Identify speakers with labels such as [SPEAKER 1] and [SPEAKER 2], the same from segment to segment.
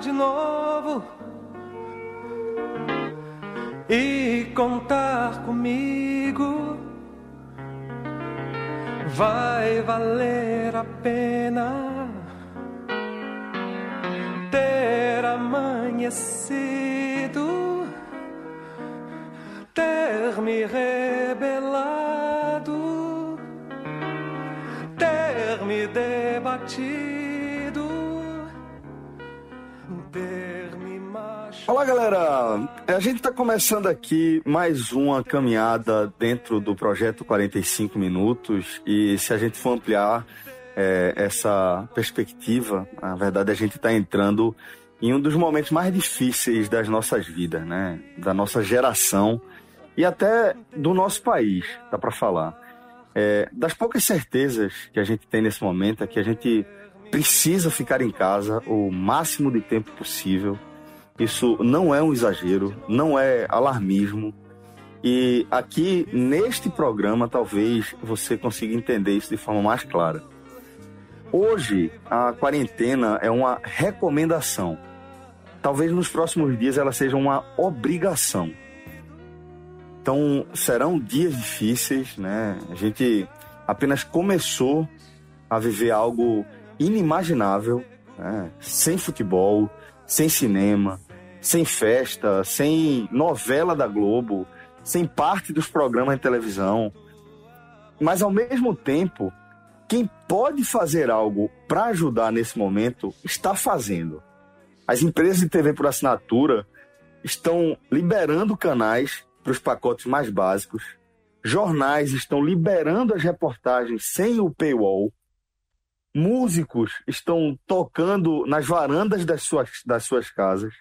[SPEAKER 1] De novo e contar comigo. Vai valer a pena ter amanhecido, ter me rebelado, ter me debatido.
[SPEAKER 2] Olá, galera! A gente está começando aqui mais uma caminhada dentro do projeto 45 Minutos e se a gente for ampliar é, essa perspectiva, na verdade a gente está entrando em um dos momentos mais difíceis das nossas vidas, né? Da nossa geração e até do nosso país, dá para falar. É, das poucas certezas que a gente tem nesse momento é que a gente precisa ficar em casa o máximo de tempo possível isso não é um exagero, não é alarmismo. E aqui neste programa talvez você consiga entender isso de forma mais clara. Hoje a quarentena é uma recomendação. Talvez nos próximos dias ela seja uma obrigação. Então serão dias difíceis, né? A gente apenas começou a viver algo inimaginável, né? sem futebol, sem cinema, sem festa, sem novela da Globo, sem parte dos programas de televisão. Mas ao mesmo tempo, quem pode fazer algo para ajudar nesse momento está fazendo. As empresas de TV por assinatura estão liberando canais para os pacotes mais básicos. Jornais estão liberando as reportagens sem o paywall músicos estão tocando nas varandas das suas, das suas casas.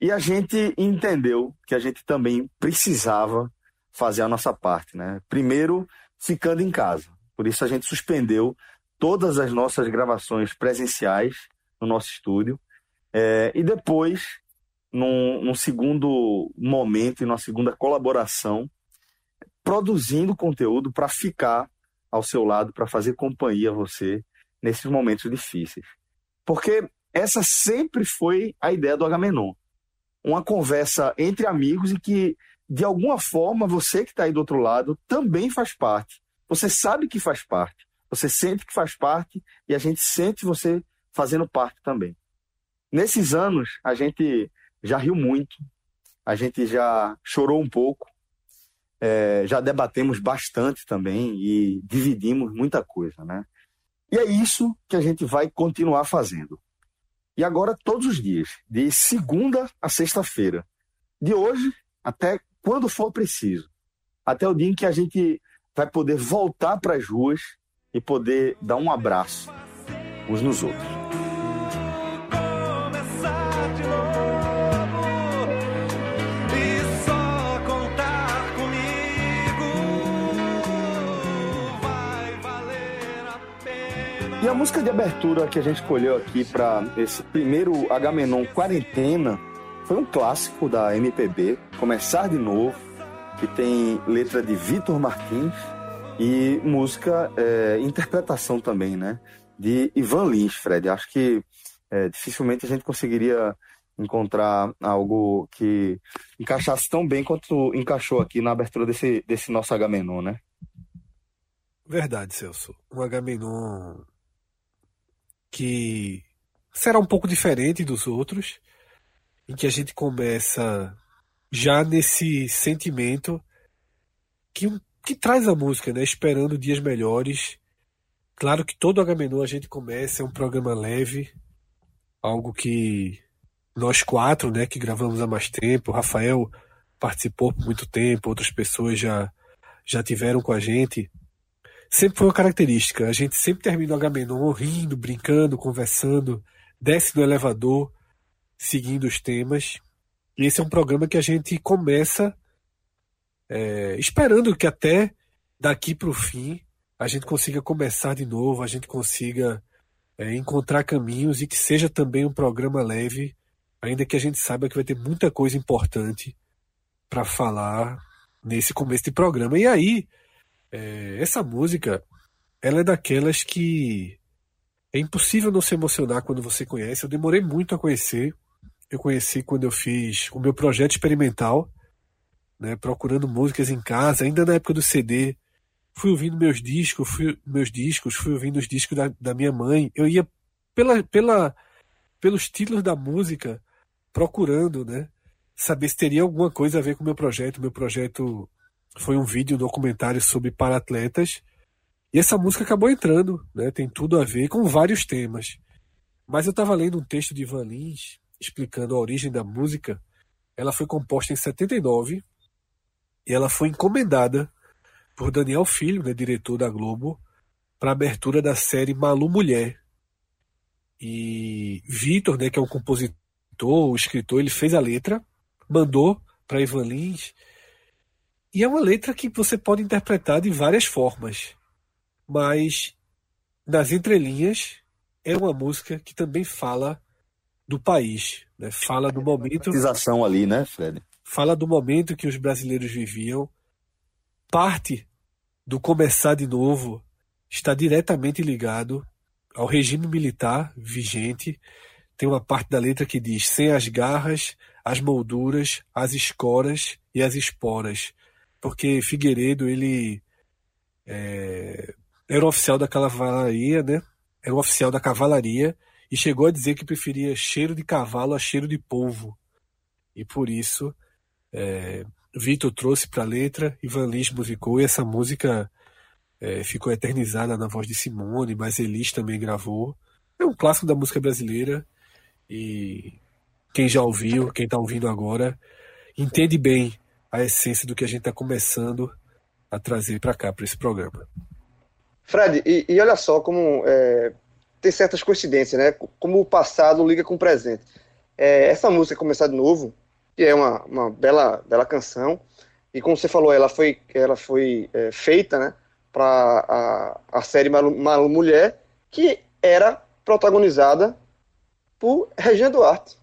[SPEAKER 2] E a gente entendeu que a gente também precisava fazer a nossa parte, né? Primeiro, ficando em casa. Por isso a gente suspendeu todas as nossas gravações presenciais no nosso estúdio. É, e depois, num, num segundo momento e numa segunda colaboração, produzindo conteúdo para ficar ao seu lado, para fazer companhia a você nesses momentos difíceis. Porque essa sempre foi a ideia do Agamenon. Uma conversa entre amigos e que, de alguma forma, você que está aí do outro lado também faz parte. Você sabe que faz parte. Você sente que faz parte e a gente sente você fazendo parte também. Nesses anos, a gente já riu muito, a gente já chorou um pouco, é, já debatemos bastante também e dividimos muita coisa, né? E é isso que a gente vai continuar fazendo. E agora, todos os dias, de segunda a sexta-feira. De hoje até quando for preciso. Até o dia em que a gente vai poder voltar para as ruas e poder dar um abraço uns nos outros. A música de abertura que a gente escolheu aqui para esse primeiro Agamenon Quarentena foi um clássico da MPB, Começar de Novo, que tem letra de Vitor Martins e música, é, interpretação também, né? De Ivan Lins, Fred. Acho que é, dificilmente a gente conseguiria encontrar algo que encaixasse tão bem quanto encaixou aqui na abertura desse, desse nosso Agamenon, né?
[SPEAKER 3] Verdade, Celso. Um Agamenon que será um pouco diferente dos outros, em que a gente começa já nesse sentimento que, que traz a música, né? Esperando dias melhores. Claro que todo Agamenon a gente começa, é um programa leve, algo que nós quatro, né, que gravamos há mais tempo, Rafael participou por muito tempo, outras pessoas já, já tiveram com a gente, sempre foi uma característica. A gente sempre termina o Agamenon rindo, brincando, conversando, desce no elevador, seguindo os temas. E esse é um programa que a gente começa é, esperando que até daqui para o fim a gente consiga começar de novo, a gente consiga é, encontrar caminhos e que seja também um programa leve, ainda que a gente saiba que vai ter muita coisa importante para falar nesse começo de programa. E aí, é, essa música, ela é daquelas que é impossível não se emocionar quando você conhece. Eu demorei muito a conhecer. Eu conheci quando eu fiz o meu projeto experimental, né, procurando músicas em casa, ainda na época do CD. Fui ouvindo meus discos, fui, meus discos, fui ouvindo os discos da, da minha mãe. Eu ia pela, pela, pelos títulos da música, procurando, né, saber se teria alguma coisa a ver com o meu projeto. Meu projeto foi um vídeo, um documentário sobre para-atletas. E essa música acabou entrando, né? Tem tudo a ver com vários temas. Mas eu estava lendo um texto de Ivan Lins explicando a origem da música. Ela foi composta em 79 e ela foi encomendada por Daniel Filho, né, diretor da Globo, para abertura da série Malu Mulher. E Vitor, né, que é um compositor, o escritor, ele fez a letra, mandou para Ivan Lins e é uma letra que você pode interpretar de várias formas, mas nas entrelinhas é uma música que também fala do país, né? fala do momento.
[SPEAKER 2] ali, né, Fred?
[SPEAKER 3] Fala do momento que os brasileiros viviam. Parte do começar de novo está diretamente ligado ao regime militar vigente. Tem uma parte da letra que diz: sem as garras, as molduras, as escoras e as esporas porque Figueiredo ele é, era oficial da cavalaria, né? Era oficial da cavalaria e chegou a dizer que preferia cheiro de cavalo a cheiro de polvo. E por isso é, Vitor trouxe para a letra, Ivan Lins musicou e essa música é, ficou eternizada na voz de Simone, mas Elis também gravou. É um clássico da música brasileira e quem já ouviu, quem está ouvindo agora, entende bem a essência do que a gente está começando a trazer para cá, para esse programa.
[SPEAKER 4] Fred, e, e olha só como é, tem certas coincidências, né? Como o passado liga com o presente. É, essa música Começar de Novo, que é uma, uma bela, bela canção, e como você falou, ela foi, ela foi é, feita né, para a, a série Malu, Malu Mulher, que era protagonizada por Regina Duarte,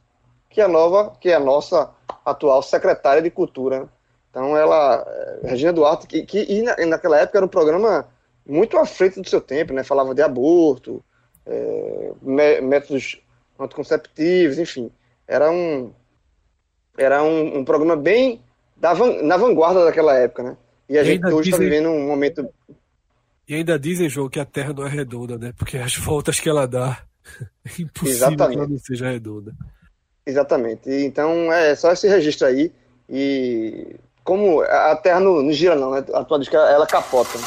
[SPEAKER 4] que é nova, que é a nossa atual secretária de Cultura. Então ela, eh, Regina Duarte, que, que e na, naquela época era um programa muito à frente do seu tempo, né? Falava de aborto, é, métodos anticonceptivos, enfim. Era um era um, um programa bem da, na vanguarda daquela época, né? E a e gente hoje está vivendo um momento.
[SPEAKER 3] E ainda dizem, João, que a Terra não é redonda, né? Porque as voltas que ela dá é impossível
[SPEAKER 4] Exatamente.
[SPEAKER 3] que ela não seja redonda.
[SPEAKER 4] Exatamente. Então é só esse registro aí. E como a Terra não, não gira não, né? A tua que ela capota.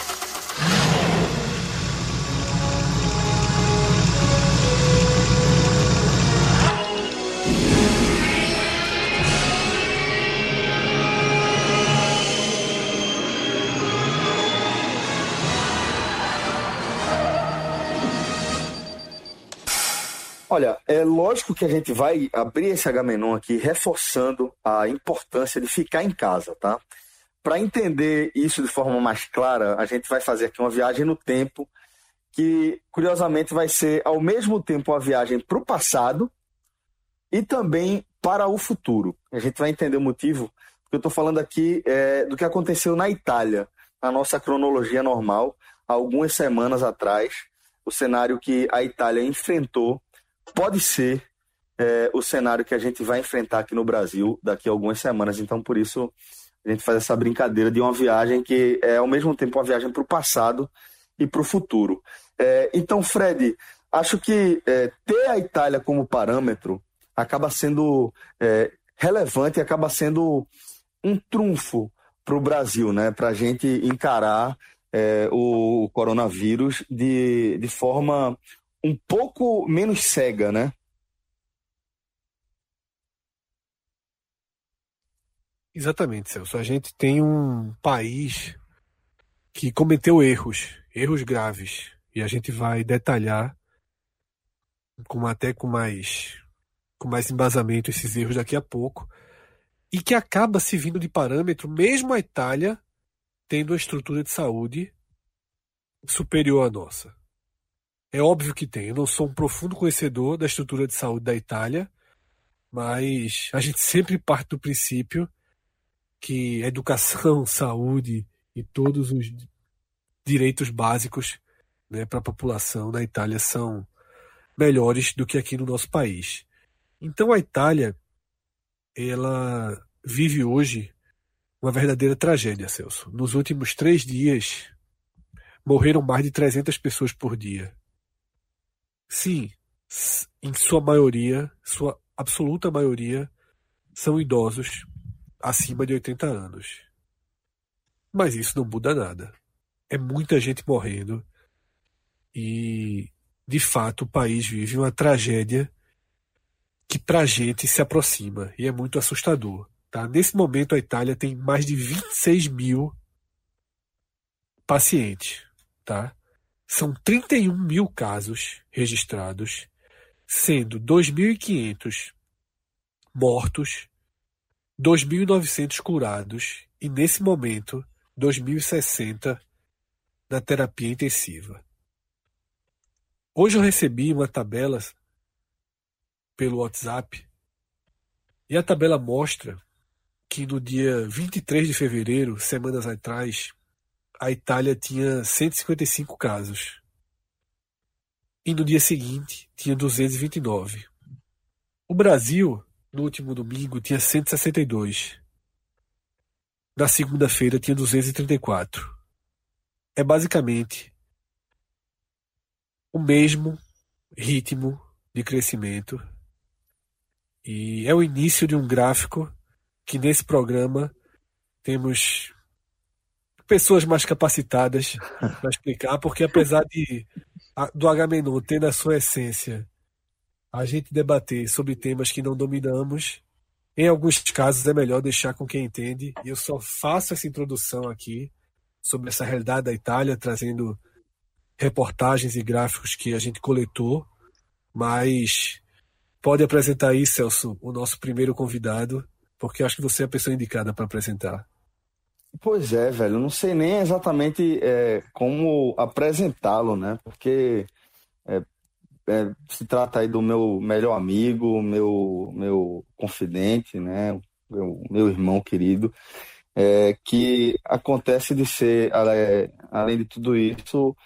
[SPEAKER 2] Olha, é lógico que a gente vai abrir esse Agamenon aqui reforçando a importância de ficar em casa, tá? Para entender isso de forma mais clara, a gente vai fazer aqui uma viagem no tempo que, curiosamente, vai ser ao mesmo tempo uma viagem para o passado e também para o futuro. A gente vai entender o motivo, porque eu estou falando aqui é, do que aconteceu na Itália, na nossa cronologia normal, algumas semanas atrás, o cenário que a Itália enfrentou pode ser é, o cenário que a gente vai enfrentar aqui no Brasil daqui a algumas semanas. Então, por isso, a gente faz essa brincadeira de uma viagem que é ao mesmo tempo uma viagem para o passado e para o futuro. É, então, Fred, acho que é, ter a Itália como parâmetro acaba sendo é, relevante, acaba sendo um trunfo para o Brasil, né? Para a gente encarar é, o coronavírus de, de forma um pouco menos cega, né?
[SPEAKER 3] Exatamente, Celso. A gente tem um país que cometeu erros, erros graves, e a gente vai detalhar com até com mais com mais embasamento esses erros daqui a pouco, e que acaba se vindo de parâmetro mesmo a Itália tendo uma estrutura de saúde superior à nossa. É óbvio que tem. Eu não sou um profundo conhecedor da estrutura de saúde da Itália, mas a gente sempre parte do princípio que educação, saúde e todos os direitos básicos né, para a população da Itália são melhores do que aqui no nosso país. Então a Itália ela vive hoje uma verdadeira tragédia, Celso. Nos últimos três dias morreram mais de 300 pessoas por dia. Sim, em sua maioria, sua absoluta maioria, são idosos acima de 80 anos. Mas isso não muda nada. É muita gente morrendo e, de fato, o país vive uma tragédia que para a gente se aproxima e é muito assustador. Tá? Nesse momento, a Itália tem mais de 26 mil pacientes. Tá? São 31 mil casos registrados, sendo 2.500 mortos, 2.900 curados e, nesse momento, 2.060 na terapia intensiva. Hoje eu recebi uma tabela pelo WhatsApp e a tabela mostra que no dia 23 de fevereiro, semanas atrás, a Itália tinha 155 casos. E no dia seguinte tinha 229. O Brasil, no último domingo, tinha 162. Na segunda-feira tinha 234. É basicamente o mesmo ritmo de crescimento e é o início de um gráfico que nesse programa temos pessoas mais capacitadas para explicar, porque apesar de do Agamenon ter na sua essência a gente debater sobre temas que não dominamos, em alguns casos é melhor deixar com quem entende. E eu só faço essa introdução aqui sobre essa realidade da Itália, trazendo reportagens e gráficos que a gente coletou, mas pode apresentar aí, Celso, o nosso primeiro convidado, porque acho que você é a pessoa indicada para apresentar.
[SPEAKER 2] Pois é, velho. Não sei nem exatamente é, como apresentá-lo, né? Porque é, é, se trata aí do meu melhor amigo, meu, meu confidente, né? Meu, meu irmão querido, é, que acontece de ser, além de tudo isso,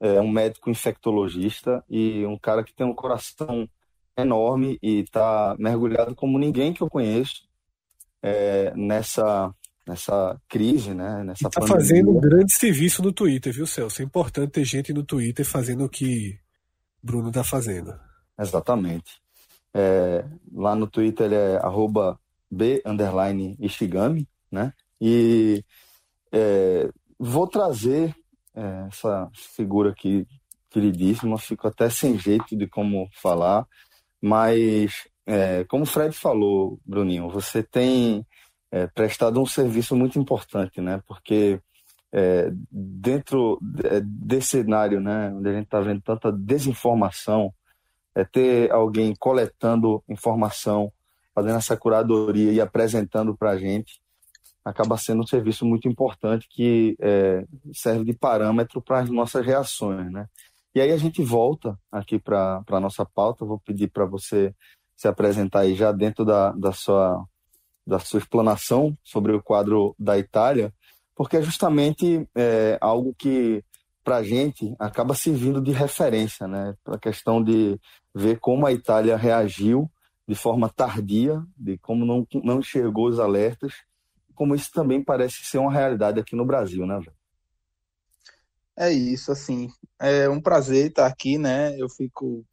[SPEAKER 2] é um médico infectologista e um cara que tem um coração enorme e está mergulhado como ninguém que eu conheço é, nessa nessa crise, né? Nessa
[SPEAKER 3] está fazendo um grande serviço no Twitter, viu, Celso? É importante ter gente no Twitter fazendo o que Bruno está fazendo.
[SPEAKER 2] Exatamente. É, lá no Twitter ele é arroba B Ishigami, né? E é, vou trazer é, essa figura aqui queridíssima, fico até sem jeito de como falar, mas é, como o Fred falou, Bruninho, você tem é, prestado um serviço muito importante, né? Porque é, dentro desse cenário, né, onde a gente está vendo tanta desinformação, é ter alguém coletando informação, fazendo essa curadoria e apresentando para a gente, acaba sendo um serviço muito importante que é, serve de parâmetro para as nossas reações, né? E aí a gente volta aqui para a nossa pauta, vou pedir para você se apresentar aí já dentro da, da sua da sua explanação sobre o quadro da Itália, porque é justamente é, algo que, para a gente, acaba servindo de referência, né? Para a questão de ver como a Itália reagiu de forma tardia, de como não, não enxergou os alertas, como isso também parece ser uma realidade aqui no Brasil, né?
[SPEAKER 5] É isso, assim, é um prazer estar aqui, né? Eu fico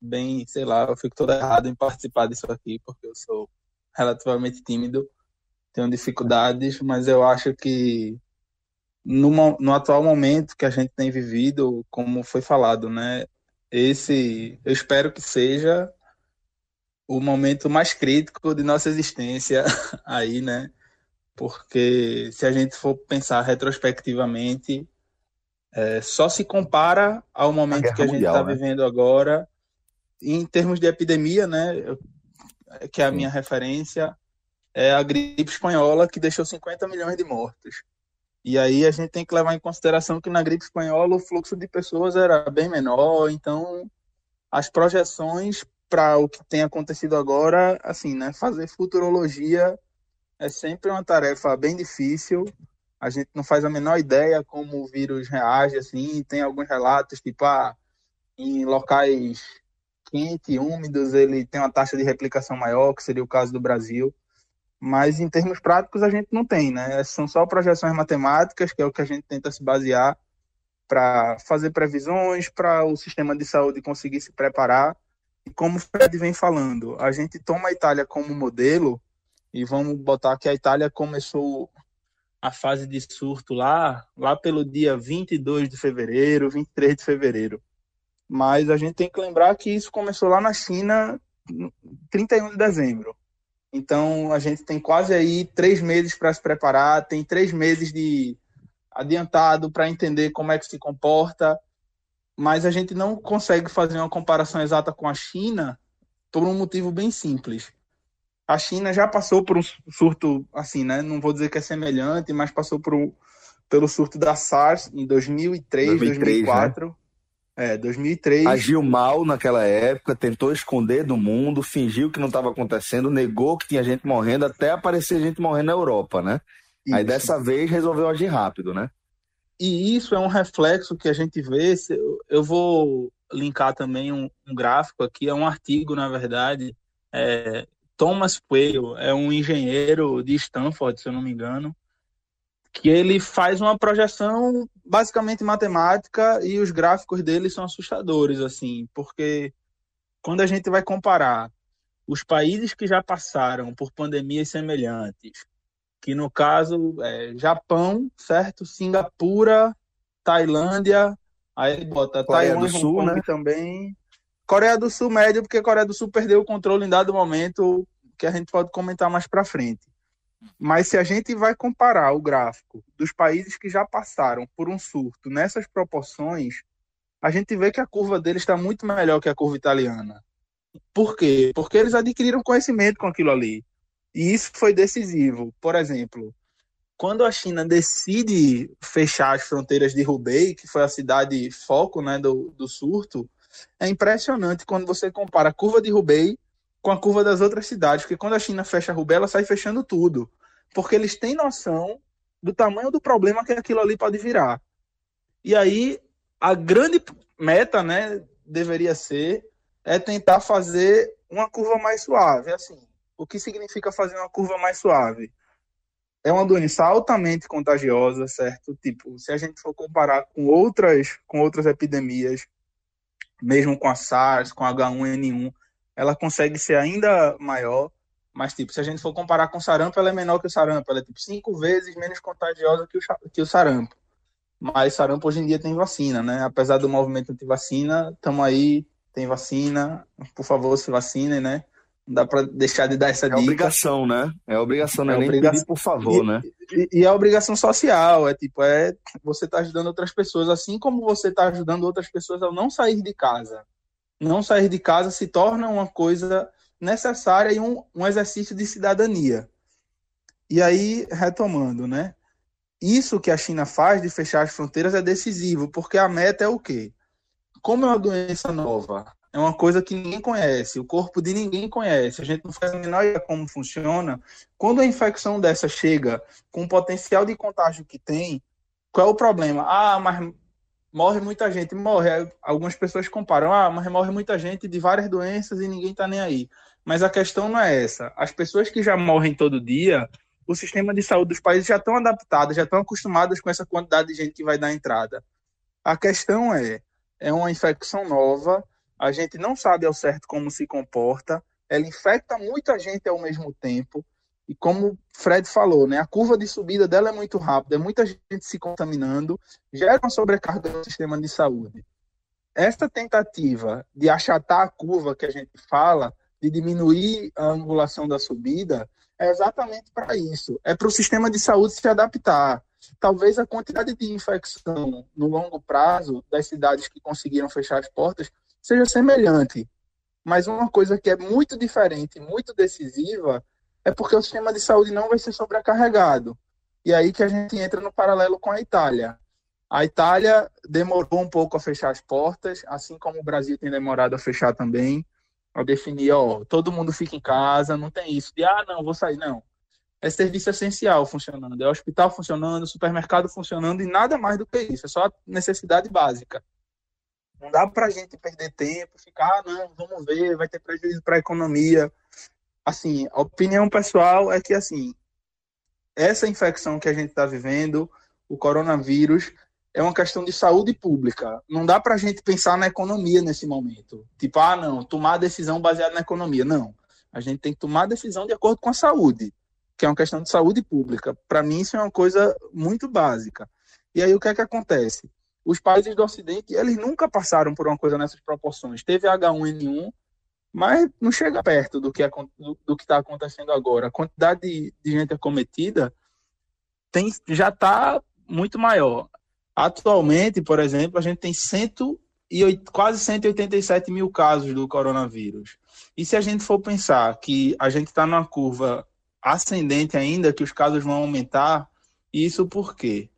[SPEAKER 5] bem, sei lá, eu fico todo errado em participar disso aqui, porque eu sou relativamente tímido, tenho dificuldades, mas eu acho que no, no atual momento que a gente tem vivido, como foi falado, né? Esse, eu espero que seja o momento mais crítico de nossa existência aí, né? porque se a gente for pensar retrospectivamente, é, só se compara ao momento a que a gente está né? vivendo agora, em termos de epidemia, né, que é a Sim. minha referência, é a gripe espanhola, que deixou 50 milhões de mortos. E aí a gente tem que levar em consideração que na gripe espanhola o fluxo de pessoas era bem menor, então as projeções para o que tem acontecido agora, assim, né, fazer futurologia é sempre uma tarefa bem difícil. A gente não faz a menor ideia como o vírus reage, assim. Tem alguns relatos, tipo, ah, em locais quentes, úmidos, ele tem uma taxa de replicação maior, que seria o caso do Brasil. Mas em termos práticos a gente não tem, né? São só projeções matemáticas, que é o que a gente tenta se basear para fazer previsões, para o sistema de saúde conseguir se preparar. E como o Fred vem falando, a gente toma a Itália como modelo e vamos botar que a Itália começou a fase de surto lá, lá pelo dia 22 de fevereiro, 23 de fevereiro. Mas a gente tem que lembrar que isso começou lá na China 31 de dezembro. Então a gente tem quase aí três meses para se preparar, tem três meses de adiantado para entender como é que se comporta, mas a gente não consegue fazer uma comparação exata com a China por um motivo bem simples a China já passou por um surto, assim, né? Não vou dizer que é semelhante, mas passou por pelo surto da SARS em 2003, 2003 2004. Né? É, 2003.
[SPEAKER 2] Agiu mal naquela época, tentou esconder do mundo, fingiu que não estava acontecendo, negou que tinha gente morrendo, até aparecer gente morrendo na Europa, né? Isso. Aí dessa vez resolveu agir rápido, né?
[SPEAKER 5] E isso é um reflexo que a gente vê. Eu vou linkar também um, um gráfico aqui, é um artigo, na verdade, é, Thomas Quayle é um engenheiro de Stanford, se eu não me engano, que ele faz uma projeção basicamente matemática e os gráficos dele são assustadores, assim, porque quando a gente vai comparar os países que já passaram por pandemias semelhantes, que no caso é Japão, certo? Singapura, Tailândia, aí ele bota Coreia Taiwan, do Sul, né? também, Coreia do Sul médio, porque a Coreia do Sul perdeu o controle em dado momento, que a gente pode comentar mais para frente. Mas se a gente vai comparar o gráfico dos países que já passaram por um surto nessas proporções, a gente vê que a curva deles está muito melhor que a curva italiana. Por quê? Porque eles adquiriram conhecimento com aquilo ali. E isso foi decisivo. Por exemplo, quando a China decide fechar as fronteiras de Hubei, que foi a cidade foco né, do, do surto, é impressionante quando você compara a curva de Hubei com a curva das outras cidades, porque quando a China fecha a Hubei, ela sai fechando tudo, porque eles têm noção do tamanho do problema que aquilo ali pode virar. E aí a grande meta, né, deveria ser é tentar fazer uma curva mais suave. Assim, o que significa fazer uma curva mais suave? É uma doença altamente contagiosa, certo? Tipo, se a gente for comparar com outras com outras epidemias, mesmo com a SARS, com a H1N1, ela consegue ser ainda maior, mas tipo, se a gente for comparar com o sarampo, ela é menor que o sarampo, ela é tipo cinco vezes menos contagiosa que o, que o sarampo. Mas sarampo hoje em dia tem vacina, né? Apesar do movimento anti-vacina, estamos aí, tem vacina, por favor, se vacinem, né? Não dá para deixar de dar essa
[SPEAKER 2] é
[SPEAKER 5] dica.
[SPEAKER 2] É obrigação, né? É obrigação, né? É nem obrigação, pedir, por favor,
[SPEAKER 5] e,
[SPEAKER 2] né?
[SPEAKER 5] E, e é obrigação social, é tipo, é você tá ajudando outras pessoas, assim como você tá ajudando outras pessoas a não sair de casa. Não sair de casa se torna uma coisa necessária e um, um exercício de cidadania. E aí, retomando, né? Isso que a China faz de fechar as fronteiras é decisivo, porque a meta é o quê? Como é uma doença nova, é uma coisa que ninguém conhece, o corpo de ninguém conhece, a gente não faz a menor ideia como funciona. Quando a infecção dessa chega com o potencial de contágio que tem, qual é o problema? Ah, mas morre muita gente, morre. Algumas pessoas comparam, ah, mas morre muita gente de várias doenças e ninguém tá nem aí. Mas a questão não é essa. As pessoas que já morrem todo dia, o sistema de saúde dos países já estão adaptados, já estão acostumados com essa quantidade de gente que vai dar entrada. A questão é, é uma infecção nova, a gente não sabe ao certo como se comporta, ela infecta muita gente ao mesmo tempo, e como Fred falou, né, a curva de subida dela é muito rápida, é muita gente se contaminando, gera uma sobrecarga no sistema de saúde. Esta tentativa de achatar a curva que a gente fala, de diminuir a angulação da subida, é exatamente para isso. É para o sistema de saúde se adaptar. Talvez a quantidade de infecção no longo prazo das cidades que conseguiram fechar as portas seja semelhante. Mas uma coisa que é muito diferente, muito decisiva, é porque o sistema de saúde não vai ser sobrecarregado. E aí que a gente entra no paralelo com a Itália. A Itália demorou um pouco a fechar as portas, assim como o Brasil tem demorado a fechar também, a definir, ó, todo mundo fica em casa, não tem isso de, ah, não, vou sair, não. É serviço essencial funcionando, é hospital funcionando, supermercado funcionando e nada mais do que isso, é só necessidade básica. Não dá para a gente perder tempo, ficar, ah, não, vamos ver, vai ter prejuízo para a economia. Assim, a opinião pessoal é que, assim, essa infecção que a gente está vivendo, o coronavírus, é uma questão de saúde pública. Não dá para a gente pensar na economia nesse momento. Tipo, ah, não, tomar decisão baseada na economia. Não. A gente tem que tomar decisão de acordo com a saúde, que é uma questão de saúde pública. Para mim, isso é uma coisa muito básica. E aí, o que é que acontece? Os países do Ocidente, eles nunca passaram por uma coisa nessas proporções. Teve H1N1, mas não chega perto do que está acontecendo agora. A quantidade de, de gente acometida tem, já está muito maior. Atualmente, por exemplo, a gente tem 108, quase 187 mil casos do coronavírus. E se a gente for pensar que a gente está numa curva ascendente ainda, que os casos vão aumentar, isso por quê?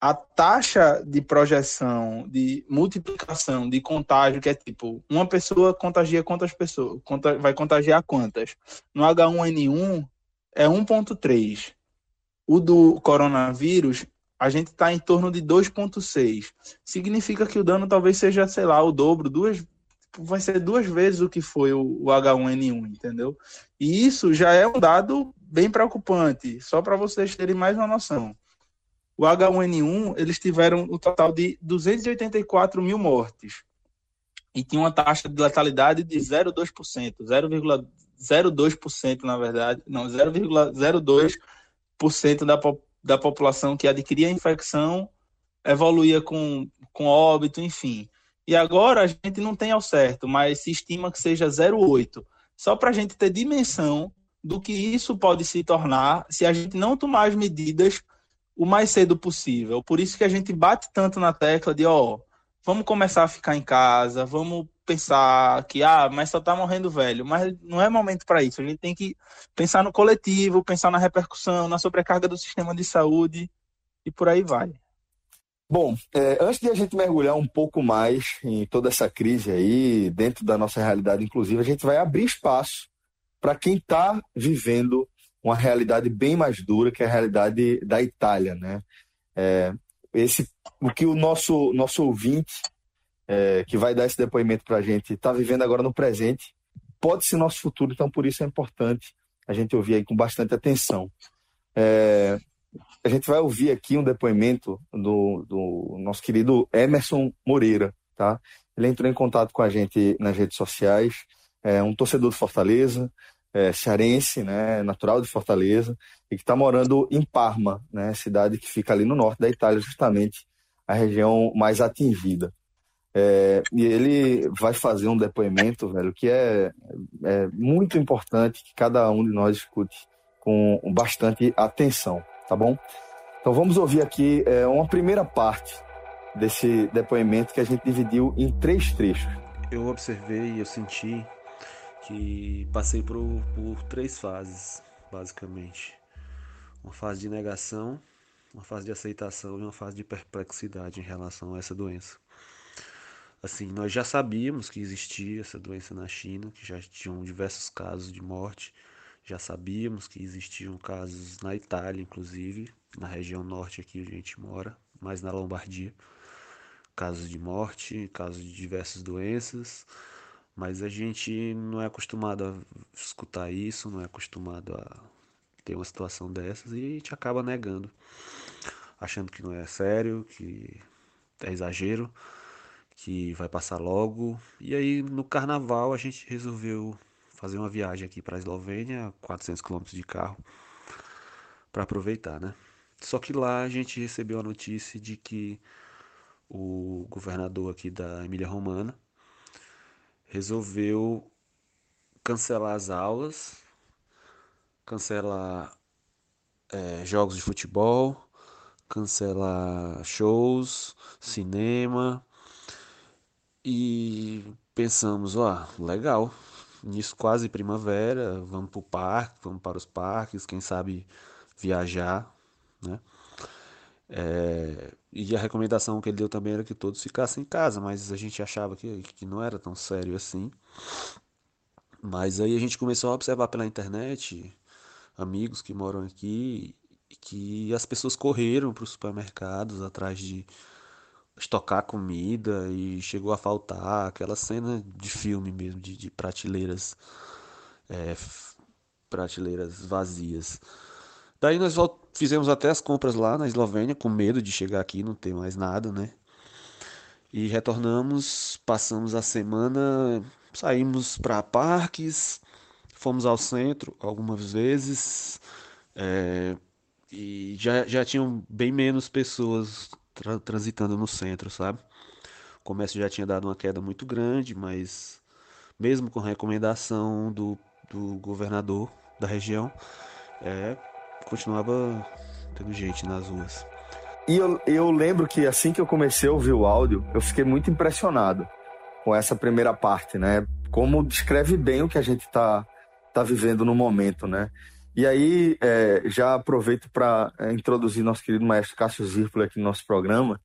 [SPEAKER 5] A taxa de projeção, de multiplicação, de contágio, que é tipo, uma pessoa contagia quantas pessoas? Vai contagiar quantas? No H1N1 é 1,3. O do coronavírus a gente está em torno de 2,6. Significa que o dano talvez seja, sei lá, o dobro, duas, vai ser duas vezes o que foi o, o H1N1, entendeu? E isso já é um dado bem preocupante, só para vocês terem mais uma noção. O H1N1, eles tiveram um total de 284 mil mortes e tinha uma taxa de letalidade de 0,2%, 0,02% na verdade, não, 0,02% da da população que adquiria a infecção evoluía com, com óbito, enfim. E agora a gente não tem ao certo, mas se estima que seja 0,8. Só para a gente ter dimensão do que isso pode se tornar se a gente não tomar as medidas o mais cedo possível. Por isso que a gente bate tanto na tecla de, ó, vamos começar a ficar em casa, vamos pensar que, ah, mas só tá morrendo velho. Mas não é momento para isso. A gente tem que pensar no coletivo, pensar na repercussão, na sobrecarga do sistema de saúde e por aí vai.
[SPEAKER 2] Bom, é, antes de a gente mergulhar um pouco mais em toda essa crise aí, dentro da nossa realidade, inclusive, a gente vai abrir espaço para quem está vivendo uma realidade bem mais dura, que a realidade da Itália, né? É, esse, o que o nosso, nosso ouvinte é, que vai dar esse depoimento para a gente está vivendo agora no presente, pode ser nosso futuro, então por isso é importante a gente ouvir aí com bastante atenção. É, a gente vai ouvir aqui um depoimento do, do nosso querido Emerson Moreira, tá? Ele entrou em contato com a gente nas redes sociais, é um torcedor de Fortaleza, é, cearense, né, natural de Fortaleza, e que está morando em Parma, né, cidade que fica ali no norte da Itália, justamente a região mais atingida. É, e ele vai fazer um depoimento, velho, que é, é muito importante que cada um de nós escute com bastante atenção, tá bom? Então vamos ouvir aqui é, uma primeira parte desse depoimento que a gente dividiu em três trechos.
[SPEAKER 6] Eu observei eu senti que passei por, por três fases, basicamente. Uma fase de negação, uma fase de aceitação e uma fase de perplexidade em relação a essa doença. Assim, nós já sabíamos que existia essa doença na China, que já tinham diversos casos de morte. Já sabíamos que existiam casos na Itália, inclusive, na região norte aqui onde a gente mora, mais na Lombardia. Casos de morte, casos de diversas doenças. Mas a gente não é acostumado a escutar isso, não é acostumado a ter uma situação dessas e a gente acaba negando, achando que não é sério, que é exagero que vai passar logo. E aí no carnaval a gente resolveu fazer uma viagem aqui para a Eslovênia, 400 km de carro, para aproveitar, né? Só que lá a gente recebeu a notícia de que o governador aqui da Emília Romana resolveu cancelar as aulas cancela é, jogos de futebol, cancela shows, cinema. E pensamos, ó, legal, nisso quase primavera, vamos para o parque, vamos para os parques, quem sabe viajar, né? É, e a recomendação que ele deu também era que todos ficassem em casa, mas a gente achava que, que não era tão sério assim. Mas aí a gente começou a observar pela internet amigos que moram aqui que as pessoas correram para os supermercados atrás de estocar comida e chegou a faltar aquela cena de filme mesmo, de, de prateleiras, é, prateleiras vazias. Daí nós fizemos até as compras lá na Eslovênia, com medo de chegar aqui não ter mais nada, né? E retornamos, passamos a semana, saímos para parques, fomos ao centro algumas vezes, é, e já, já tinham bem menos pessoas tra transitando no centro, sabe? O comércio já tinha dado uma queda muito grande, mas mesmo com recomendação do, do governador da região, é, continuava tendo gente nas ruas.
[SPEAKER 2] E eu, eu lembro que assim que eu comecei a ouvir o áudio, eu fiquei muito impressionado com essa primeira parte, né? Como descreve bem o que a gente está tá vivendo no momento, né? E aí, é, já aproveito para é, introduzir nosso querido maestro Cássio Zirpolo aqui no nosso programa,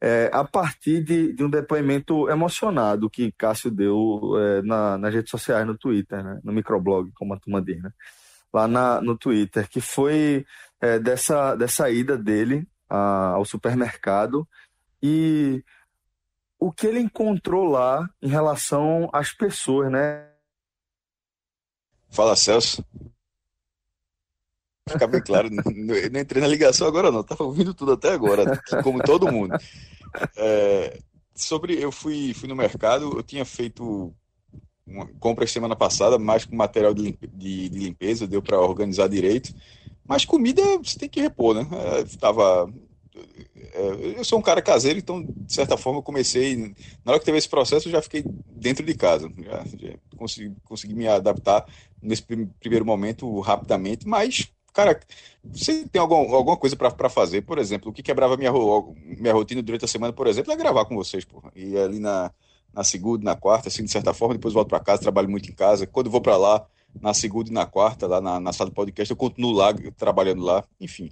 [SPEAKER 2] é, a partir de, de, um depoimento emocionado que Cássio deu é, na, nas redes sociais, no Twitter, né? no microblog, como a turma diz, né? Lá na, no Twitter, que foi é, dessa, dessa ida dele a, ao supermercado e o que ele encontrou lá em relação às pessoas, né?
[SPEAKER 7] Fala, Celso. Ficar bem claro, não, entrei na ligação agora não, tava ouvindo tudo até agora, como todo mundo. É, sobre, eu fui, fui no mercado, eu tinha feito uma semana passada, mais com material de, de, de limpeza, deu para organizar direito. Mas comida você tem que repor, né? É, tava, é, eu sou um cara caseiro, então, de certa forma, eu comecei. Na hora que teve esse processo, eu já fiquei dentro de casa. Já, já consegui, consegui me adaptar nesse primeiro momento rapidamente, mas cara, você tem algum, alguma coisa para fazer, por exemplo, o que quebrava minha, minha rotina durante a semana, por exemplo, é gravar com vocês, porra. E ali na, na segunda, na quarta, assim, de certa forma, depois volto para casa, trabalho muito em casa. Quando vou para lá, na segunda e na quarta, lá na, na sala do podcast, eu continuo lá, trabalhando lá, enfim.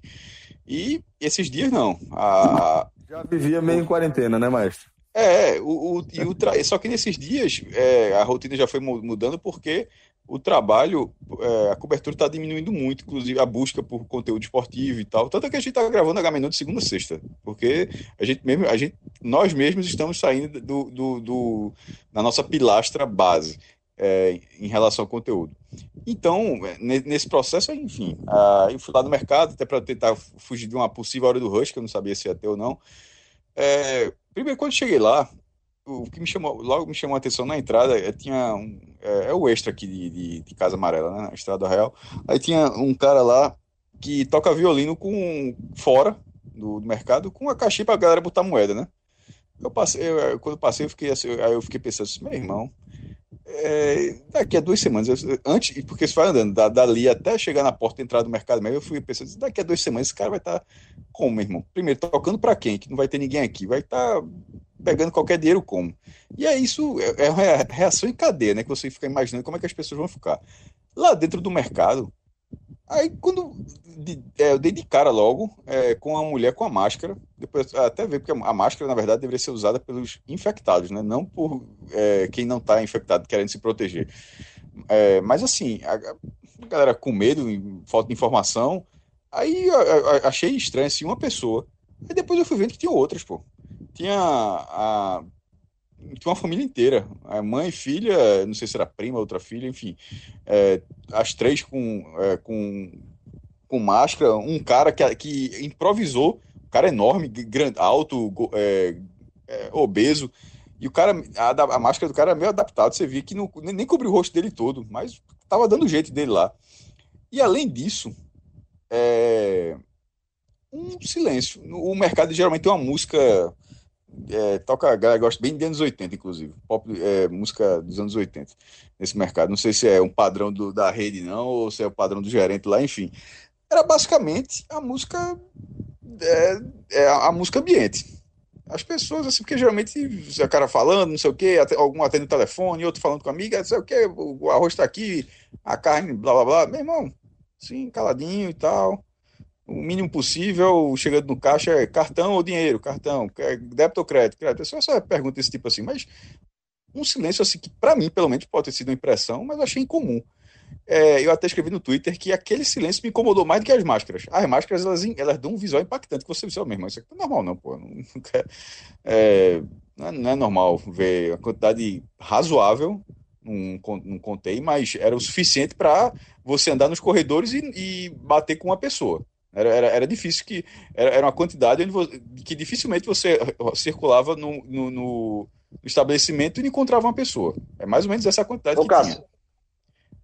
[SPEAKER 7] E esses dias não. A...
[SPEAKER 2] Já vivia meio em quarentena, né, maestro?
[SPEAKER 7] É, o, o, e o tra... só que nesses dias é, a rotina já foi mudando porque o trabalho, é, a cobertura está diminuindo muito, inclusive a busca por conteúdo esportivo e tal. Tanto é que a gente está gravando H de segunda a sexta, porque a gente mesmo, a gente, nós mesmos estamos saindo do, do, do da nossa pilastra base é, em relação ao conteúdo. Então, é, nesse processo, enfim, uh, eu fui lá no mercado até para tentar fugir de uma possível hora do rush, que eu não sabia se ia ter ou não. É, primeiro, quando cheguei lá, o que me chamou, logo me chamou a atenção na entrada, é, tinha um, é, é, o extra aqui de, de, de, Casa Amarela, né, na Estrada Real. Aí tinha um cara lá que toca violino com fora do, do mercado com a caixinha para a galera botar moeda, né? Eu passei, eu, quando passei, eu fiquei assim, aí eu fiquei pensando assim, meu irmão, é, daqui a duas semanas, eu, antes, porque você vai andando da, dali até chegar na porta de entrada do mercado, mas eu fui pensando, daqui a duas semanas esse cara vai estar tá, como, meu irmão? Primeiro, tocando para quem? Que não vai ter ninguém aqui, vai estar tá pegando qualquer dinheiro como. E é isso, é, é uma reação em cadeia, né? Que você fica imaginando como é que as pessoas vão ficar. Lá dentro do mercado, aí quando é, eu dei de cara logo é, com a mulher com a máscara, depois até ver, porque a máscara, na verdade, deveria ser usada pelos infectados, né? Não por é, quem não está infectado querendo se proteger. É, mas assim, a, a, galera com medo, falta de informação, aí achei estranho assim, uma pessoa. Aí depois eu fui vendo que tinha outras, pô tinha a tinha uma família inteira, a mãe, filha, não sei se era prima, outra filha, enfim, é, as três com, é, com, com máscara, um cara que, que improvisou, um cara enorme, grande, alto, é, é, obeso, e o cara, a, a, máscara do cara era meio adaptado, você via que não, nem cobriu o rosto dele todo, mas tava dando jeito dele lá. E além disso, é, um silêncio. O mercado geralmente tem uma música é, toca, a galera gosta bem de anos 80, inclusive. Pop, é, música dos anos 80 nesse mercado. Não sei se é um padrão do, da rede, não, ou se é o padrão do gerente lá, enfim. Era basicamente a música. É, é a, a música ambiente. As pessoas, assim, porque geralmente o cara falando, não sei o quê, algum atende o telefone, outro falando com a amiga, não sei o quê, o arroz tá aqui, a carne, blá blá blá. Meu irmão, sim, caladinho e tal o mínimo possível, chegando no caixa, é cartão ou dinheiro, cartão, débito ou crédito, crédito. Só essa pergunta desse tipo assim, mas um silêncio assim que para mim, pelo menos, pode ter sido uma impressão, mas eu achei incomum. É, eu até escrevi no Twitter que aquele silêncio me incomodou mais do que as máscaras. As máscaras, elas, elas dão um visual impactante que você visual mesmo. Isso aqui não é normal, não, pô. É, não, é, não é normal ver a quantidade razoável não, não contei, mas era o suficiente para você andar nos corredores e, e, bater com uma pessoa. Era, era, era difícil que. Era, era uma quantidade você, que dificilmente você circulava no, no, no, estabelecimento e encontrava uma pessoa. É mais ou menos essa quantidade
[SPEAKER 4] Ô,
[SPEAKER 7] que
[SPEAKER 4] Cássio,
[SPEAKER 7] tinha.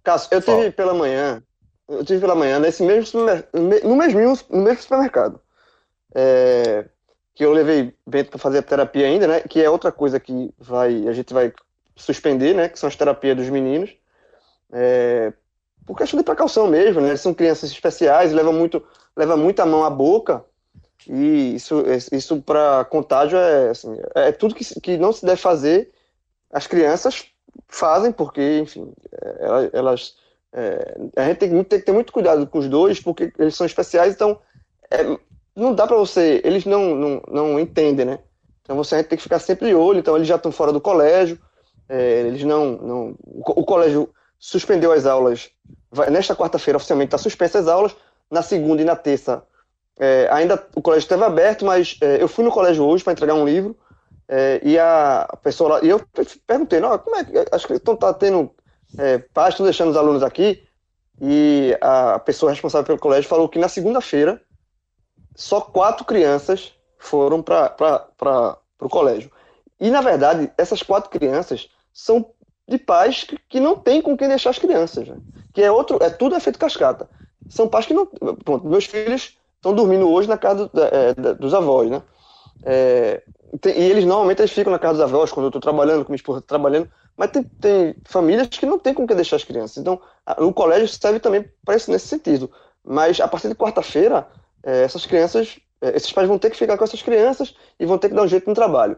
[SPEAKER 4] Cássio, eu tive pela manhã. Eu tive pela manhã nesse mesmo no mesmo, no mesmo supermercado. É, que eu levei Bento para fazer a terapia ainda, né? Que é outra coisa que vai, a gente vai suspender, né? Que são as terapias dos meninos. É, por questão de precaução mesmo, né? Eles são crianças especiais, levam muito, leva muita mão à boca. E isso, isso para contágio é, assim, é tudo que, que não se deve fazer. As crianças fazem, porque, enfim, é, elas. É, a gente tem, tem, que ter muito cuidado com os dois, porque eles são especiais, então é, não dá para você. Eles não, não, não entendem, né? Então você tem que ficar sempre de olho. Então eles já estão fora do colégio, é, eles não, não. O colégio suspendeu as aulas. Vai, nesta quarta-feira, oficialmente, está suspensa as aulas. Na segunda e na terça, é, ainda o colégio esteve aberto, mas é, eu fui no colégio hoje para entregar um livro. É, e a pessoa lá, e eu perguntei, não, como é que acho que estão tá tendo é, pais estão deixando os alunos aqui e a pessoa responsável pelo colégio falou que na segunda-feira só quatro crianças foram para o colégio. E na verdade essas quatro crianças são de pais que, que não tem com quem deixar as crianças, né? que é outro, é tudo efeito cascata. São pais que não, pronto, meus filhos estão dormindo hoje na casa do, é, dos avós, né? É, tem, e eles normalmente eles ficam na casa dos avós quando eu estou trabalhando, com minha esposa trabalhando, mas tem, tem, famílias que não tem com quem deixar as crianças. Então, a, o colégio serve também para isso nesse sentido. Mas a partir de quarta-feira, é, essas crianças, é, esses pais vão ter que ficar com essas crianças e vão ter que dar um jeito no trabalho.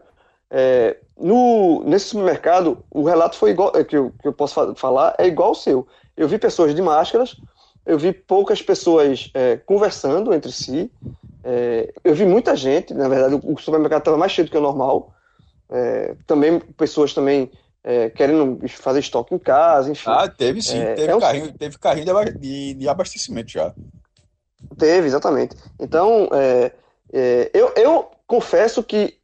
[SPEAKER 4] É, no, nesse supermercado, o relato foi igual, é, que eu, que eu posso falar, é igual ao seu. Eu vi pessoas de máscaras, eu vi poucas pessoas é, conversando entre si, é, eu vi muita gente, na verdade o supermercado estava mais cheio do que o normal, é, também pessoas também é, querendo fazer estoque em casa, enfim.
[SPEAKER 7] Ah, teve sim, teve, carrinho, teve carrinho de, de, abastecimento já.
[SPEAKER 4] Teve, exatamente. Então, eu, eu confesso que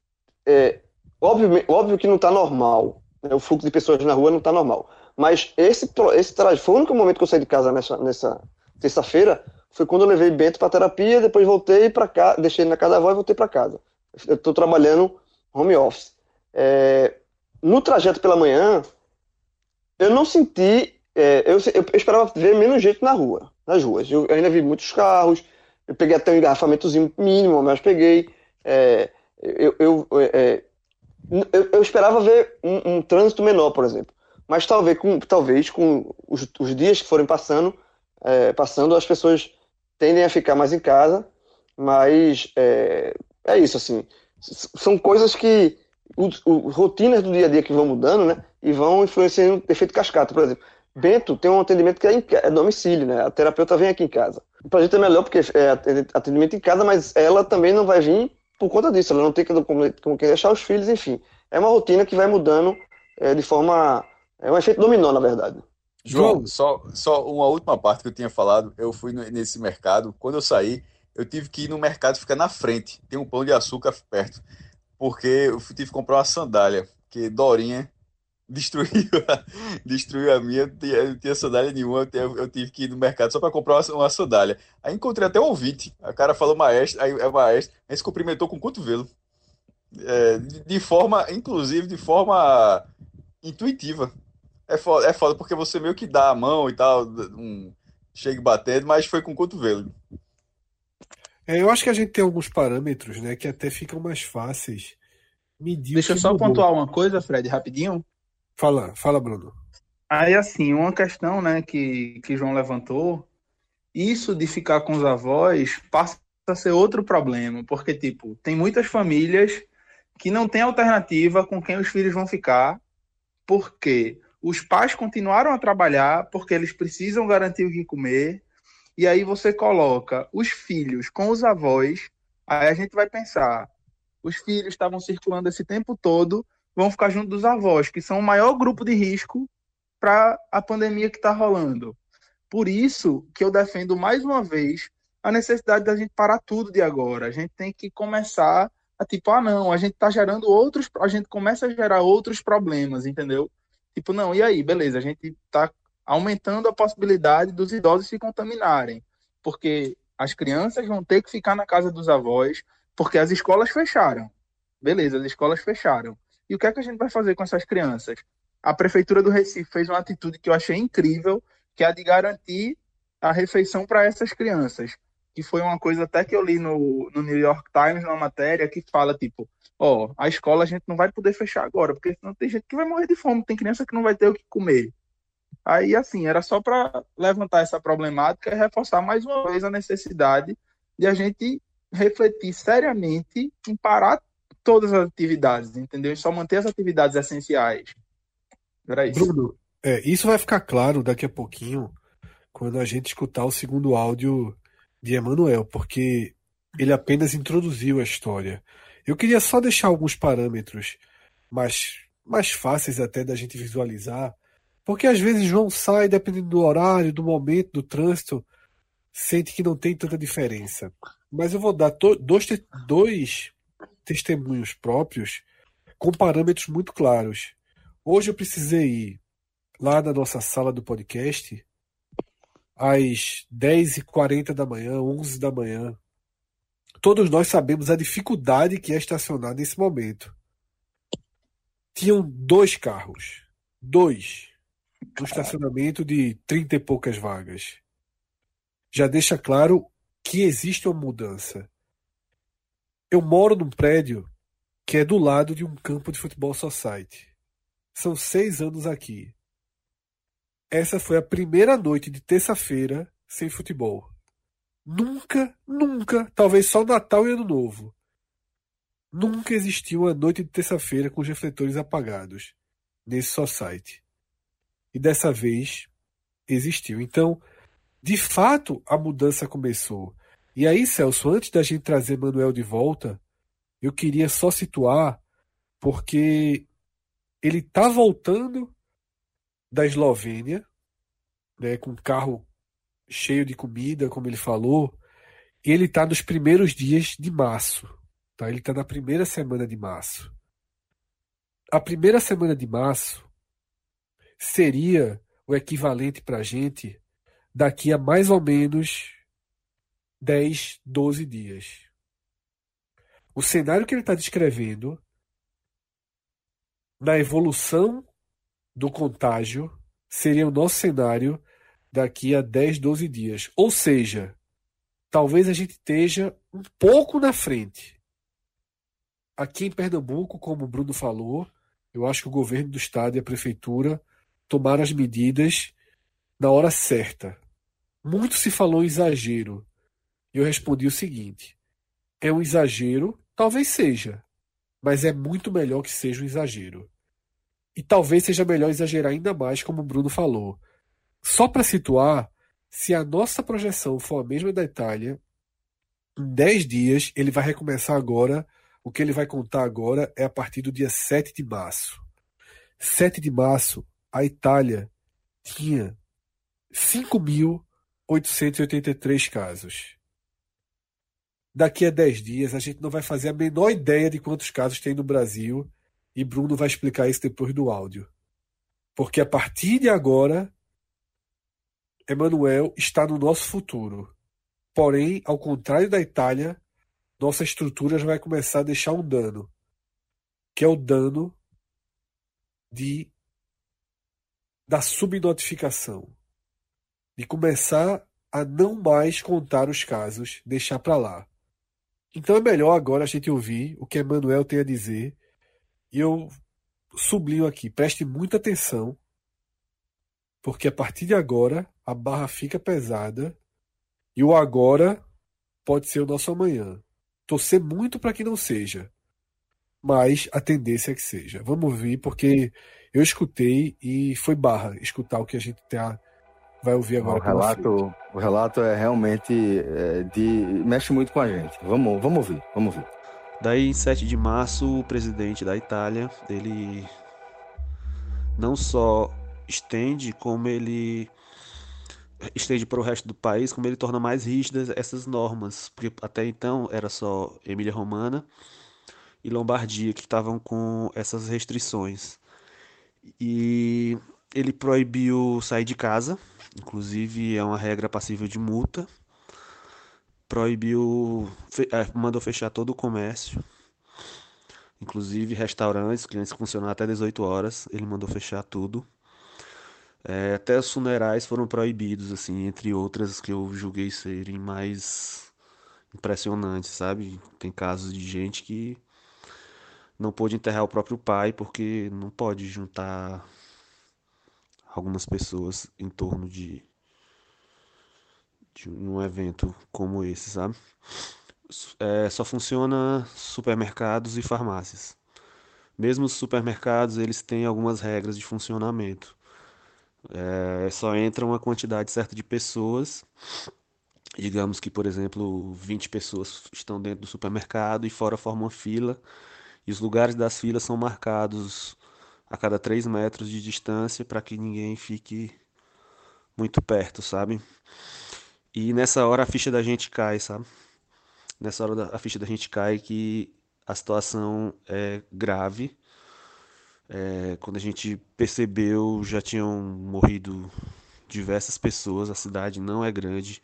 [SPEAKER 4] Óbvio, óbvio que não está normal. Né? O fluxo de pessoas na rua não está normal. Mas esse, esse foi o único momento que eu saí de casa nessa, nessa terça-feira. Foi quando eu levei Bento para terapia, depois voltei para cá, deixei ele na casa da avó e voltei para casa. Eu estou trabalhando home office. É, no trajeto pela manhã, eu não senti. É, eu, eu, esperava ver menos gente na rua, nas ruas. Eu, ainda vi muitos carros. Eu peguei até um engarrafamentozinho mínimo, mas peguei. É, eu, eu é, eu, eu esperava ver um, um, trânsito menor, por exemplo. Mas talvez com, talvez com os, os dias que forem passando, é, passando, as pessoas tendem a ficar mais em casa. Mas é, é isso, assim. São coisas que. O, o, rotinas do dia a dia que vão mudando, né? E vão influenciando o efeito cascata. Por exemplo, Bento tem um atendimento que é, em, é domicílio, né? A terapeuta vem aqui em casa. Pra gente é melhor porque é atendimento em casa, mas ela também não vai vir por conta disso, ela não tem como, como deixar os filhos, enfim. É uma rotina que vai mudando é, de forma. É um efeito dominó, na verdade.
[SPEAKER 7] João, só, só uma última parte que eu tinha falado. Eu fui nesse mercado, quando eu saí, eu tive que ir no mercado ficar na frente. Tem um pão de açúcar perto. Porque eu tive que comprar uma sandália. Que Dorinha destruiu a, destruiu a minha, eu não tinha sandália nenhuma, eu, eu, tive que ir no mercado só para comprar uma, uma, sandália. Aí encontrei até um ouvinte, a cara falou maestro, aí é maestro, aí se cumprimentou com o cotovelo. É, de, de, forma, inclusive, de forma intuitiva. É foda, é foda porque você meio que dá a mão e tal, um, chega batendo, mas foi com o cotovelo.
[SPEAKER 3] É, eu acho que a gente tem alguns parâmetros, né, que até ficam mais fáceis mediu
[SPEAKER 5] Deixa eu só
[SPEAKER 3] mudou.
[SPEAKER 5] pontuar uma coisa, Fred, rapidinho.
[SPEAKER 3] Fala, fala, Bruno.
[SPEAKER 5] Aí, assim, uma questão, né, que, que João levantou, isso de ficar com os avós passa a ser outro problema, porque, tipo, tem muitas famílias que não têm alternativa com quem os filhos vão ficar, porque os pais continuaram a trabalhar, porque eles precisam garantir o que comer, e aí você coloca os filhos com os avós, aí a gente vai pensar, os filhos estavam circulando esse tempo todo, vão ficar junto dos avós, que são o maior grupo de risco para a pandemia que está rolando. Por isso que eu defendo mais uma vez a necessidade da gente parar tudo de agora. A gente tem que começar a tipo, ah não, a gente está gerando outros, a gente começa a gerar outros problemas, entendeu? Tipo, não, e aí, beleza, a gente está aumentando a possibilidade dos idosos se contaminarem, porque as crianças vão ter que ficar na casa dos avós, porque as escolas fecharam. Beleza, as escolas fecharam. E o que é que a gente vai fazer com essas crianças? A prefeitura do Recife fez uma atitude que eu achei incrível, que é a de garantir a refeição para essas crianças. Que foi uma coisa até que eu li no, no New York Times, numa matéria, que fala, tipo, ó, a escola a gente não vai poder fechar agora, porque senão tem gente que vai morrer de fome, tem criança que não vai ter o que comer. Aí, assim, era só para levantar essa problemática e reforçar mais uma vez a necessidade de a gente refletir seriamente em parar todas as atividades, entendeu? E só manter as atividades essenciais. Era isso.
[SPEAKER 3] Bruno, é, isso vai ficar claro daqui a pouquinho, quando a gente escutar o segundo áudio de Emanuel, porque ele apenas introduziu a história. Eu queria só deixar alguns parâmetros mais, mais fáceis até da gente visualizar, porque às vezes João sai, dependendo do horário, do momento, do trânsito, sente que não tem tanta diferença. Mas eu vou dar dois, te- dois testemunhos próprios com parâmetros muito claros. Hoje eu precisei ir lá na nossa sala do podcast às 10h40 da manhã, 11 da manhã. Todos nós sabemos a dificuldade que é estacionar nesse momento. Tinham dois carros. Dois. Um estacionamento de 30 e poucas vagas. Já deixa claro que existe uma mudança. Eu moro num prédio que é do lado de um campo de futebol society. São seis anos aqui. Essa foi a primeira noite de terça-feira sem futebol. Nunca, nunca, talvez só Natal e Ano Novo. Nunca existiu uma noite de terça-feira com os refletores apagados nesse society. E dessa vez existiu. Então, de fato, a mudança começou. E aí, Celso, antes da gente trazer Manuel de volta, eu queria só situar, porque ele está voltando da Eslovênia, né, com um carro cheio de comida, como ele falou, e ele está nos primeiros dias de março. Tá? Ele está na primeira semana de março. A primeira semana de março seria o equivalente para a gente daqui a mais ou menos 10, 12 dias. O cenário que ele está descrevendo na evolução do contágio seria o nosso cenário daqui a 10, 12 dias. Ou seja, talvez a gente esteja um pouco na frente. Aqui em Pernambuco, como o Bruno falou, eu acho que o governo do estado e a prefeitura tomaram as medidas na hora certa. Muito se falou em exagero. E eu respondi o seguinte: é um exagero? Talvez seja, mas é muito melhor que seja um exagero. E talvez seja melhor exagerar ainda mais, como o Bruno falou. Só para situar, se a nossa projeção for a mesma da Itália, em 10 dias ele vai recomeçar agora. O que ele vai contar agora é a partir do dia 7 de março. 7 de março, a Itália tinha 5.883 casos. Daqui a 10 dias a gente não vai fazer a menor ideia de quantos casos tem no Brasil e Bruno vai explicar isso depois do áudio. Porque a partir de agora, Emanuel está no nosso futuro. Porém, ao contrário da Itália, nossa estrutura já vai começar a deixar um dano, que é o dano de da subnotificação, de começar a não mais contar os casos, deixar para lá. Então é melhor agora a gente ouvir o que Emanuel tem a dizer E eu sublinho aqui, preste muita atenção, porque a partir de agora a barra fica pesada e o agora pode ser o nosso amanhã. Torcer muito para que não seja, mas a tendência é que seja. Vamos ver, porque eu escutei e foi barra escutar o que a gente tá, vai ouvir agora.
[SPEAKER 2] O relato, o relato é realmente é, de mexe muito com a gente. Vamos, vamos ouvir, vamos ouvir.
[SPEAKER 6] Daí, em 7 de março, o presidente da Itália, ele não só estende, como ele estende para o resto do país, como ele torna mais rígidas essas normas, porque até então era só Emília Romana e Lombardia que estavam com essas restrições. E ele proibiu sair de casa, inclusive é uma regra passível de multa. Proibiu, é, mandou fechar todo o comércio, inclusive restaurantes, clientes que funcionam até 18 horas, ele mandou fechar tudo. É, até os funerais foram proibidos, assim, entre outras que eu julguei serem mais impressionantes, sabe? Tem casos de gente que não pôde enterrar o próprio pai porque não pode juntar algumas pessoas em torno de, de um evento como esse, sabe? É, só funciona supermercados e farmácias. Mesmo os supermercados, eles têm algumas regras de funcionamento. É, só entra uma quantidade certa de pessoas. Digamos que, por exemplo, 20 pessoas estão dentro do supermercado e fora formam fila. E os lugares das filas são marcados a cada 3 metros de distância para que ninguém fique muito perto, sabe? E nessa hora a ficha da gente cai, sabe? Nessa hora a ficha da gente cai que a situação é grave é, quando a gente percebeu, já tinham morrido diversas pessoas. A cidade não é grande,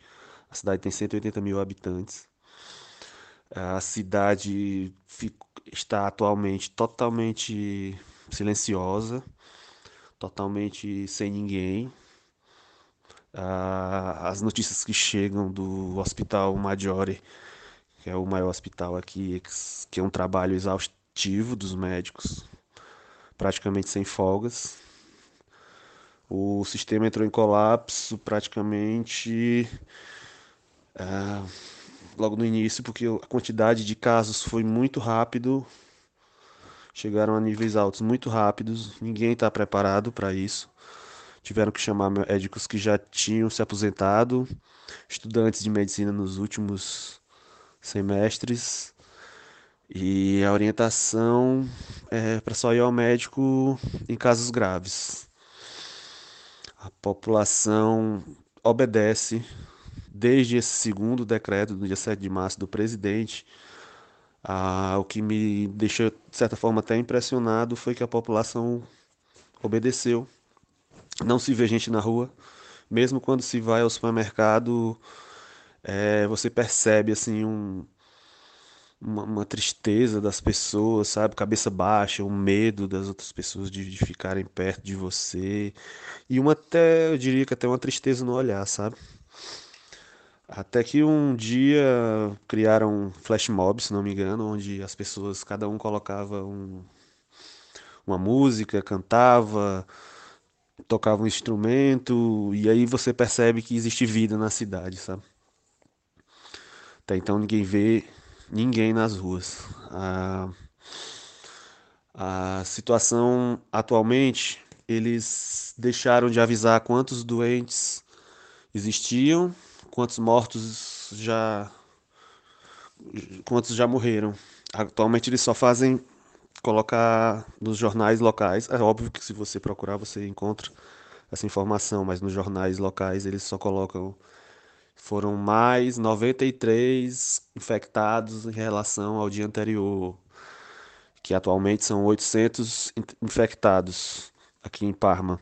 [SPEAKER 6] a cidade tem 180 mil habitantes. A cidade está atualmente totalmente silenciosa, totalmente sem ninguém. As notícias que chegam do Hospital Maggiore, que é o maior hospital aqui, que é um trabalho exaustivo dos médicos, praticamente sem folgas. O sistema entrou em colapso praticamente é, logo no início, porque a quantidade de casos foi muito rápido, chegaram a níveis altos muito rápidos, ninguém está preparado para isso. Tiveram que chamar médicos que já tinham se aposentado, estudantes de medicina nos últimos semestres e a orientação é para só ir ao médico em casos graves. A população obedece desde esse segundo decreto do dia 7 de março do presidente. Ah, o que me deixou, de certa forma, até impressionado foi que a população obedeceu. Não se vê gente na rua. Mesmo quando se vai ao supermercado, é, você percebe assim um, uma, uma, tristeza das pessoas, sabe? Cabeça baixa, um medo das outras pessoas de, de, ficarem perto de você. E uma até, eu diria que até uma tristeza no olhar, sabe? Até que um dia criaram um flash mob, se não me engano, onde as pessoas, cada um colocava um, uma música, cantava, tocava um instrumento, e aí você percebe que existe vida na cidade, sabe? Até então ninguém vê ninguém nas ruas. A, a situação atualmente, eles deixaram de avisar quantos doentes existiam, quantos mortos já quantos já morreram. Atualmente eles só fazem colocar nos jornais locais. É óbvio que se você procurar você encontra essa informação, mas nos jornais locais eles só colocam foram mais 93 infectados em relação ao dia anterior, que atualmente são 800 infectados aqui em Parma.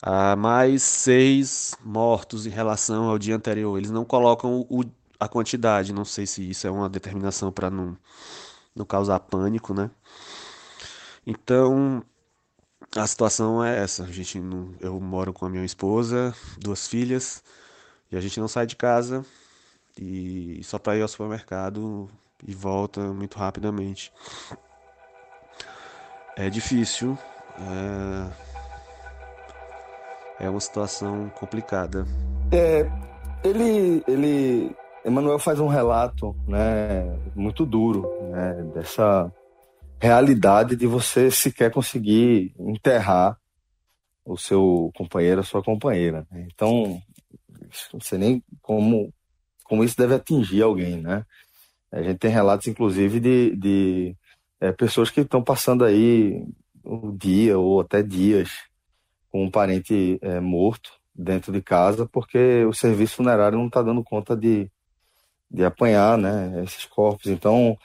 [SPEAKER 6] Há mais seis mortos em relação ao dia anterior. Eles não colocam o, a quantidade, não sei se isso é uma determinação para não, não causar pânico, né? Então, a situação é essa. A gente não, eu moro com a minha esposa, duas filhas. E a gente não sai de casa e só para ir ao supermercado e volta muito rapidamente. É difícil. É, é uma situação complicada.
[SPEAKER 2] É, ele, ele, Emanuel faz um relato, né, muito duro, né, dessa realidade de você sequer conseguir enterrar o seu companheiro, a sua companheira. Então, não sei nem como, como isso deve atingir alguém, né? A gente tem relatos, inclusive, de, de é, pessoas que estão passando aí um dia ou até dias com um parente é, morto dentro de casa porque o serviço funerário não está dando conta de, de apanhar né, esses corpos. Então,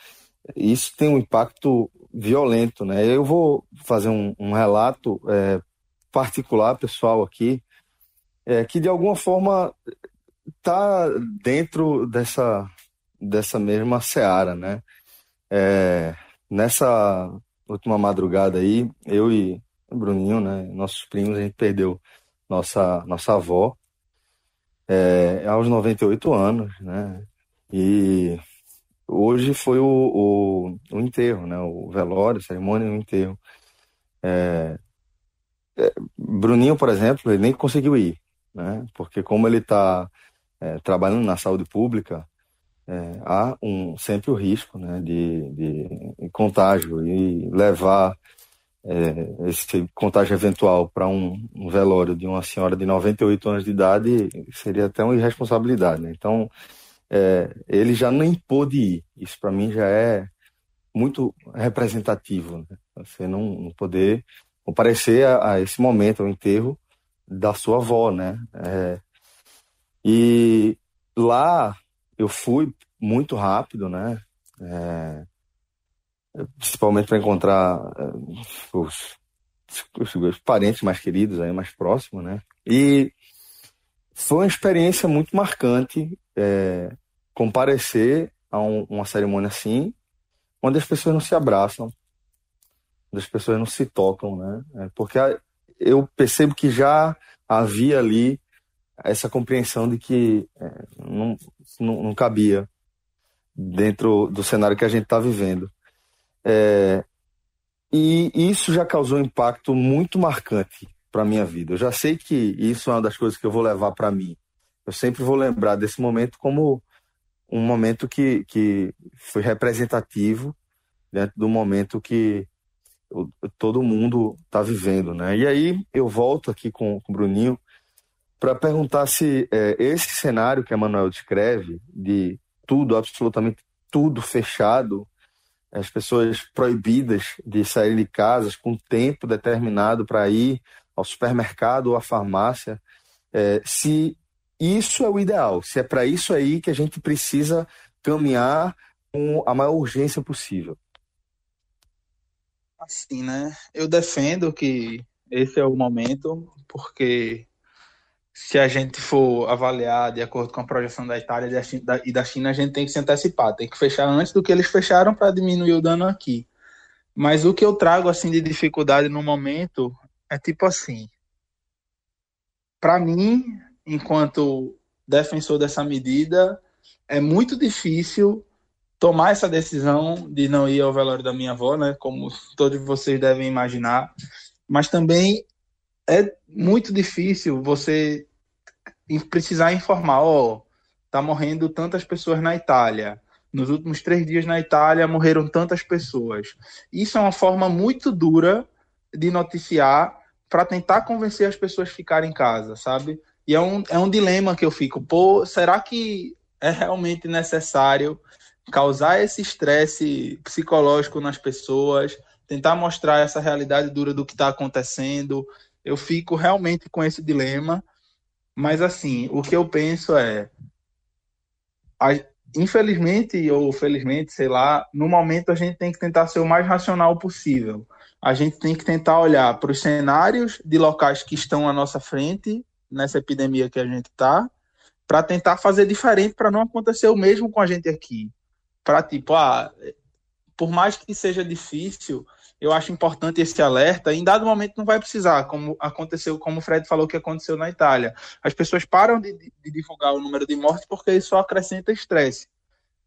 [SPEAKER 2] isso tem um impacto violento. Né? Eu vou fazer um, um relato é, particular, pessoal, aqui, é, que de alguma forma está dentro dessa, dessa mesma seara. Né? É, nessa última madrugada aí, eu e o Bruninho, né, nossos primos, a gente perdeu nossa, nossa avó é, aos 98 anos, né? E hoje foi o, o, o enterro, né? O velório, a cerimônia e o enterro. É, é, Bruninho, por exemplo, ele nem conseguiu ir, né? Porque como ele está é, trabalhando na saúde pública, é, há um, sempre o risco né, de, de contágio e levar é, esse contágio eventual para um, um, velório de uma senhora de 98 anos de idade seria até uma irresponsabilidade. Né? Então, é, ele já nem pôde ir. Isso para mim já é muito representativo. Né? Você não, não poder comparecer a, a, esse momento, ao enterro da sua avó, né? É, e lá eu fui muito rápido, né? É, principalmente para encontrar uh, os, os, os, parentes mais queridos, aí, mais próximos, né? E foi uma experiência muito marcante é, comparecer a um, uma cerimônia assim, onde as pessoas não se abraçam, onde as pessoas não se tocam, né? É, porque eu percebo que já havia ali essa compreensão de que é, não, não, não cabia dentro do cenário que a gente está vivendo. É, e isso já causou um impacto muito marcante para minha vida. Eu já sei que isso é uma das coisas que eu vou levar para mim. Eu sempre vou lembrar desse momento como um momento que, que foi representativo dentro do momento que todo mundo está vivendo, né? E aí eu volto aqui com, com o Bruninho para perguntar se é, esse cenário que a Manuel descreve de tudo, absolutamente tudo fechado, as pessoas proibidas de sair de casas com tempo determinado para ir ao supermercado ou à farmácia, é, se isso é o ideal, se é para isso aí que a gente precisa caminhar com a maior urgência possível.
[SPEAKER 5] Assim, né? Eu defendo que esse é o momento, porque se a gente for avaliar de acordo com a projeção da Itália e da China, a gente tem que se antecipar, tem que fechar antes do que eles fecharam para diminuir o dano aqui. Mas o que eu trago assim de dificuldade no momento é tipo assim, para mim, enquanto defensor dessa medida, é muito difícil tomar essa decisão de não ir ao velório da minha avó, né, como todos vocês devem imaginar, mas também é muito difícil você precisar informar, ó, oh, tá morrendo tantas pessoas na Itália. Nos últimos três dias na Itália morreram tantas pessoas. Isso é uma forma muito dura de noticiar para tentar convencer as pessoas a ficarem em casa, sabe? E é um, é um dilema que eu fico, pô, será que é realmente necessário causar esse estresse psicológico nas pessoas, tentar mostrar essa realidade dura do que está acontecendo? Eu fico realmente com esse dilema mas assim, o que eu penso é, a, infelizmente ou felizmente, sei lá, no momento a gente tem que tentar ser o mais racional possível. A gente tem que tentar olhar para os cenários de locais que estão à nossa frente nessa epidemia que a gente está, para tentar fazer diferente para não acontecer o mesmo com a gente aqui. Para tipo, ah, por mais que seja difícil, eu acho importante esse alerta. Em dado momento não vai precisar, como aconteceu, como o Fred falou que aconteceu na Itália. As pessoas param de, de divulgar o número de mortes porque isso só acrescenta estresse.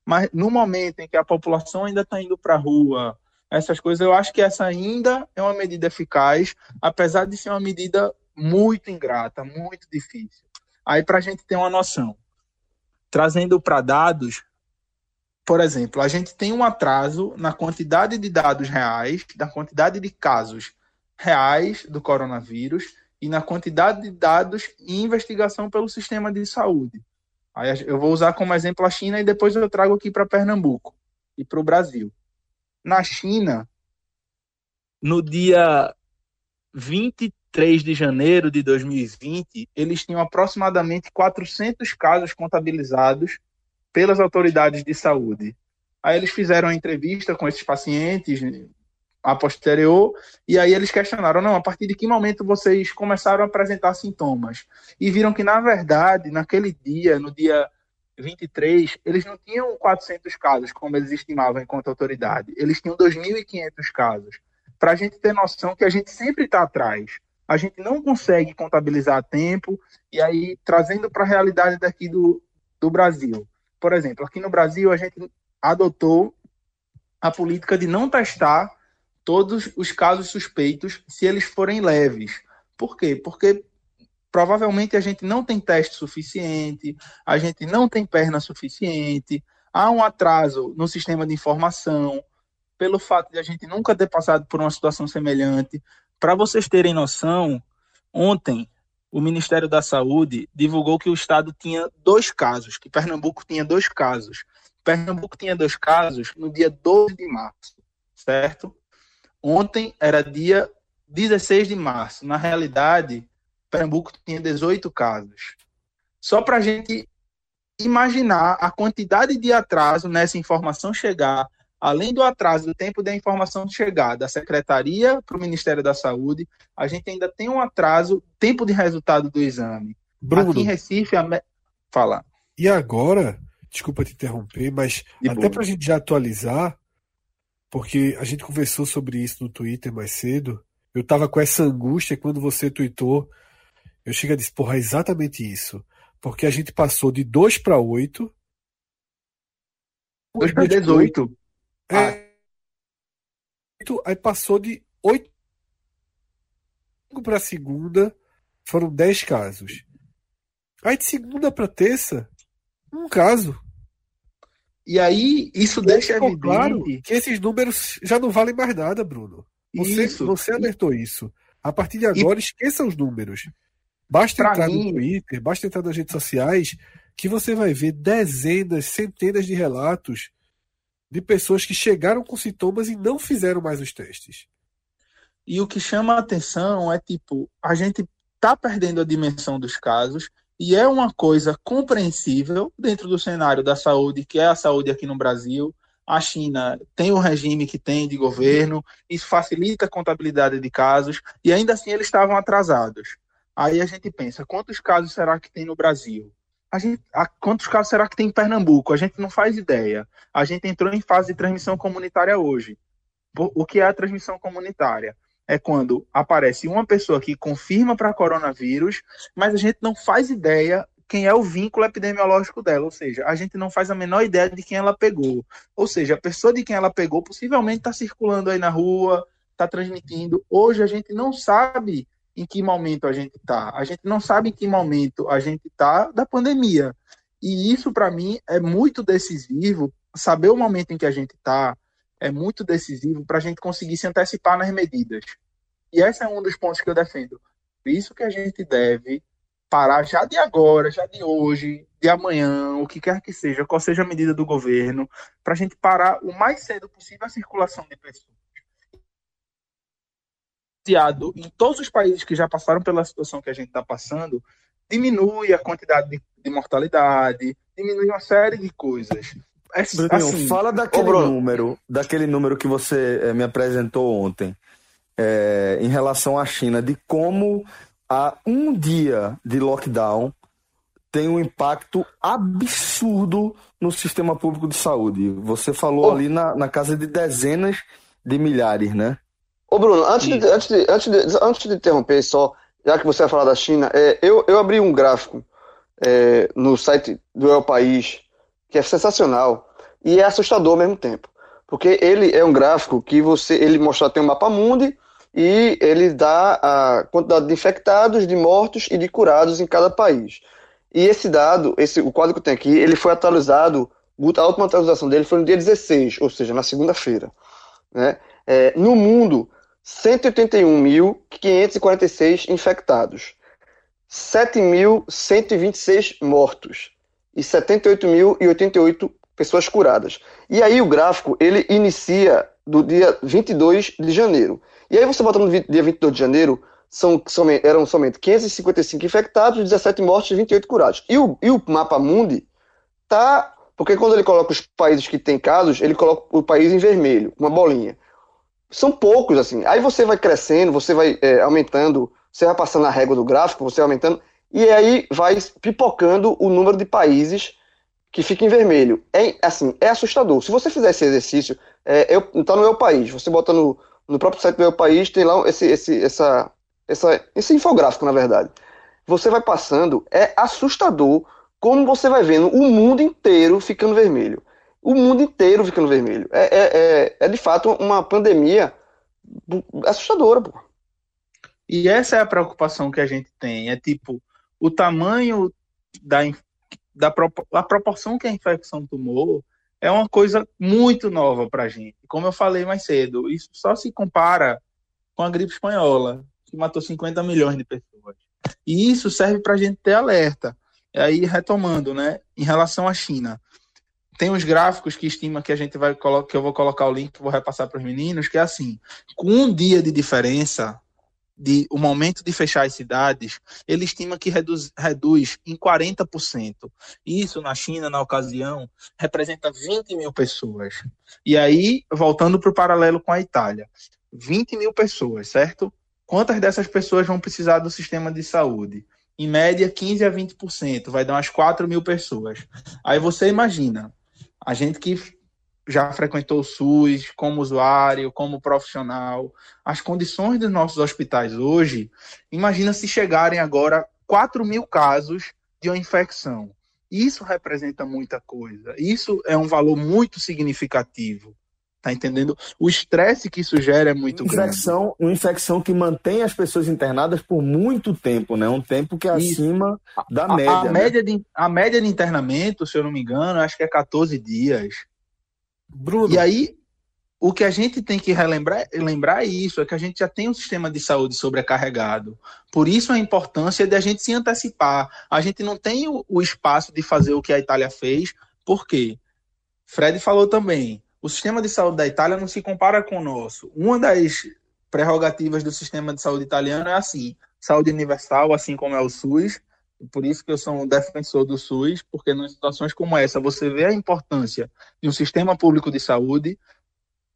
[SPEAKER 5] Mas no momento em que a população ainda está indo para a rua, essas coisas, eu acho que essa ainda é uma medida eficaz, apesar de ser uma medida muito ingrata, muito difícil. Aí, para a gente ter uma noção, trazendo para dados, por exemplo, a gente tem um atraso na quantidade de dados reais, da quantidade de casos reais do coronavírus e na quantidade de dados em investigação pelo sistema de saúde. Aí eu vou usar como exemplo a China e depois eu trago aqui para Pernambuco e para o Brasil. Na China, no dia 23 de janeiro de 2020, eles tinham aproximadamente 400 casos contabilizados pelas autoridades de saúde. Aí eles fizeram uma entrevista com esses pacientes a posterior, e aí eles questionaram, não, a partir de que momento vocês começaram a apresentar sintomas? E viram que, na verdade, naquele dia, no dia 23, eles não tinham 400 casos, como eles estimavam enquanto autoridade. Eles tinham 2.500 casos. Para a gente ter noção que a gente sempre está atrás. A gente não consegue contabilizar a tempo. E aí, trazendo para a realidade daqui do, do Brasil. Por exemplo, aqui no Brasil, a gente adotou a política de não testar todos os casos suspeitos se eles forem leves. Por quê? Porque provavelmente a gente não tem teste suficiente, a gente não tem perna suficiente, há um atraso no sistema de informação, pelo fato de a gente nunca ter passado por uma situação semelhante. Para vocês terem noção, ontem o Ministério da Saúde divulgou que o estado tinha dois casos, que Pernambuco tinha dois casos. Pernambuco tinha dois casos no dia 12 de março, certo? Ontem era dia 16 de março. Na realidade, Pernambuco tinha 18 casos. Só para a gente imaginar a quantidade de atraso nessa informação chegar, além do atraso do tempo da informação chegar da Secretaria para o Ministério da Saúde, a gente ainda tem um atraso, tempo de resultado do exame.
[SPEAKER 3] Bruno,
[SPEAKER 5] Aqui em Recife, a... fala.
[SPEAKER 3] E agora, desculpa te interromper, mas de até para a gente já atualizar, porque a gente conversou sobre isso no Twitter mais cedo. Eu tava com essa angústia quando você tweetou. Eu cheguei a dizer, porra, é exatamente isso. Porque a gente passou de 2 para 8.
[SPEAKER 5] 2 para 18.
[SPEAKER 3] É, ah. Aí passou de 8 para segunda. Foram 10 casos. Aí de segunda para terça, um caso.
[SPEAKER 5] E aí, isso deixa evidente... claro
[SPEAKER 3] que esses números já não valem mais nada, Bruno. Você, isso. você alertou isso. A partir de agora, e... esqueça os números. Basta pra entrar mim... no Twitter, basta entrar nas redes sociais, que você vai ver dezenas, centenas de relatos de pessoas que chegaram com sintomas e não fizeram mais os testes.
[SPEAKER 5] E o que chama a atenção é tipo, a gente tá perdendo a dimensão dos casos e é uma coisa compreensível dentro do cenário da saúde, que é a saúde aqui no Brasil. A China tem o regime que tem de governo, isso facilita a contabilidade de casos, e ainda assim eles estavam atrasados. Aí a gente pensa, quantos casos será que tem no Brasil? A gente, a, quantos casos será que tem em Pernambuco? A gente não faz ideia. A gente entrou em fase de transmissão comunitária hoje. O que é a transmissão comunitária? é quando aparece uma pessoa que confirma para coronavírus, mas a gente não faz ideia quem é o vínculo epidemiológico dela, ou seja, a gente não faz a menor ideia de quem ela pegou. Ou seja, a pessoa de quem ela pegou possivelmente está circulando aí na rua, está transmitindo. Hoje a gente não sabe em que momento a gente está. A gente não sabe em que momento a gente está da pandemia. E isso, para mim, é muito decisivo. Saber o momento em que a gente está, é muito decisivo para a gente conseguir se antecipar nas medidas. E esse é um dos pontos que eu defendo. Por isso que a gente deve parar já de agora, já de hoje, de amanhã, o que quer que seja, qual seja a medida do governo, para a gente parar o mais cedo possível a circulação de pessoas. Em todos os países que já passaram pela situação que a gente está passando, diminui a quantidade de, de mortalidade, diminui uma série de coisas.
[SPEAKER 2] É, assim, fala daquele número, daquele número que você é, me apresentou ontem, é, em relação à China, de como a um dia de lockdown tem um impacto absurdo no sistema público de saúde. Você falou Ô, ali na, na casa de dezenas de milhares, né?
[SPEAKER 4] Ô Bruno, antes de, antes, de, antes, de, antes de interromper só, já que você vai falar da China, é, eu, eu abri um gráfico é, no site do El País que é sensacional e é assustador ao mesmo tempo. Porque ele é um gráfico que você ele mostra tem um mapa mundi e ele dá a quantidade de infectados, de mortos e de curados em cada país. E esse dado, esse o quadro que eu tenho aqui, ele foi atualizado, a última atualização dele foi no dia 16, ou seja, na segunda-feira. Né? É, no mundo, 181.546 infectados, 7.126 mortos e 78.088 pessoas curadas. E aí o gráfico, ele inicia do dia 22 de janeiro. E aí você bota no dia 22 de janeiro, são, eram somente 555 infectados, 17 mortos e 28 curados. E o, e o mapa mundi tá... Porque quando ele coloca os países que têm casos, ele coloca o país em vermelho, uma bolinha. São poucos, assim. Aí você vai crescendo, você vai é, aumentando, você vai passando a régua do gráfico, você vai aumentando, e aí vai pipocando o número de países que fica em vermelho. É, assim, é assustador. Se você fizer esse exercício, é, eu, tá no meu país, você bota no, no próprio site do meu país, tem lá esse, esse, essa, essa, esse infográfico, na verdade. Você vai passando, é assustador como você vai vendo o mundo inteiro ficando vermelho. O mundo inteiro ficando vermelho. É, é, é, é de fato uma pandemia assustadora, pô.
[SPEAKER 5] E essa é a preocupação que a gente tem. É tipo, o tamanho da, da a proporção que a infecção tomou é uma coisa muito nova para a gente. Como eu falei mais cedo, isso só se compara com a gripe espanhola, que matou 50 milhões de pessoas. E isso serve para a gente ter alerta. E aí, retomando, né, em relação à China, tem uns gráficos que estima que a gente vai que eu vou colocar o link, vou repassar para os meninos, que é assim, com um dia de diferença de o momento de fechar as cidades, ele estima que reduz, reduz em 40%. Isso na China, na ocasião, representa 20 mil pessoas. E aí, voltando para o paralelo com a Itália, 20 mil pessoas, certo? Quantas dessas pessoas vão precisar do sistema de saúde? Em média, 15 a 20%, vai dar umas 4 mil pessoas. Aí você imagina, a gente que já frequentou o SUS como usuário, como profissional, as condições dos nossos hospitais hoje, imagina se chegarem agora 4 mil casos de uma infecção. Isso representa muita coisa. Isso é um valor muito significativo. Tá entendendo? O estresse que isso gera é muito
[SPEAKER 2] infecção,
[SPEAKER 5] grande.
[SPEAKER 2] Uma infecção que mantém as pessoas internadas por muito tempo, né? Um tempo que é isso. acima da
[SPEAKER 5] a,
[SPEAKER 2] média.
[SPEAKER 5] A,
[SPEAKER 2] né?
[SPEAKER 5] média de, a média de internamento, se eu não me engano, acho que é 14 dias.
[SPEAKER 3] Bruno.
[SPEAKER 5] E aí, o que a gente tem que relembrar lembrar é isso, é que a gente já tem um sistema de saúde sobrecarregado. Por isso a importância de a gente se antecipar. A gente não tem o, o espaço de fazer o que a Itália fez, por quê? Fred falou também, o sistema de saúde da Itália não se compara com o nosso. Uma das prerrogativas do sistema de saúde italiano é assim, saúde universal, assim como é o SUS, por isso que eu sou um defensor do SUS, porque em situações como essa você vê a importância de um sistema público de saúde,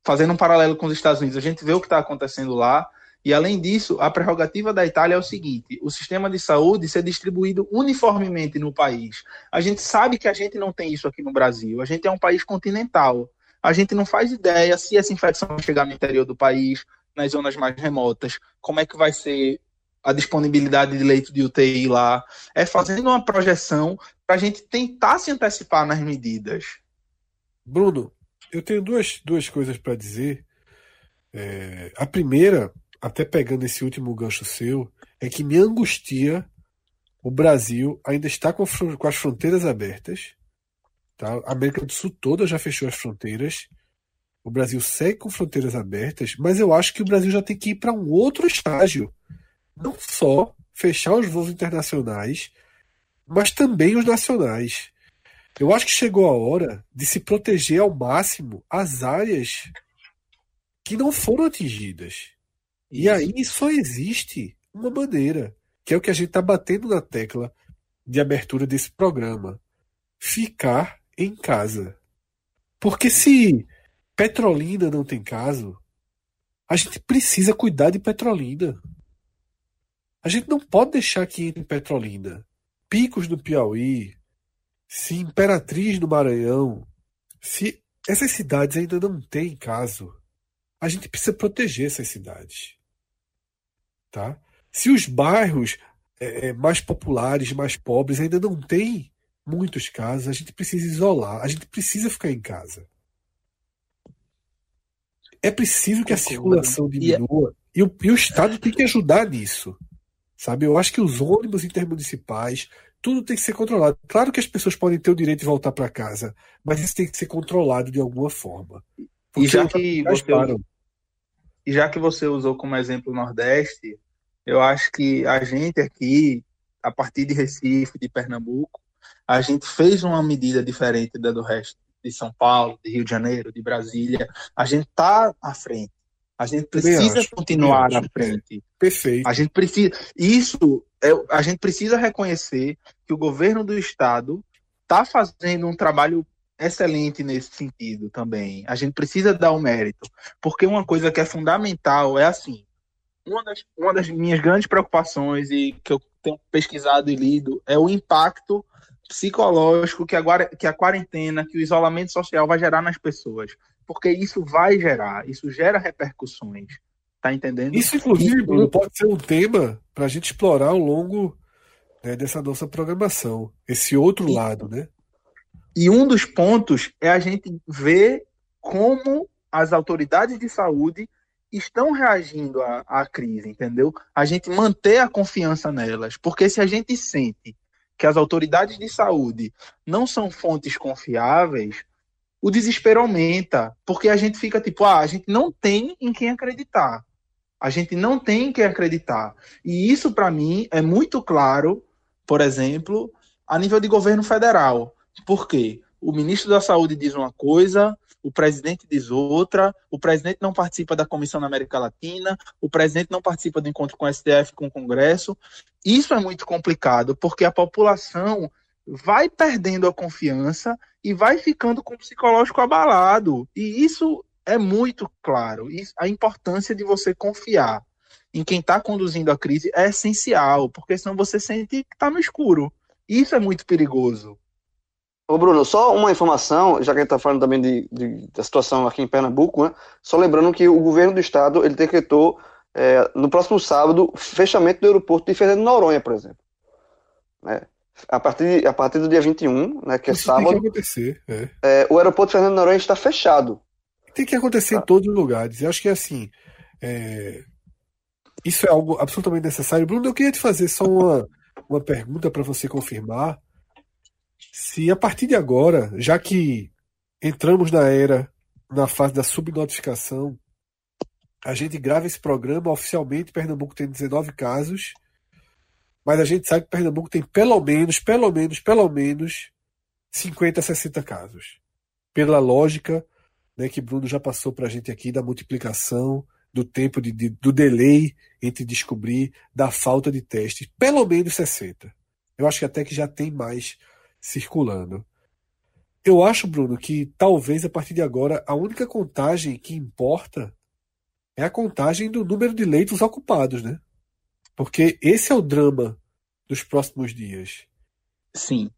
[SPEAKER 5] fazendo um paralelo com os Estados Unidos, a gente vê o que está acontecendo lá, e além disso, a prerrogativa da Itália é o seguinte: o sistema de saúde ser distribuído uniformemente no país. A gente sabe que a gente não tem isso aqui no Brasil. A gente é um país continental. A gente não faz ideia se essa infecção chegar no interior do país, nas zonas mais remotas, como é que vai ser a disponibilidade de leito de UTI lá, é fazendo uma projeção para a gente tentar se antecipar nas medidas.
[SPEAKER 3] Bruno, eu tenho duas, duas coisas para dizer. É, a primeira, até pegando esse último gancho seu, é que me angustia o Brasil ainda está com, com as fronteiras abertas. Tá? A América do Sul toda já fechou as fronteiras. O Brasil segue com fronteiras abertas, mas eu acho que o Brasil já tem que ir para um outro estágio não só fechar os voos internacionais, mas também os nacionais. Eu acho que chegou a hora de se proteger ao máximo as áreas que não foram atingidas. E aí só existe uma maneira, que é o que a gente está batendo na tecla de abertura desse programa: ficar em casa. Porque se Petrolina não tem caso, a gente precisa cuidar de Petrolina. A gente não pode deixar que entre Petrolina, Picos do Piauí, se Imperatriz do Maranhão, se essas cidades ainda não têm caso, a gente precisa proteger essas cidades. Tá? Se os bairros é, é mais populares, mais pobres, ainda não têm muitos casos, a gente precisa isolar, a gente precisa ficar em casa. É preciso que a circulação diminua e, o, e o Estado tem que ajudar nisso. Sabe? Eu acho que os ônibus intermunicipais, tudo tem que ser controlado. Claro que as pessoas podem ter o direito de voltar para casa, mas isso tem que ser controlado de alguma forma.
[SPEAKER 5] E já que você
[SPEAKER 3] param.
[SPEAKER 5] E já que você usou como exemplo o Nordeste, eu acho que a gente aqui, a partir de Recife, de Pernambuco, a gente fez uma medida diferente da do resto de São Paulo, de Rio de Janeiro, de Brasília. A gente está à frente. A gente precisa
[SPEAKER 3] acho,
[SPEAKER 5] continuar
[SPEAKER 3] acho.
[SPEAKER 5] frente.
[SPEAKER 3] Perfeito.
[SPEAKER 5] A gente precisa. Isso, é, a gente precisa reconhecer que o governo do estado está fazendo um trabalho excelente nesse sentido também. A gente precisa dar o mérito, porque uma coisa que é fundamental é assim. Uma das, uma das minhas grandes preocupações e que eu tenho pesquisado e lido é o impacto psicológico que a, guar- que a quarentena, que o isolamento social vai gerar nas pessoas. Porque isso vai gerar, isso gera repercussões. Tá entendendo?
[SPEAKER 3] Isso, inclusive, Bruno, pode ser um tema para a gente explorar ao longo né, dessa nossa programação. Esse outro
[SPEAKER 5] E-
[SPEAKER 3] lado, né?
[SPEAKER 5] E um dos pontos é a gente ver como as autoridades de saúde estão reagindo à, à crise, entendeu? A gente manter a confiança nelas. Porque se a gente sente que as autoridades de saúde não são fontes confiáveis, o desespero aumenta. Porque a gente fica tipo, ah, a gente não tem em quem acreditar. A gente não tem em quem acreditar. E isso, para mim, é muito claro, por exemplo, a nível de governo federal. Por quê? O ministro da Saúde diz uma coisa, o presidente diz outra, o presidente não participa da Comissão na América Latina, o presidente não participa do encontro com o STF, com o Congresso. Isso é muito complicado, porque a população vai perdendo a confiança e vai ficando com o psicológico abalado. E isso é muito claro. A importância de você confiar em quem está conduzindo a crise é essencial, porque senão você sente que está no escuro. Isso é muito perigoso.
[SPEAKER 4] Ô Bruno, só uma informação, já que a gente está falando também de, de- da situação aqui em Pernambuco, né? Só lembrando que o governo do estado ele decretou é, no próximo sábado fechamento do aeroporto de Fernando Noronha, por exemplo. Né? A partir, a partir do dia 21, né, que é
[SPEAKER 3] Isso tem que
[SPEAKER 4] sábado,
[SPEAKER 3] acontecer. é.
[SPEAKER 4] é, o aeroporto de Fernando Noronha está fechado.
[SPEAKER 3] Tem que acontecer em todos os lugares. Eu acho que assim. é, Isso é algo absolutamente necessário. Bruno, eu queria te fazer só uma, uma pergunta para você confirmar. Se a partir de agora, já que entramos na era, na fase da subnotificação, a gente grava esse programa oficialmente, Pernambuco tem 19 casos, mas a gente sabe que Pernambuco tem pelo menos, pelo menos, pelo menos 50, 60 casos. Pela lógica né, que Bruno já passou para a gente aqui da multiplicação, do tempo de, de- do delay entre descobrir, da falta de testes, pelo menos 60. Eu acho que até que já tem mais circulando. Eu acho, Bruno, que talvez a partir de agora a única contagem que importa é a contagem do número de leitos ocupados, né? Porque esse é o drama dos próximos dias.
[SPEAKER 5] Sim.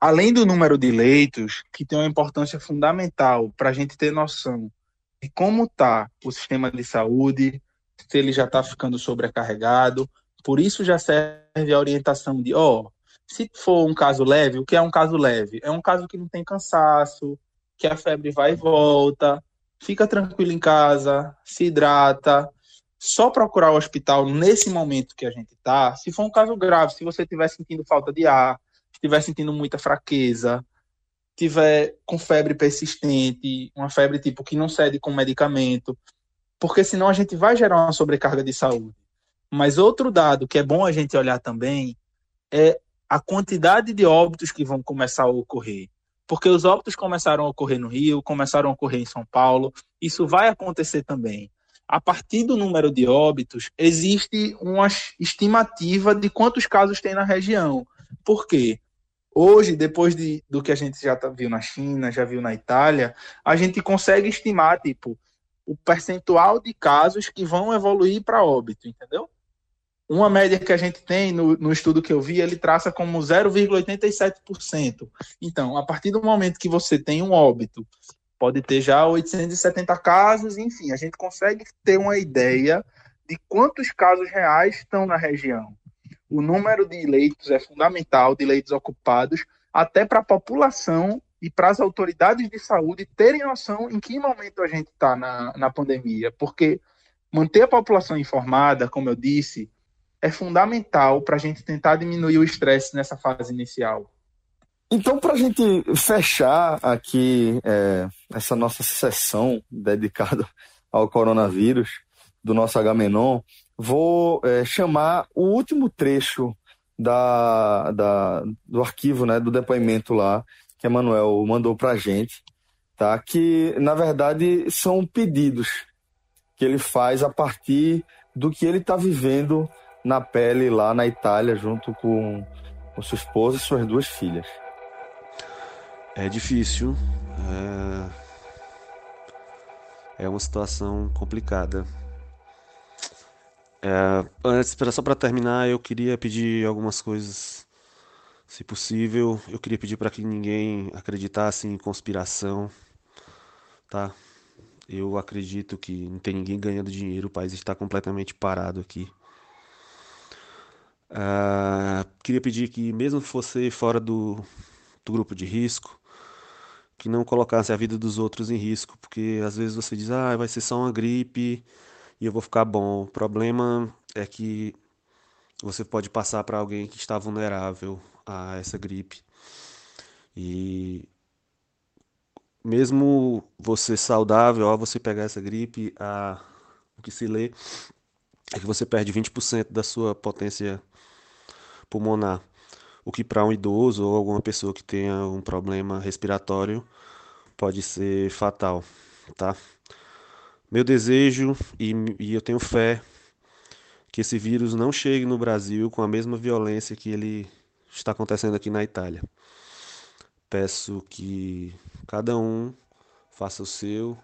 [SPEAKER 5] Além do número de leitos, que tem uma importância fundamental para a gente ter noção de como está o sistema de saúde, se ele já está ficando sobrecarregado. Por isso já serve a orientação de, ó, se for um caso leve, o que é um caso leve? É um caso que não tem cansaço, que a febre vai e volta, fica tranquilo em casa, se hidrata, só procurar o hospital nesse momento que a gente está. Se for um caso grave, se você estiver sentindo falta de ar, estiver sentindo muita fraqueza, tiver com febre persistente, uma febre tipo que não cede com medicamento, porque senão a gente vai gerar uma sobrecarga de saúde. Mas outro dado que é bom a gente olhar também é a quantidade de óbitos que vão começar a ocorrer. Porque os óbitos começaram a ocorrer no Rio, começaram a ocorrer em São Paulo, isso vai acontecer também. A partir do número de óbitos, existe uma estimativa de quantos casos tem na região. Por quê? Hoje, depois de, do que a gente já tá, viu na China, já viu na Itália, a gente consegue estimar, tipo, o percentual de casos que vão evoluir para óbito, entendeu? Uma média que a gente tem no, no estudo que eu vi, ele traça como 0,87%. Então, a partir do momento que você tem um óbito, pode ter já 870 casos, enfim, a gente consegue ter uma ideia de quantos casos reais estão na região. O número de leitos é fundamental, de leitos ocupados, até para a população e para as autoridades de saúde terem noção em que momento a gente está na, na pandemia, porque manter a população informada, como eu disse, é fundamental para a gente tentar diminuir o estresse nessa fase inicial.
[SPEAKER 2] Então, para a gente fechar aqui é, essa nossa sessão dedicada ao coronavírus do nosso Agamenon, vou é, chamar o último trecho da, da, do arquivo, né, do depoimento lá, que a Manuel mandou para a gente, tá? que, na verdade, são pedidos que ele faz a partir do que ele está vivendo na pele lá na Itália, junto com, com sua esposa e suas duas filhas.
[SPEAKER 6] É difícil. É, é uma situação complicada. É, antes, só para terminar, eu queria pedir algumas coisas, se possível. Eu queria pedir para que ninguém acreditasse em conspiração, tá? Eu acredito que não tem ninguém ganhando dinheiro, o país está completamente parado aqui. Uh, queria pedir que, mesmo fosse fora do, do grupo de risco, que não colocasse a vida dos outros em risco, porque às vezes você diz, ah, vai ser só uma gripe e eu vou ficar bom. O problema é que você pode passar para alguém que está vulnerável a essa gripe. E mesmo você saudável, ao você pegar essa gripe, a, o que se lê é que você perde 20% da sua potência pulmonar o que para um idoso ou alguma pessoa que tenha um problema respiratório pode ser fatal, tá? Meu desejo e, e eu tenho fé que esse vírus não chegue no Brasil com a mesma violência que ele está acontecendo aqui na Itália. Peço que cada um faça o seu,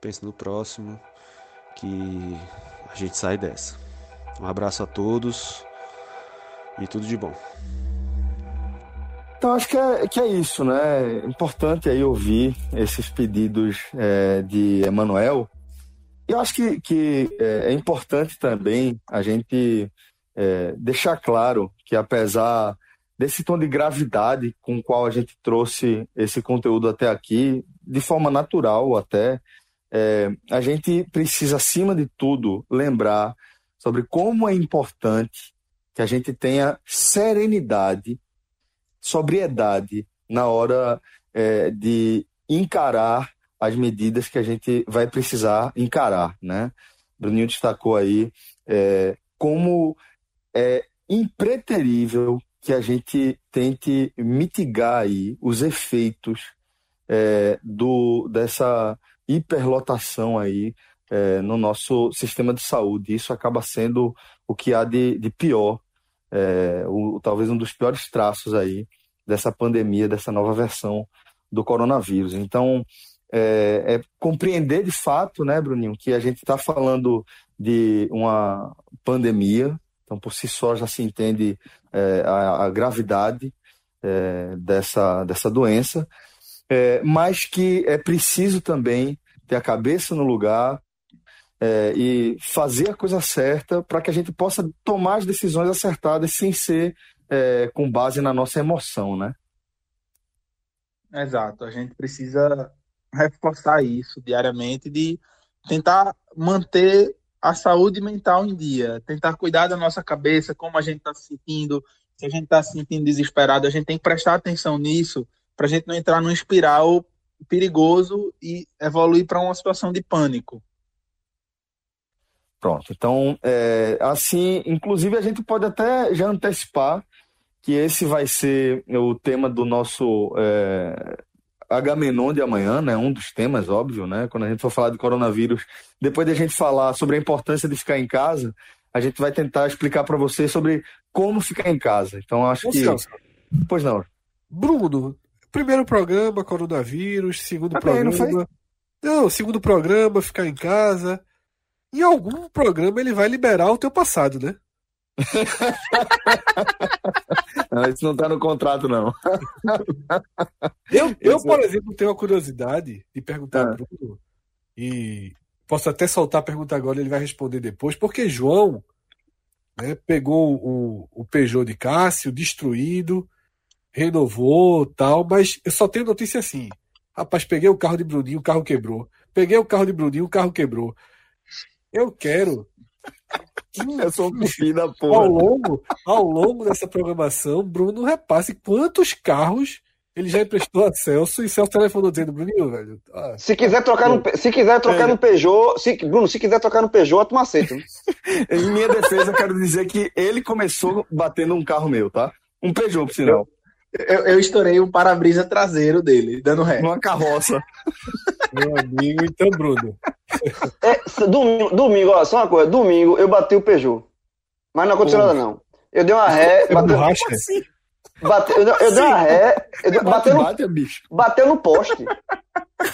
[SPEAKER 6] pense no próximo, que a gente sai dessa. Um abraço a todos e tudo de bom.
[SPEAKER 2] Então acho que é, que é isso, né? Importante aí ouvir esses pedidos é, de Emanuel. E eu acho que, que é, é importante também a gente é, deixar claro que apesar desse tom de gravidade com o qual a gente trouxe esse conteúdo até aqui, de forma natural até, é, a gente precisa, acima de tudo, lembrar sobre como é importante que a gente tenha serenidade sobriedade na hora é, de encarar as medidas que a gente vai precisar encarar, né? Bruninho destacou aí é, como é impreterível que a gente tente mitigar aí os efeitos é, do, dessa hiperlotação aí é, no nosso sistema de saúde. Isso acaba sendo o que há de, de pior é, o, talvez um dos piores traços aí dessa pandemia, dessa nova versão do coronavírus. Então, é, é compreender de fato, né, Bruninho, que a gente está falando de uma pandemia, então por si só já se entende é, a, a, gravidade é, dessa, dessa doença, é, mas que é preciso também ter a cabeça no lugar, é, e fazer a coisa certa para que a gente possa tomar as decisões acertadas sem ser é, com base na nossa emoção, né?
[SPEAKER 5] Exato, a gente precisa reforçar isso diariamente de tentar manter a saúde mental em dia, tentar cuidar da nossa cabeça, como a gente está se sentindo, se a gente está se sentindo desesperado, a gente tem que prestar atenção nisso para a gente não entrar num espiral perigoso e evoluir para uma situação de pânico.
[SPEAKER 2] Pronto. Então, é, assim, inclusive a gente pode até já antecipar que esse vai ser o tema do nosso é, Agamenon de amanhã, né? Um dos temas, óbvio, né? Quando a gente for falar de coronavírus, depois de a gente falar sobre a importância de ficar em casa, a gente vai tentar explicar para você sobre como ficar em casa. Então, acho que. Pois não.
[SPEAKER 3] Bruno, primeiro programa, coronavírus, segundo tá programa. Não, não, segundo programa, ficar em casa em algum programa ele vai liberar o teu passado, né?
[SPEAKER 2] não, isso não tá no contrato, não.
[SPEAKER 3] eu, eu, por exemplo, tenho a curiosidade de perguntar ah. Bruno, e posso até soltar a pergunta agora, ele vai responder depois, porque João né, pegou o, o Peugeot de Cássio, destruído, renovou tal, mas eu só tenho notícia assim. Rapaz, peguei o carro de Bruninho, o carro quebrou. Peguei o carro de Bruninho, o carro quebrou. Eu quero.
[SPEAKER 2] Eu sou um da
[SPEAKER 3] Ao
[SPEAKER 2] porra.
[SPEAKER 3] longo, ao longo dessa programação, Bruno repasse quantos carros ele já emprestou a Celso e Celso telefonou dizendo, Bruninho, velho. ah,
[SPEAKER 4] Se quiser trocar no, se quiser trocar no Peugeot, se, Bruno, se quiser trocar no Peugeot, turma aceita.
[SPEAKER 2] Em minha defesa, eu quero dizer que ele começou batendo um carro meu, tá? Um Peugeot, por sinal.
[SPEAKER 5] Eu, eu estourei o para-brisa traseiro dele, dando ré.
[SPEAKER 2] Numa carroça.
[SPEAKER 3] meu amigo, então, Bruno.
[SPEAKER 4] É, domingo, domingo, ó, só uma coisa, domingo eu bati o Peugeot. Mas não aconteceu
[SPEAKER 3] Pô.
[SPEAKER 4] nada, não. Eu dei uma ré,
[SPEAKER 3] É
[SPEAKER 4] bateu,
[SPEAKER 3] borracha?
[SPEAKER 4] bateu, eu, dei- eu dei uma ré, eu dei-
[SPEAKER 2] Bate,
[SPEAKER 4] bateu, no,
[SPEAKER 2] bate, bicho.
[SPEAKER 4] bateu no poste.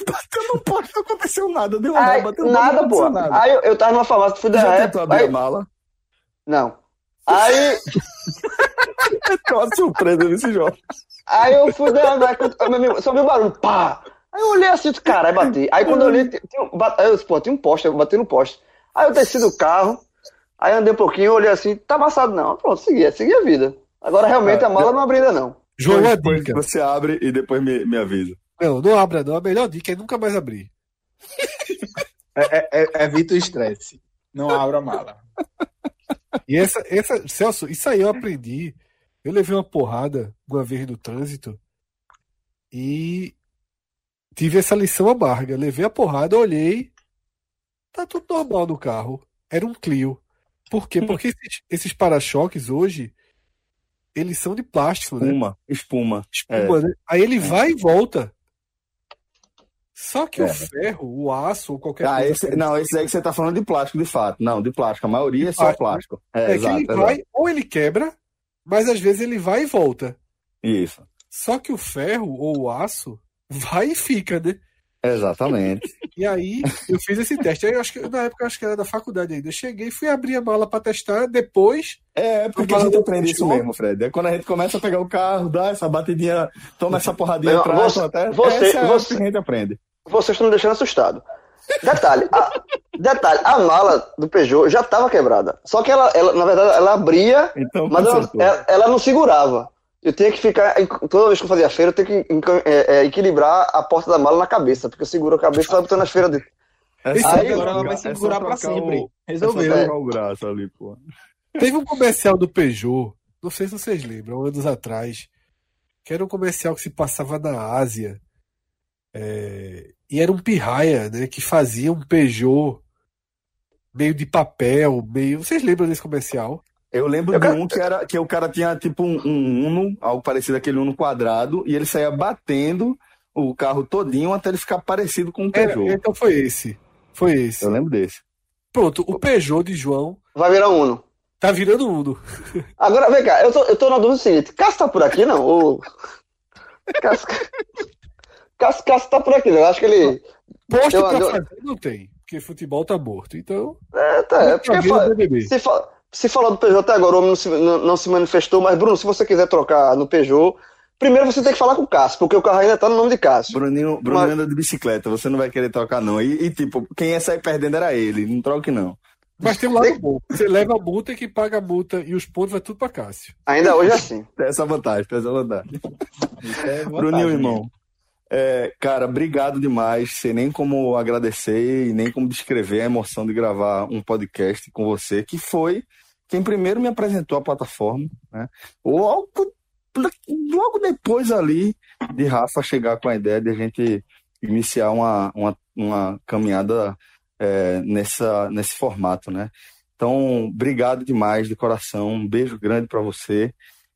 [SPEAKER 2] Bateu no poste, não aconteceu nada. Deu
[SPEAKER 4] Aí,
[SPEAKER 2] bateu no
[SPEAKER 4] nada, pô.
[SPEAKER 2] nada.
[SPEAKER 4] Aí eu, eu tava numa farmácia, fui dar
[SPEAKER 2] Já
[SPEAKER 4] ré.
[SPEAKER 2] tentou abrir
[SPEAKER 4] Aí,
[SPEAKER 2] a mala?
[SPEAKER 4] não. Aí,
[SPEAKER 2] É uma surpresa nesse jogo.
[SPEAKER 4] aí eu fui dar uma ré, só vi o barulho, pá. Aí eu olhei assim, caralho, bati. Aí quando eu olhei, tinha, tinha um- eu disse, pô, tinha um poste, eu bati no poste. Aí eu desci do carro, aí andei um pouquinho, olhei assim, tá amassado não. Pronto, segui, segui a vida. Agora realmente
[SPEAKER 2] É,
[SPEAKER 4] a mala não abriu ainda não.
[SPEAKER 3] João, uma
[SPEAKER 2] Depois
[SPEAKER 3] dica.
[SPEAKER 2] você abre e depois me, me avisa.
[SPEAKER 3] Não, não abra, não. A melhor dica é nunca mais abrir.
[SPEAKER 5] É, é, é, evita o estresse. Não abra a mala.
[SPEAKER 3] E essa, essa, Celso, isso aí eu aprendi. Eu levei uma porrada uma vez no trânsito e tive essa lição amarga. Levei a porrada, olhei, tá tudo normal no carro. Era um Clio. Por quê? Porque esses, esses para-choques hoje, eles são de plástico, né?
[SPEAKER 2] Espuma, espuma.
[SPEAKER 3] Espuma, né? Aí ele vai e volta. Só que
[SPEAKER 2] É.
[SPEAKER 3] o ferro, o aço ou qualquer
[SPEAKER 2] Ah,
[SPEAKER 3] coisa.
[SPEAKER 2] esse, não, esse aí que você tá falando de plástico, de fato. Não, de plástico. A maioria é só
[SPEAKER 3] plástico.
[SPEAKER 2] plástico. É,
[SPEAKER 3] é que
[SPEAKER 2] exato,
[SPEAKER 3] ele
[SPEAKER 2] exato.
[SPEAKER 3] vai, ou ele quebra, mas às vezes ele vai e volta.
[SPEAKER 2] Isso.
[SPEAKER 3] Só que o ferro ou o aço vai e fica, né?
[SPEAKER 2] Exatamente.
[SPEAKER 3] E aí eu fiz esse teste. Aí eu acho que na época eu acho que era da faculdade ainda. Eu cheguei e fui abrir a mala para testar. Depois,
[SPEAKER 2] É, porque a gente aprende isso mesmo, Fred. É quando a gente começa a pegar o carro, dá essa batidinha, toma essa porradinha
[SPEAKER 4] Não,
[SPEAKER 2] atrás,
[SPEAKER 4] você-
[SPEAKER 2] até.
[SPEAKER 4] você-
[SPEAKER 2] essa é a hora
[SPEAKER 4] você-
[SPEAKER 2] que a gente aprende.
[SPEAKER 4] Vocês estão me deixando assustado. Detalhe, a, detalhe, a mala do Peugeot já estava quebrada. Só que ela, ela, na verdade, ela abria,
[SPEAKER 2] Então,
[SPEAKER 4] mas ela, ela- ela não segurava. Eu tinha que ficar, toda vez que eu fazia feira, eu tinha que é, é, equilibrar a porta da mala na cabeça, porque eu seguro a cabeça e vai botando as feiras de.
[SPEAKER 2] É
[SPEAKER 3] Esse
[SPEAKER 2] só
[SPEAKER 4] aí
[SPEAKER 2] trocar-
[SPEAKER 5] agora ela vai
[SPEAKER 2] é
[SPEAKER 5] segurar pra sempre.
[SPEAKER 2] o- É
[SPEAKER 5] Resolveu.
[SPEAKER 2] só trocar o braço ali, pô.
[SPEAKER 3] teve um comercial do Peugeot. Não sei se vocês lembram, anos atrás. Que era um comercial que se passava na Ásia. É, e era um pirraia, né? Que fazia um Peugeot meio de papel, meio. Vocês lembram desse comercial?
[SPEAKER 2] Eu lembro
[SPEAKER 4] Eu
[SPEAKER 2] de um que, era, que o cara tinha tipo um, um Uno, algo parecido aquele Uno quadrado, e ele saía batendo o carro todinho até ele ficar parecido com um
[SPEAKER 3] Era,
[SPEAKER 2] Peugeot.
[SPEAKER 3] então foi esse. Foi esse.
[SPEAKER 2] Eu lembro desse.
[SPEAKER 3] Pronto, o Peugeot de João
[SPEAKER 4] Vai virar Uno.
[SPEAKER 3] tá virando Uno.
[SPEAKER 4] Agora, vem cá, eu tô, eu tô na dúvida do seguinte: Cássio tá por aqui, não? Ou... Cássio, Cássio, Cássio tá por aqui, não? Eu acho que ele.
[SPEAKER 3] Posto
[SPEAKER 4] Eu-
[SPEAKER 3] pra
[SPEAKER 4] eu-
[SPEAKER 3] fazer não tem, porque futebol tá morto. Então,
[SPEAKER 4] É, tá, é porque fa- se, fa- se falou do Peugeot até agora, o homem não se, não, não se manifestou, mas Bruno, se você quiser trocar no Peugeot, primeiro você tem que falar com o Cássio, porque o carro ainda tá no nome de Cássio.
[SPEAKER 2] Bruninho, Bruninho
[SPEAKER 4] Mas-
[SPEAKER 2] anda de bicicleta, você não vai querer trocar, não. E, e, tipo, quem ia sair perdendo era ele, não troque, não.
[SPEAKER 3] mas tem um lado bom. Você leva a multa e quem paga a multa e os pontos vai tudo pra Cássio.
[SPEAKER 4] Ainda hoje é assim.
[SPEAKER 2] Tem essa vantagem, tem essa vantagem.
[SPEAKER 5] É vantagem,
[SPEAKER 2] Bruninho,
[SPEAKER 5] né?
[SPEAKER 2] irmão. é, cara, obrigado demais. Sei nem como agradecer e nem como descrever a emoção de gravar um podcast com você, que foi quem primeiro me apresentou a plataforma, né? Logo, logo depois ali de Rafa chegar com a ideia de a gente iniciar uma, uma, uma caminhada é, nessa, nesse formato, né? Então, obrigado demais de coração. Um beijo grande para você.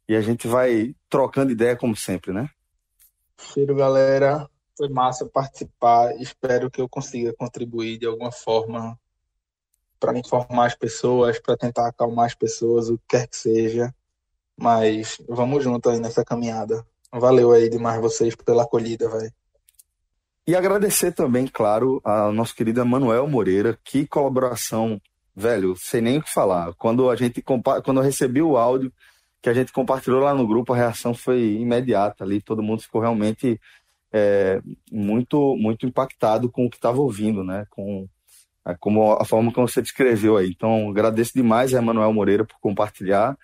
[SPEAKER 2] E a gente vai trocando ideia como sempre, né?
[SPEAKER 5] Cheiro, galera. Foi massa participar. Espero que eu consiga contribuir de alguma forma para informar as pessoas, para tentar acalmar as pessoas, o que quer que seja. Mas vamos junto aí nessa caminhada. Valeu aí demais vocês pela acolhida, velho.
[SPEAKER 2] E agradecer também, claro, ao nosso querido Manuel Moreira. Que colaboração, velho, sem nem o que falar. Quando a gente quando eu recebi o áudio que a gente compartilhou lá no grupo, a reação foi imediata ali. Todo mundo ficou realmente é, muito, muito impactado com o que estava ouvindo, né? Com como a forma como você descreveu aí. Então, agradeço demais a Emanuel Moreira por compartilhar.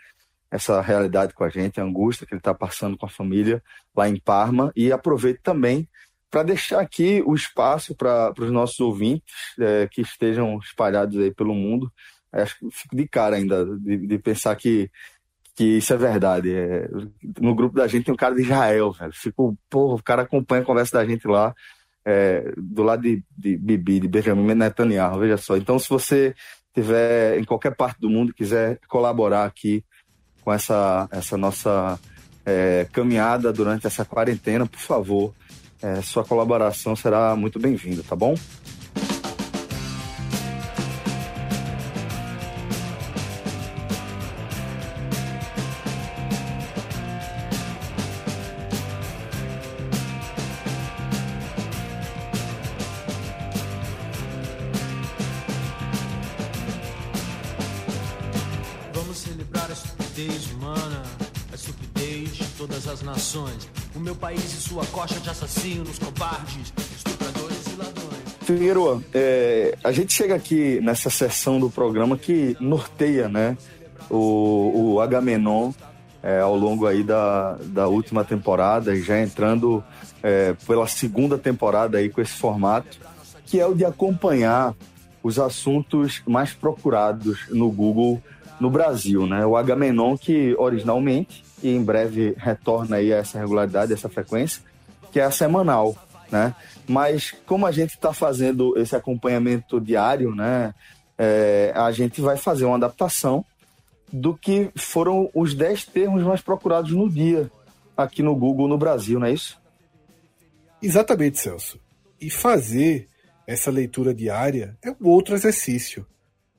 [SPEAKER 2] essa realidade com a gente, a angústia que ele está passando com a família lá em Parma. E aproveito também para deixar aqui o espaço para os nossos ouvintes é, que estejam espalhados aí pelo mundo. Acho que fico de cara ainda de, de pensar que, que isso é verdade. É, no grupo da gente tem um cara de Israel, velho. Fico, porra, o cara acompanha a conversa da gente lá, é, do lado de, de Bibi, de Benjamin Netanyahu, veja só. Então, se você tiver em qualquer parte do mundo quiser colaborar aqui com essa, essa nossa é, caminhada durante essa quarentena, por favor, é, sua colaboração será muito bem-vinda, tá bom?
[SPEAKER 8] Assassinos, covardes, estupradores e ladrões.
[SPEAKER 2] Figueiredo, é, a gente chega aqui nessa sessão do programa que norteia né, o, o Agamenon é, ao longo aí da, da última temporada já entrando é, pela segunda temporada aí com esse formato, que é o de acompanhar os assuntos mais procurados no Google no Brasil, né? O Agamenon que originalmente e em breve retorna aí a essa regularidade, essa frequência, que é a semanal, né? Mas como a gente está fazendo esse acompanhamento diário, né? É, a gente vai fazer uma adaptação do que foram os 10 termos mais procurados no dia aqui no Google no Brasil, não é isso?
[SPEAKER 3] Exatamente, Celso. E fazer essa leitura diária é um outro exercício,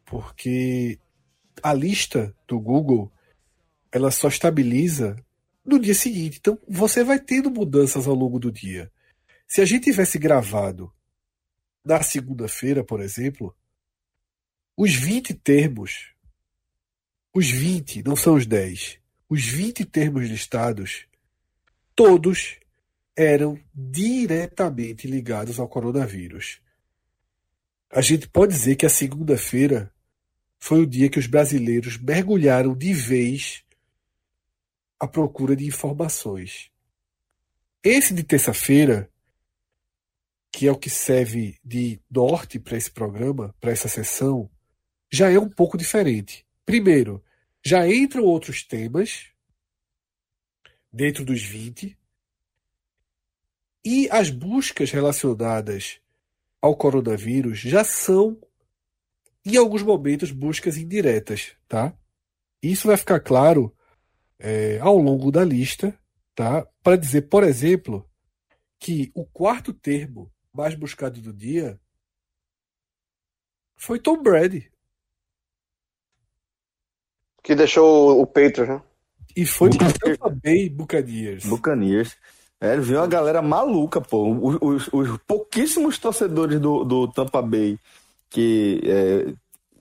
[SPEAKER 3] porque a lista do Google ela só estabiliza no dia seguinte. Então você vai tendo mudanças ao longo do dia. Se a gente tivesse gravado na segunda-feira, por exemplo, os 20 termos, os 20, não são os 10, os 20 termos listados, todos eram diretamente ligados ao coronavírus. A gente pode dizer que a segunda-feira foi o dia que os brasileiros mergulharam de vez à procura de informações. Esse de terça-feira, que é o que serve de norte para esse programa, para essa sessão, já é um pouco diferente. Primeiro, já entram outros temas dentro dos 20 e as buscas relacionadas ao coronavírus já são em alguns momentos buscas indiretas, tá? Isso vai ficar claro é, ao longo da lista, tá? Para dizer, por exemplo, que o quarto termo mais buscado do dia foi Tom Brady.
[SPEAKER 4] Que deixou o Patriots, né?
[SPEAKER 3] E foi Tampa Bay Buccaneers.
[SPEAKER 2] Buccaneers. É, viu uma galera maluca, pô. Os, os, os pouquíssimos torcedores do, do Tampa Bay que é,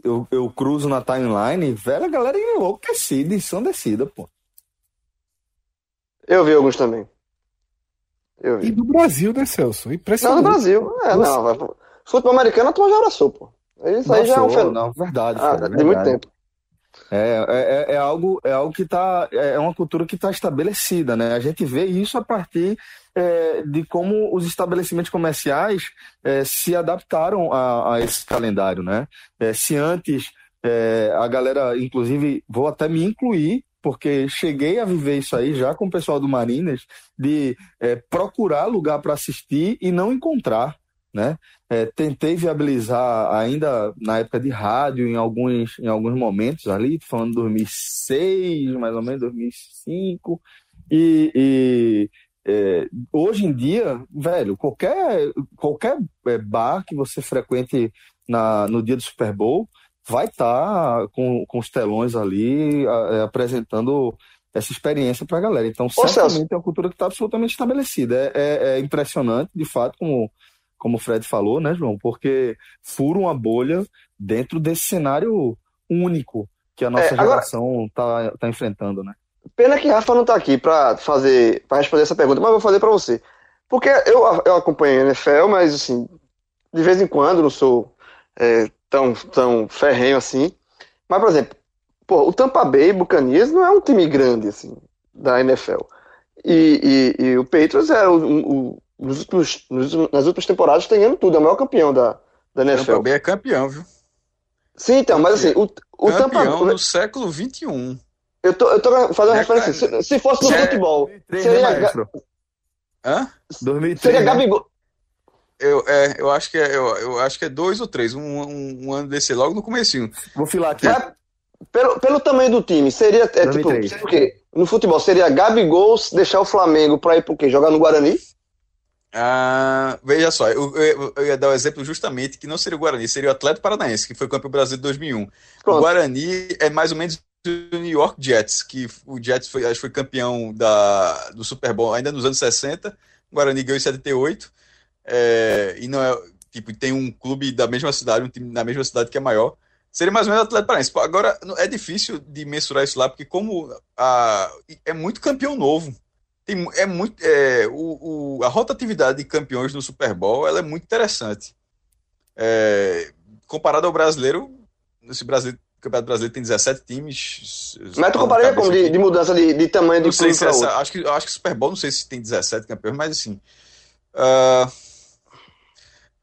[SPEAKER 2] eu, eu cruzo na timeline, velho, a galera enlouquecida, ensandecida, pô.
[SPEAKER 4] Eu vi alguns também. Eu vi.
[SPEAKER 3] E do Brasil, né, Celso?
[SPEAKER 4] Não,
[SPEAKER 3] Impressionante.
[SPEAKER 4] no Brasil. É,
[SPEAKER 3] Nossa.
[SPEAKER 4] não. vai- Futebol americano a turma já abraçou, pô. Isso aí já é um
[SPEAKER 2] Nossa,
[SPEAKER 4] fenômeno.
[SPEAKER 2] Não, verdade,
[SPEAKER 4] Ah,
[SPEAKER 2] cara,
[SPEAKER 4] de muito tempo.
[SPEAKER 2] É, é, é algo, é algo que tá, é uma cultura que está estabelecida, né? A gente vê isso a partir é, de como os estabelecimentos comerciais é, se adaptaram a, a esse calendário, né? É, se antes é, a galera, inclusive, vou até me incluir, porque cheguei a viver isso aí já com o pessoal do Marinas, de é, procurar lugar para assistir e não encontrar, né? É, tentei viabilizar ainda na época de rádio, em alguns, em alguns momentos ali, falando de 2006, mais ou menos, 2005, e, e, é, hoje em dia, velho, qualquer, qualquer é, bar que você frequente na, no dia do Super Bowl vai estar com, com os telões ali a- é, apresentando essa experiência para a galera. Então,
[SPEAKER 4] Celso.
[SPEAKER 2] certamente é uma cultura que está absolutamente estabelecida. É, é- é impressionante, de fato, como, como o Fred falou, né, João? Porque fura uma bolha dentro desse cenário único que a nossa
[SPEAKER 4] É, agora-
[SPEAKER 2] geração está tá enfrentando, né?
[SPEAKER 4] Pena que Rafa não tá aqui pra fazer, para responder essa pergunta, mas vou fazer pra você. Porque eu, eu acompanho a NFL, mas assim, de vez em quando não sou é, tão, tão ferrenho assim. Mas, por exemplo, pô, o Tampa Bay Buccaneers não é um time grande, assim, da NFL. E, e, e o Patriots é o, o, nos últimos, nos, nas últimas temporadas tem ganhando tudo, é o maior campeão da, da NFL.
[SPEAKER 7] Tampa Bay é campeão, viu?
[SPEAKER 4] Sim, então, mas assim, o, o Tampa
[SPEAKER 7] Campeão no século um. XXI.
[SPEAKER 4] Eu tô, eu tô fazendo
[SPEAKER 7] É,
[SPEAKER 4] referência. Se, se fosse no
[SPEAKER 7] É.
[SPEAKER 4] futebol,
[SPEAKER 2] 2003,
[SPEAKER 4] seria,
[SPEAKER 2] né?
[SPEAKER 7] Hã?
[SPEAKER 2] 2003,
[SPEAKER 4] seria
[SPEAKER 2] né?
[SPEAKER 4] Gabigol.
[SPEAKER 7] Eu, é, eu acho que é, eu, eu acho que é dois ou três, um, um, um ano desse logo no comecinho.
[SPEAKER 2] Vou filar aqui.
[SPEAKER 4] Vai- pelo, pelo tamanho do time, seria é, tipo,
[SPEAKER 2] 2003.
[SPEAKER 4] seria o quê? No futebol, seria Gabigol deixar o Flamengo pra ir pro quê? Jogar no Guarani?
[SPEAKER 7] Ah, veja só, eu, eu- eu ia dar o exemplo justamente que não seria o Guarani, seria o Atlético Paranaense, que foi campeão brasileiro de 2001. O
[SPEAKER 4] Pronto.
[SPEAKER 7] Guarani é mais ou menos o New York Jets, que o Jets foi, acho que foi campeão da, do Super Bowl ainda nos anos 60, o Guarani ganhou em 78, é, e não é, tipo, tem um clube da mesma cidade, um time na mesma cidade que é maior. Seria mais ou menos Atlético Paranaense. Agora, é difícil de mensurar isso lá, porque como a, é muito campeão novo. Tem, é muito, é, o, o- a rotatividade de campeões no Super Bowl ela é muito interessante. É, comparado ao brasileiro, esse brasileiro, o Campeonato Brasileiro tem 17 times.
[SPEAKER 4] Mas tu compararia como de, de mudança de, de tamanho
[SPEAKER 7] sei
[SPEAKER 4] clube
[SPEAKER 7] se essa, acho que acho que Super Bowl não sei se tem 17 campeões, mas assim. ah,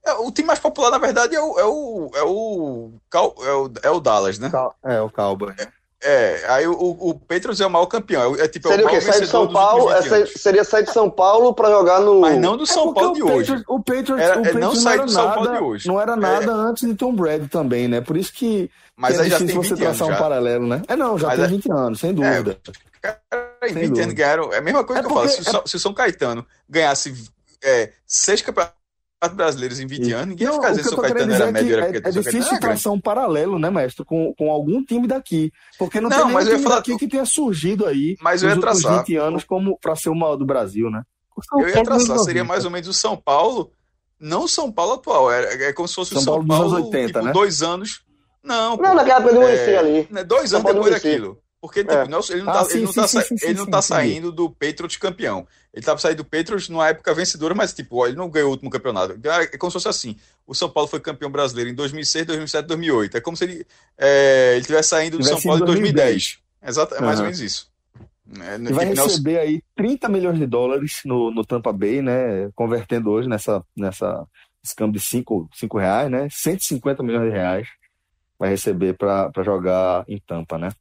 [SPEAKER 7] é, o time mais popular, na verdade, é o, é o, é o, Cal- é o, é o Dallas, né?
[SPEAKER 2] É, o Cowboy.
[SPEAKER 7] É, aí o, o Patriots é o maior campeão. É, o- é tipo, é
[SPEAKER 4] Seria o
[SPEAKER 7] maior
[SPEAKER 4] quê? Sair de São Paulo, é,
[SPEAKER 7] 20
[SPEAKER 4] ser-
[SPEAKER 7] anos.
[SPEAKER 4] seria sair de São Paulo pra jogar no.
[SPEAKER 7] Mas não do
[SPEAKER 2] É
[SPEAKER 7] São
[SPEAKER 2] porque
[SPEAKER 7] Paulo de
[SPEAKER 2] o
[SPEAKER 7] hoje.
[SPEAKER 2] Patriots, o Patriots,
[SPEAKER 7] Era-
[SPEAKER 2] o
[SPEAKER 7] é, não
[SPEAKER 2] Patriots
[SPEAKER 7] sai do São Paulo de hoje.
[SPEAKER 2] Não era
[SPEAKER 7] É.
[SPEAKER 2] nada antes de Tom Brady também, né? Por isso que,
[SPEAKER 7] Mas
[SPEAKER 2] é
[SPEAKER 7] aí já tem
[SPEAKER 2] difícil
[SPEAKER 7] 20
[SPEAKER 2] você
[SPEAKER 7] anos
[SPEAKER 2] traçar um
[SPEAKER 7] já.
[SPEAKER 2] paralelo, né? É, não, já
[SPEAKER 7] Mas
[SPEAKER 2] tem
[SPEAKER 7] é-
[SPEAKER 2] 20 anos, sem dúvida.
[SPEAKER 7] Cara, em
[SPEAKER 2] Sem
[SPEAKER 7] 20 anos
[SPEAKER 2] dúvida.
[SPEAKER 7] ganharam. É a mesma coisa
[SPEAKER 2] É
[SPEAKER 7] que eu falo. Se, o São- se o São Caetano ganhasse é, seis campeonatos brasileiros em 20 anos, ninguém ia
[SPEAKER 2] Não,
[SPEAKER 7] ficar
[SPEAKER 2] o
[SPEAKER 7] dizendo
[SPEAKER 2] que eu querendo
[SPEAKER 7] Caetano era
[SPEAKER 2] é
[SPEAKER 7] médio,
[SPEAKER 2] é, é difícil traçar um paralelo, né, mestre, com, com algum time daqui. Porque não,
[SPEAKER 7] Não,
[SPEAKER 2] tem nenhum
[SPEAKER 7] mas eu ia
[SPEAKER 2] time
[SPEAKER 7] falar-
[SPEAKER 2] daqui que tenha surgido aí
[SPEAKER 7] Mas eu
[SPEAKER 2] nos
[SPEAKER 7] ia
[SPEAKER 2] últimos
[SPEAKER 7] traçar.
[SPEAKER 2] 20 anos como para ser o maior do Brasil, né?
[SPEAKER 7] Eu ia traçar, seria mais ou menos o São Paulo, não o São Paulo atual, é, é como se fosse
[SPEAKER 2] São
[SPEAKER 7] o São
[SPEAKER 2] Paulo
[SPEAKER 7] Paulo,
[SPEAKER 2] dos anos 80,
[SPEAKER 7] tipo,
[SPEAKER 2] né?
[SPEAKER 7] dois anos. Não,
[SPEAKER 4] Não, naquela época do Muricy
[SPEAKER 7] é,
[SPEAKER 4] ali.
[SPEAKER 7] né, dois anos depois daquilo. Porque tipo,
[SPEAKER 4] É.
[SPEAKER 7] não- ele não
[SPEAKER 2] Ah,
[SPEAKER 7] tá, tá, saindo do Patriots campeão. Ele tava saindo do Patriots numa época vencedora, mas tipo, ó, ele não ganhou o último campeonato. Então, É como se fosse assim. O São Paulo foi campeão brasileiro em 2006, 2007, 2008. É como se ele é, ele tivesse saindo do
[SPEAKER 2] Tivesse
[SPEAKER 7] São Paulo em
[SPEAKER 2] sido
[SPEAKER 7] 2010. Exato, é mais ou menos isso. É,
[SPEAKER 2] E vai
[SPEAKER 7] tipo, não é
[SPEAKER 2] receber aí 30 milhões de dólares no, no Tampa Bay, né? Convertendo hoje nessa, nessa esse câmbio de 5 cinco reais, né? 150 milhões de reais vai receber para jogar em Tampa, né?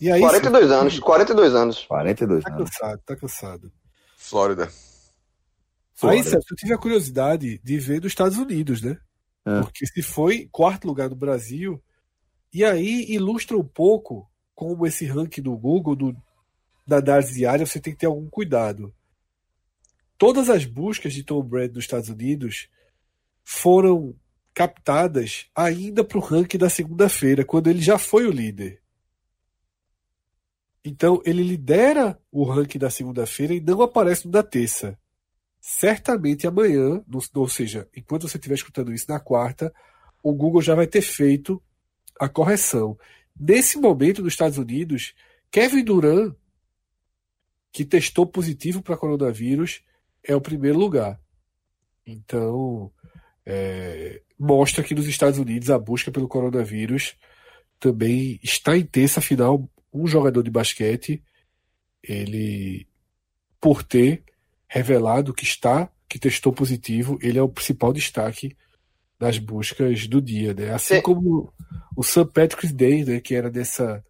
[SPEAKER 3] E aí,
[SPEAKER 4] 42 anos, 42 anos.
[SPEAKER 2] 42
[SPEAKER 3] tá
[SPEAKER 2] anos.
[SPEAKER 3] cansado, tá cansado.
[SPEAKER 7] Flórida.
[SPEAKER 3] Aí. Celso, eu tive a curiosidade de ver dos Estados Unidos, né?
[SPEAKER 2] É.
[SPEAKER 3] Porque se foi quarto lugar no Brasil, e aí ilustra um pouco como esse ranking do Google, do, da análise diária, você tem que ter algum cuidado. Todas as buscas de Tom Brady nos Estados Unidos foram captadas ainda para o ranking da segunda-feira, quando ele já foi o líder. Então, ele lidera o ranking da segunda-feira e não aparece no da terça certamente amanhã, no- ou seja, enquanto você estiver escutando isso na quarta, o Google já vai ter feito a correção. Nesse momento, nos Estados Unidos, Kevin Durant, que testou positivo para coronavírus, é o primeiro lugar. Então, é, mostra que nos Estados Unidos a busca pelo coronavírus também está intensa. Afinal, um jogador de basquete, ele, por ter revelado que está, que testou positivo, ele é o principal destaque nas buscas do dia, né? Assim
[SPEAKER 4] Sim.
[SPEAKER 3] como o St. Patrick's Day, né, que era dessa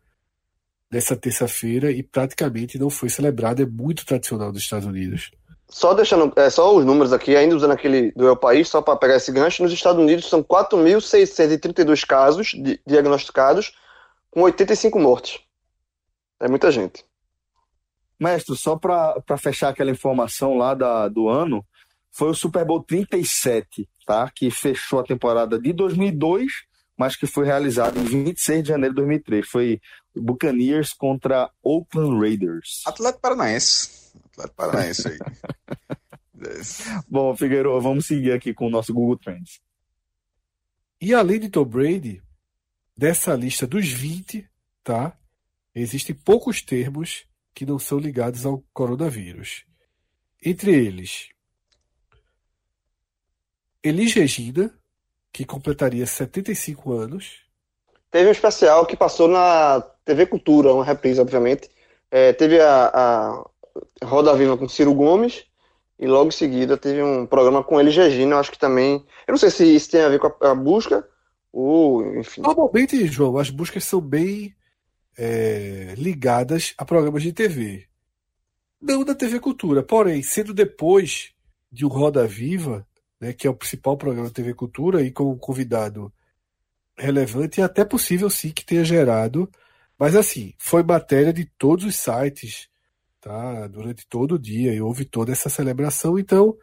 [SPEAKER 3] dessa terça-feira e praticamente não foi celebrado, é muito tradicional nos Estados Unidos.
[SPEAKER 4] Só deixando, é, só os números aqui, ainda usando aquele do El País, só para pegar esse gancho, nos Estados Unidos são 4.632 casos di- diagnosticados, com 85 mortes. É muita gente.
[SPEAKER 2] Mestre, só para fechar aquela informação lá da, do ano, foi o Super Bowl 37, tá? Que fechou a temporada de 2002, mas que foi realizado em 26 de janeiro de 2003. Foi Buccaneers contra Oakland Raiders.
[SPEAKER 7] Atlético Paranaense. Atlético Paranaense aí.
[SPEAKER 2] Bom, Figueiredo, vamos seguir aqui com o nosso Google Trends.
[SPEAKER 3] E além de Tom Brady, dessa lista dos 20, tá? Existem poucos termos que não são ligados ao coronavírus. Entre eles, Elis Regina, que completaria 75 anos.
[SPEAKER 4] Teve um especial que passou na TV Cultura, uma reprise, obviamente. É, teve a, a Roda Viva com Ciro Gomes e logo em seguida teve um programa com ele Regina, eu acho que também. Eu não sei se isso tem a ver com a, a busca, ou enfim.
[SPEAKER 3] Normalmente, João, as buscas são bem é, ligadas a programas de TV. Não da TV Cultura, porém, sendo depois de um Roda Viva, né, que é o principal programa da TV Cultura, e com um convidado relevante, é até possível sim que tenha gerado, mas assim, foi matéria de todos os sites, tá? Durante todo o dia, e houve toda essa celebração, então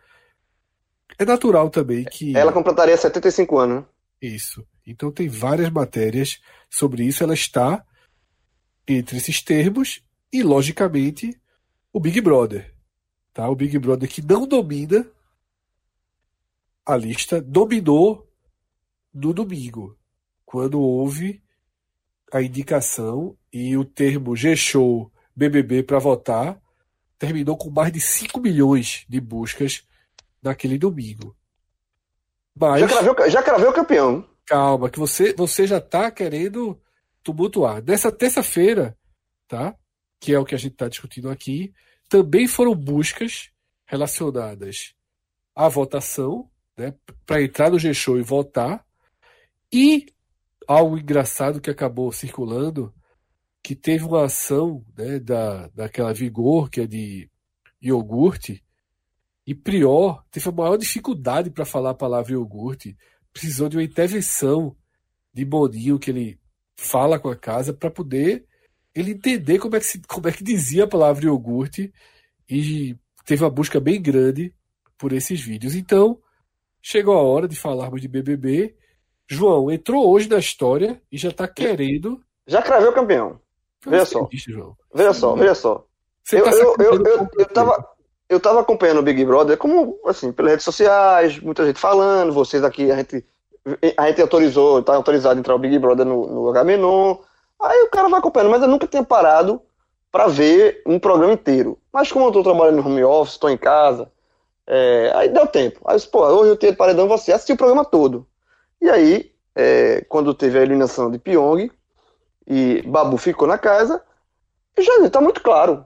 [SPEAKER 3] é natural também que.
[SPEAKER 4] Ela completaria 75 anos. né?
[SPEAKER 3] Isso. Então tem várias matérias sobre isso. Ela está entre esses termos e, logicamente, o Big Brother. Tá? O Big Brother que não domina a lista, dominou no domingo, quando houve a indicação e o termo G-Show BBB para votar terminou com mais de 5 milhões de buscas naquele domingo. Mas,
[SPEAKER 4] Já craveu, já craveu o campeão.
[SPEAKER 3] calma, que você, você já está querendo tumultuar. Nessa terça-feira, tá? Que é o que a gente está discutindo aqui, também foram buscas relacionadas à votação, né? Para entrar no G-Show e votar. E algo engraçado que acabou circulando, que teve uma ação né, da, daquela Vigor, que é de iogurte, e Prior teve a maior dificuldade para falar a palavra iogurte. Precisou de uma intervenção de Boninho, que ele fala com a casa, para poder ele entender como é, que se, como é que dizia a palavra iogurte. E teve uma busca bem grande por esses vídeos. Então, chegou a hora de falarmos de BBB. João entrou hoje na história e já está querendo.
[SPEAKER 4] Já craveu o campeão. Veja só.
[SPEAKER 3] Isso, João.
[SPEAKER 4] Veja só, veja só.
[SPEAKER 3] Você
[SPEAKER 4] Eu,
[SPEAKER 3] tá
[SPEAKER 4] eu, eu, eu, eu, tava, eu tava acompanhando o Big Brother, como, assim, pelas redes sociais, muita gente falando, vocês aqui, a gente, a gente autorizou, tá autorizado a entrar o Big Brother no, no H-Menon. Aí o cara vai acompanhando, mas eu nunca tinha parado pra ver um programa inteiro. Mas como eu tô trabalhando no home office, tô em casa, é, aí deu tempo. Aí eu disse, pô, hoje eu tenho paredão você, assisti o programa todo. E aí, é, quando teve a eliminação de Pyong e Babu ficou na casa, já está muito claro.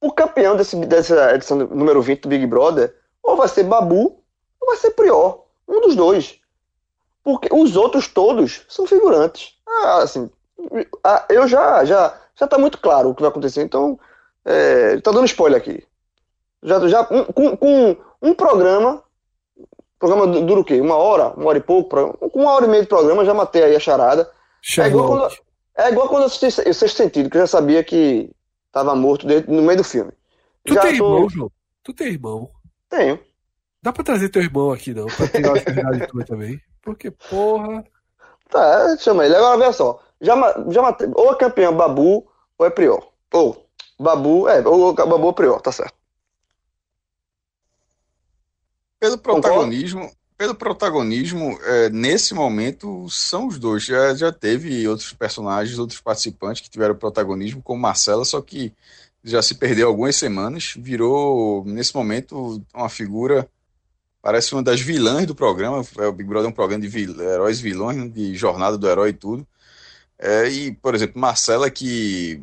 [SPEAKER 4] O campeão desse, dessa edição número 20 do Big Brother ou vai ser Babu ou vai ser Prior. Um dos dois. Porque os outros todos são figurantes. Ah, assim, ah, eu já já já está muito claro o que vai acontecer. Então, é, tá dando spoiler aqui. Já, já um- com, com um programa, programa du- dura o quê? Uma hora, uma hora e pouco, com uma hora e meia de programa já matei aí a charada. É igual quando, é igual quando eu assisti o Sexto Sentido, que eu já sabia que tava morto dentro- no meio do filme.
[SPEAKER 3] Tu
[SPEAKER 4] já
[SPEAKER 3] tem
[SPEAKER 4] tô-
[SPEAKER 3] irmão, João? Tu tem irmão?
[SPEAKER 4] Tenho.
[SPEAKER 3] Dá pra trazer teu irmão aqui, não? Pra tirar atividade tua também? Porque, porra.
[SPEAKER 4] Tá, chama ele. Agora veja só. Já, já matei. Ou é campeão Babu ou é Prior. Ou Babu, é, ou Babu ou Prior, tá certo.
[SPEAKER 7] Pelo protagonismo, pelo protagonismo, é, nesse momento são os dois. Já, já teve outros personagens, outros participantes que tiveram protagonismo, como Marcela, só que já se perdeu algumas semanas, virou, nesse momento, uma figura, parece uma das vilãs do programa. É, O Big Brother é um programa de vil- heróis vilões, né, de jornada do herói e tudo. É, e, por exemplo, Marcela, que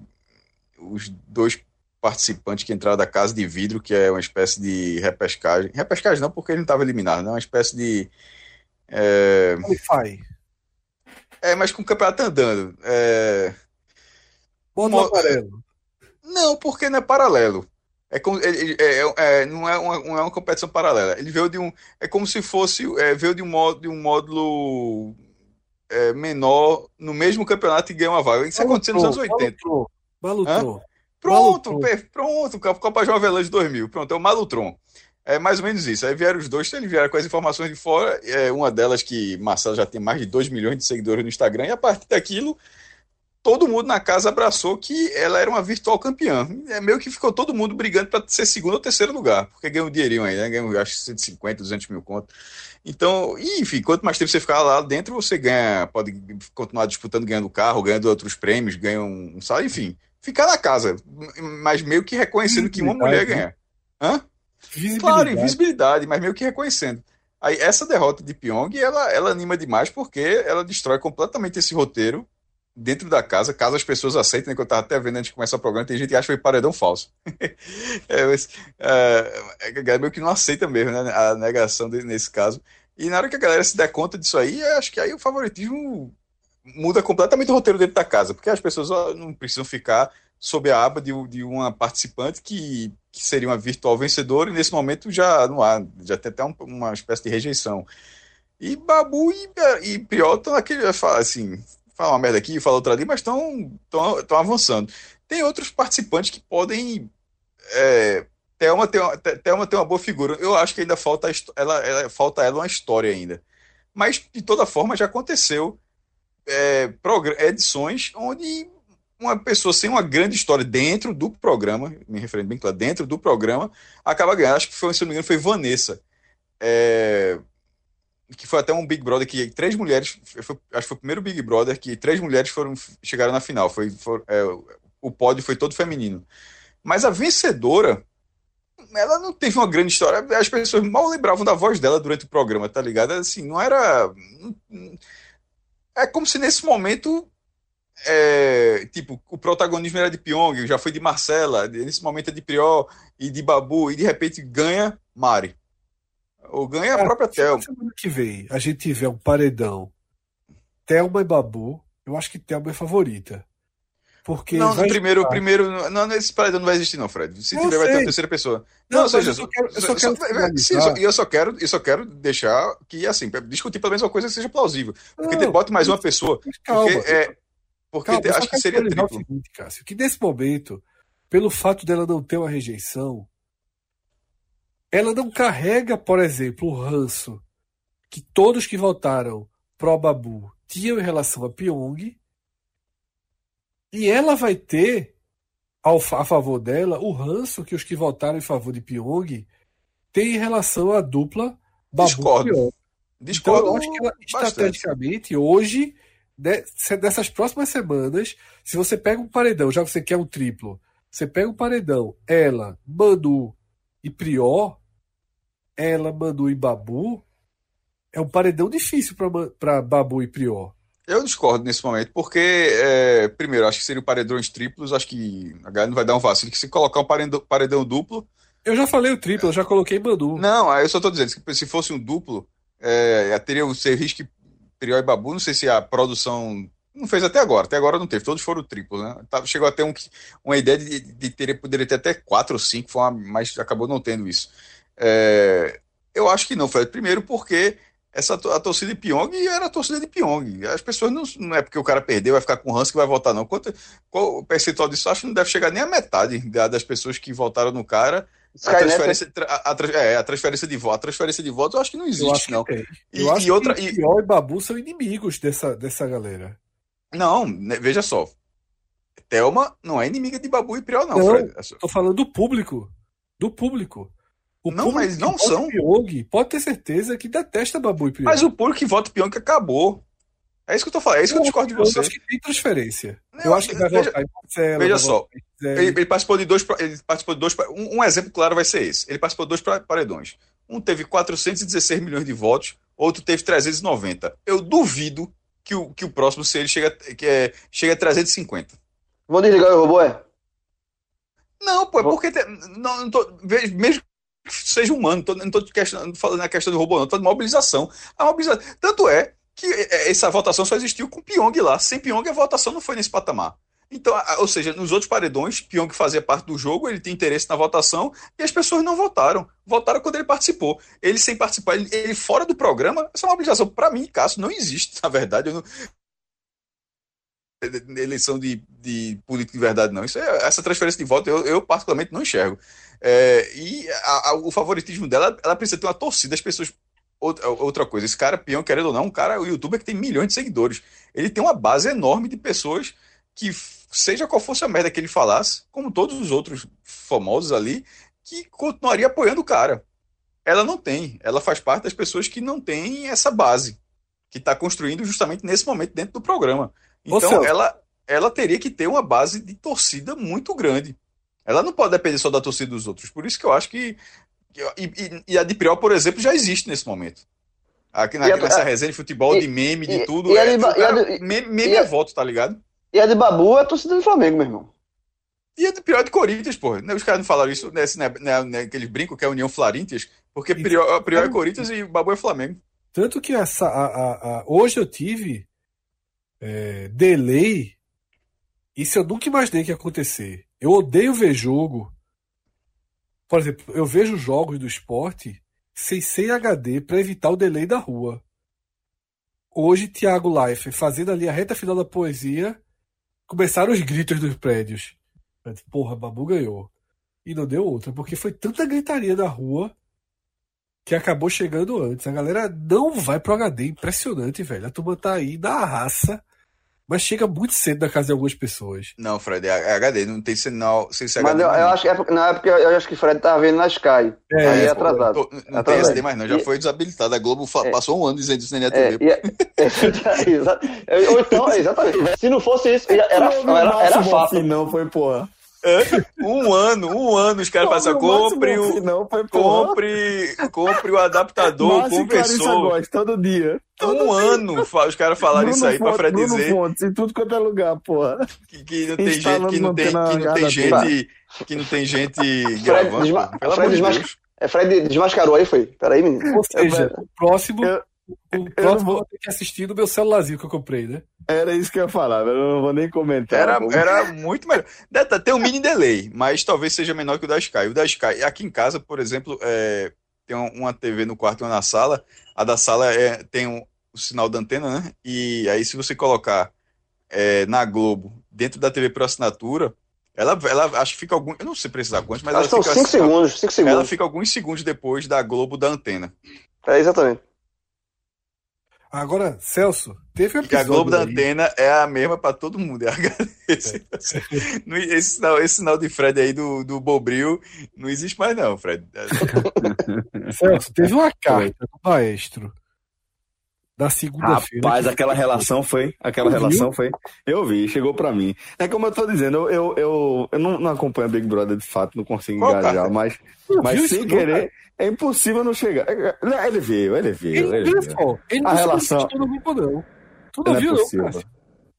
[SPEAKER 7] os dois participantes que entraram da Casa de Vidro, que é uma espécie de repescagem. Repescagem não, porque ele não estava eliminado, né? Uma espécie de. É,
[SPEAKER 3] Qualify.
[SPEAKER 7] é mas com o campeonato andando. É,
[SPEAKER 3] Módulo
[SPEAKER 7] Mo-
[SPEAKER 3] amarelo.
[SPEAKER 7] não, porque não é paralelo. É, como, ele- é- é- não, é uma, não é uma competição paralela. Ele veio de um. É como se fosse. É, veio de um, módulo, de um módulo é, menor no mesmo campeonato e ganhou uma vaga. Isso aconteceu nos anos 80.
[SPEAKER 3] Malutron. Malutron.
[SPEAKER 7] Pronto,
[SPEAKER 3] Malutron.
[SPEAKER 7] pronto, Copa João Avelange 2000. Pronto, é o Malutron. É mais ou menos isso. Aí vieram os dois, então eles vieram com as informações de fora. É, uma delas que Marcelo já tem mais de 2 milhões de seguidores no Instagram. E a partir daquilo, todo mundo na casa abraçou que ela era uma virtual campeã. É meio que ficou todo mundo brigando para ser segundo ou terceiro lugar. Porque ganhou um dinheirinho aí, né? Ganhou, acho, 150, 200 mil conto. Então, enfim, quanto mais tempo você ficar lá dentro, você ganha, pode continuar disputando, ganhando carro, ganhando outros prêmios, ganha um salário, enfim. Ficar na casa, mas meio que reconhecendo que uma mulher
[SPEAKER 3] Visibilidade,
[SPEAKER 7] ganha. Hã?
[SPEAKER 3] Visibilidade.
[SPEAKER 7] Claro, invisibilidade, mas meio que reconhecendo. Aí essa derrota de Pyong, ela, ela anima demais porque ela destrói completamente esse roteiro dentro da casa, caso as pessoas aceitem, né, que eu estava até vendo antes de começar o programa, tem gente que acha que foi paredão falso. é, mas, é, a galera meio que não aceita mesmo, né, a negação nesse caso. E na hora que a galera se der conta disso aí, acho que aí o favoritismo muda completamente o roteiro dentro da casa, porque as pessoas não precisam ficar sob a aba de, de uma participante que, que seria uma virtual vencedora, e nesse momento já não há, já tem até um, uma espécie de rejeição. E Babu e, e Priol estão assim, fala uma merda aqui, fala outra ali, mas estão avançando. Tem outros participantes que podem. É, Thelma, tem uma, Thelma tem uma boa figura. Eu acho que ainda falta ela, ela, falta ela uma história ainda. Mas, de toda forma, já aconteceu é, edições onde uma pessoa sem uma grande história dentro do programa, me referindo bem claro, dentro do programa, acaba ganhando. Acho que foi, se não me engano, foi Vanessa. É, que foi até um Big Brother que três mulheres, foi, acho que foi o primeiro Big Brother que três mulheres foram chegaram na final. Foi, foi é, o pódio foi todo feminino. Mas a vencedora, ela não teve uma grande história. As pessoas mal lembravam da voz dela durante o programa, tá ligado? Assim, não era. É como se nesse momento. É, tipo, o protagonismo era de Pyong, já foi de Marcela, nesse momento é de Prió e de Babu, e de repente ganha Mari. Ou ganha a própria Thelma.
[SPEAKER 3] Semana que vem a gente tiver um paredão Thelma e Babu, eu acho que Thelma é favorita. Porque
[SPEAKER 7] não, primeiro, estar... primeiro. Não, esse paredão não vai existir, não, Fred. Se eu tiver, sei. vai ter uma terceira pessoa. Não, não seja, eu só quero. Eu só, quero sim, eu só quero, eu só quero deixar que, assim, discutir pelo menos uma coisa que seja plausível. Porque não, bota mais uma pessoa. Calma, porque é, porque calma, acho que seria triplo. O seguinte,
[SPEAKER 3] Cássio, que nesse momento, pelo fato dela não ter uma rejeição, ela não carrega, por exemplo, o ranço que todos que votaram pro Babu tinham em relação a Pyong. E ela vai ter ao, a favor dela o ranço que os que votaram em favor de Pyong têm em relação à dupla Babu
[SPEAKER 7] Discordo. Pyong.
[SPEAKER 3] Discordo então, eu acho que ela, estrategicamente, hoje, dessas próximas semanas, se você pega um paredão, já que você quer um triplo, você pega um paredão, ela, Manu e Prior, ela, Manu e Babu, é um paredão difícil para Babu e Prior.
[SPEAKER 7] Eu discordo nesse momento, porque, é, primeiro, acho que seriam paredões triplos, acho que a galera não vai dar um vacilo, que se colocar um paredão, paredão duplo...
[SPEAKER 3] Eu já falei o triplo, eu já coloquei Manu.
[SPEAKER 7] Não, aí eu só tô dizendo que se fosse um duplo, é, teria o ser risco Prior e Babu, não sei se a produção não fez até agora, até agora não teve, todos foram triplos, né? Chegou a ter um, uma ideia de, de ter, poderia ter até quatro ou cinco, uma, mas acabou não tendo isso. É, eu acho que não, Fred. Primeiro porque essa, a torcida de Pyong era a torcida de Pyong. As pessoas não, não é porque o cara perdeu, vai ficar com o Hans que vai votar, não. Quanto, qual o percentual disso? Acho que não deve chegar nem a metade das pessoas que votaram no cara. A transferência, a, a, é, a transferência de voto, a transferência de votos, eu acho que não existe, não.
[SPEAKER 3] E, eu acho e outra, que e... e Babu são inimigos dessa, dessa galera.
[SPEAKER 7] Não, né, veja só. Thelma não é inimiga de Babu e Priol, não, não Fred.
[SPEAKER 3] Tô falando do público. Do público.
[SPEAKER 7] O não, mas não são.
[SPEAKER 3] Pyong, pode ter certeza que detesta Babu e Pyong.
[SPEAKER 7] Mas o público que vota Pyong acabou. É isso que eu tô falando, é isso que eu discordo de você. Eu
[SPEAKER 3] acho que tem transferência. Não, eu acho que vai veja, votar em Marcelo,
[SPEAKER 7] Veja só, ele, ele, participou de dois. Ele participou de dois um, um, exemplo claro vai ser esse. Ele participou de dois paredões. Um teve 416 milhões de votos, outro teve 390. Eu duvido que o, que o próximo, se ele chega, que é, chega a 350.
[SPEAKER 4] Vou desligar o robô, é?
[SPEAKER 7] Não, pô, é porque. Te, não, não tô, mesmo seja humano, tô, não estou falando na questão do robô, não, estou de mobilização. A mobilização. Tanto é que é, essa votação só existiu com Pyong lá. Sem Pyong, a votação não foi nesse patamar. Então, ou seja, nos outros paredões, Pyong fazia parte do jogo, ele tem interesse na votação e as pessoas não votaram. Votaram quando ele participou. Ele sem participar, ele, ele fora do programa, essa mobilização, para mim, Cássio, não existe, na verdade. Não, eleição de, de político de verdade, não. Isso é, essa transferência de voto eu, eu particularmente não enxergo. É, e a, a, o favoritismo dela, ela precisa ter uma torcida, as pessoas. Outra, coisa, esse cara, peão, querendo ou não, um cara, o youtuber que tem milhões de seguidores. Ele tem uma base enorme de pessoas que, seja qual fosse a merda que ele falasse, como todos os outros famosos ali, que continuaria apoiando o cara. Ela não tem. Ela faz parte das pessoas que não têm essa base, que está construindo justamente nesse momento dentro do programa. Então, ela, ela teria que ter uma base de torcida muito grande. Ela não pode depender só da torcida dos outros. Por isso que eu acho que. E, e, e a de Priol, por exemplo, já existe nesse momento. Aqui na,
[SPEAKER 4] E a-
[SPEAKER 7] nessa resenha de futebol, de meme, de tudo.
[SPEAKER 4] a
[SPEAKER 7] é, o cara-
[SPEAKER 4] a
[SPEAKER 7] meme meme
[SPEAKER 4] a-
[SPEAKER 7] é voto, tá ligado?
[SPEAKER 4] E a de Babu é a torcida do Flamengo, meu irmão.
[SPEAKER 7] E é do pior de Corinthians, pô. Os caras não falaram isso nesse, né, né, né, que eles brincam que é a União Floríntias, porque pior, pior é Corinthians e o Babu é Flamengo.
[SPEAKER 3] Tanto que essa, a, a- a- hoje eu tive é, delay. Isso eu nunca imaginei que ia acontecer. Eu odeio ver jogo. Por exemplo, eu vejo jogos do esporte sem, sem HD para evitar o delay da rua. Hoje, Thiago Leifert fazendo ali a reta final da poesia, começaram os gritos dos prédios. Porra, Babu ganhou. E não deu outra, porque foi tanta gritaria na rua que acabou chegando antes. A galera não vai pro HD. Impressionante, velho. A turma tá aí na raça, mas chega muito cedo na casa de algumas pessoas.
[SPEAKER 7] Não, Fred, é HD, não tem sinal sem ser
[SPEAKER 4] Mas
[SPEAKER 7] HD.
[SPEAKER 4] eu, eu
[SPEAKER 7] não.
[SPEAKER 4] acho que é porque, na época eu acho que o Fred tava vendo na Sky.
[SPEAKER 3] É,
[SPEAKER 4] aí é atrasado.
[SPEAKER 7] tô- não tem
[SPEAKER 4] Atrasado.
[SPEAKER 7] SD mais não, já
[SPEAKER 4] E-
[SPEAKER 7] foi desabilitado. A Globo
[SPEAKER 4] É.
[SPEAKER 7] passou um ano dizendo isso na
[SPEAKER 4] É,
[SPEAKER 7] TV.
[SPEAKER 4] é- é- é- então, exatamente. Se não fosse isso, ia- era,
[SPEAKER 2] Não,
[SPEAKER 4] era, era
[SPEAKER 2] máximo
[SPEAKER 4] fácil.
[SPEAKER 2] não foi porra.
[SPEAKER 7] Um ano, um ano, os caras
[SPEAKER 2] máximo
[SPEAKER 7] compre o,
[SPEAKER 2] não foi
[SPEAKER 7] compre, compre o adaptador,
[SPEAKER 2] Márcio
[SPEAKER 7] compressor.
[SPEAKER 2] Góes, todo dia.
[SPEAKER 7] Um ano fa- os caras falaram isso aí pra
[SPEAKER 2] Fontes,
[SPEAKER 7] Fred
[SPEAKER 2] Bruno
[SPEAKER 7] dizer
[SPEAKER 2] Fontes, em tudo quanto é lugar, porra.
[SPEAKER 7] que, que não tem gente,
[SPEAKER 2] Instalando
[SPEAKER 7] que não tem, que não tem gente, que não tem gente gravando.
[SPEAKER 4] desma-
[SPEAKER 7] pô. Pelo
[SPEAKER 4] Fred
[SPEAKER 7] amor de
[SPEAKER 4] desmasca-. É, Fred desmascarou aí, foi. Peraí, menino.
[SPEAKER 3] Ou seja, o próximo,
[SPEAKER 2] Eu-
[SPEAKER 3] o próximo
[SPEAKER 2] vou-
[SPEAKER 3] eu vou ter que assistir no meu celularzinho que eu comprei, né?
[SPEAKER 2] Era isso que eu ia falar, eu não vou nem comentar.
[SPEAKER 7] Era, era muito melhor. Deve- Tem um mini delay, mas talvez seja menor que o da Sky. O da Sky, aqui em casa, por exemplo, é, tem um- uma TV no quarto e uma na sala. A da sala é, tem um, o sinal da antena, né? E aí, se você colocar é, na Globo, dentro da TV por assinatura, ela, ela acho que fica algum. Eu não sei precisar quantos, mas
[SPEAKER 4] Acho
[SPEAKER 7] ela
[SPEAKER 4] são
[SPEAKER 7] fica,
[SPEAKER 4] 5 segundos. 5
[SPEAKER 7] ela
[SPEAKER 4] segundos.
[SPEAKER 7] fica alguns segundos depois da Globo da antena.
[SPEAKER 4] É, exatamente.
[SPEAKER 3] Agora, Celso, teve um
[SPEAKER 7] Porque a
[SPEAKER 3] episódio
[SPEAKER 7] Globo da antena é a mesma para todo mundo. É esse sinal, esse sinal de Fred aí do, do Bobril não existe mais, não, Fred.
[SPEAKER 3] Celso, teve uma carta do maestro da segunda-feira.
[SPEAKER 2] Rapaz,
[SPEAKER 3] que-
[SPEAKER 2] aquela relação foi. Aquela
[SPEAKER 3] Tu viu?
[SPEAKER 2] relação foi. Eu vi, chegou pra mim. É como eu tô dizendo, eu, eu, eu, eu não, não acompanho a Big Brother de fato, não consigo
[SPEAKER 7] Qual
[SPEAKER 2] engajar, mas, mas sem querer, é impossível não chegar. É, é, Ele viu, ele viu,
[SPEAKER 3] Ele
[SPEAKER 2] ele
[SPEAKER 3] viu,
[SPEAKER 2] viu.
[SPEAKER 3] pô. Ele
[SPEAKER 2] A
[SPEAKER 3] não
[SPEAKER 2] relação-
[SPEAKER 3] se no grupo, não. Tu
[SPEAKER 2] Não
[SPEAKER 3] não
[SPEAKER 2] é
[SPEAKER 3] viu, não, cara?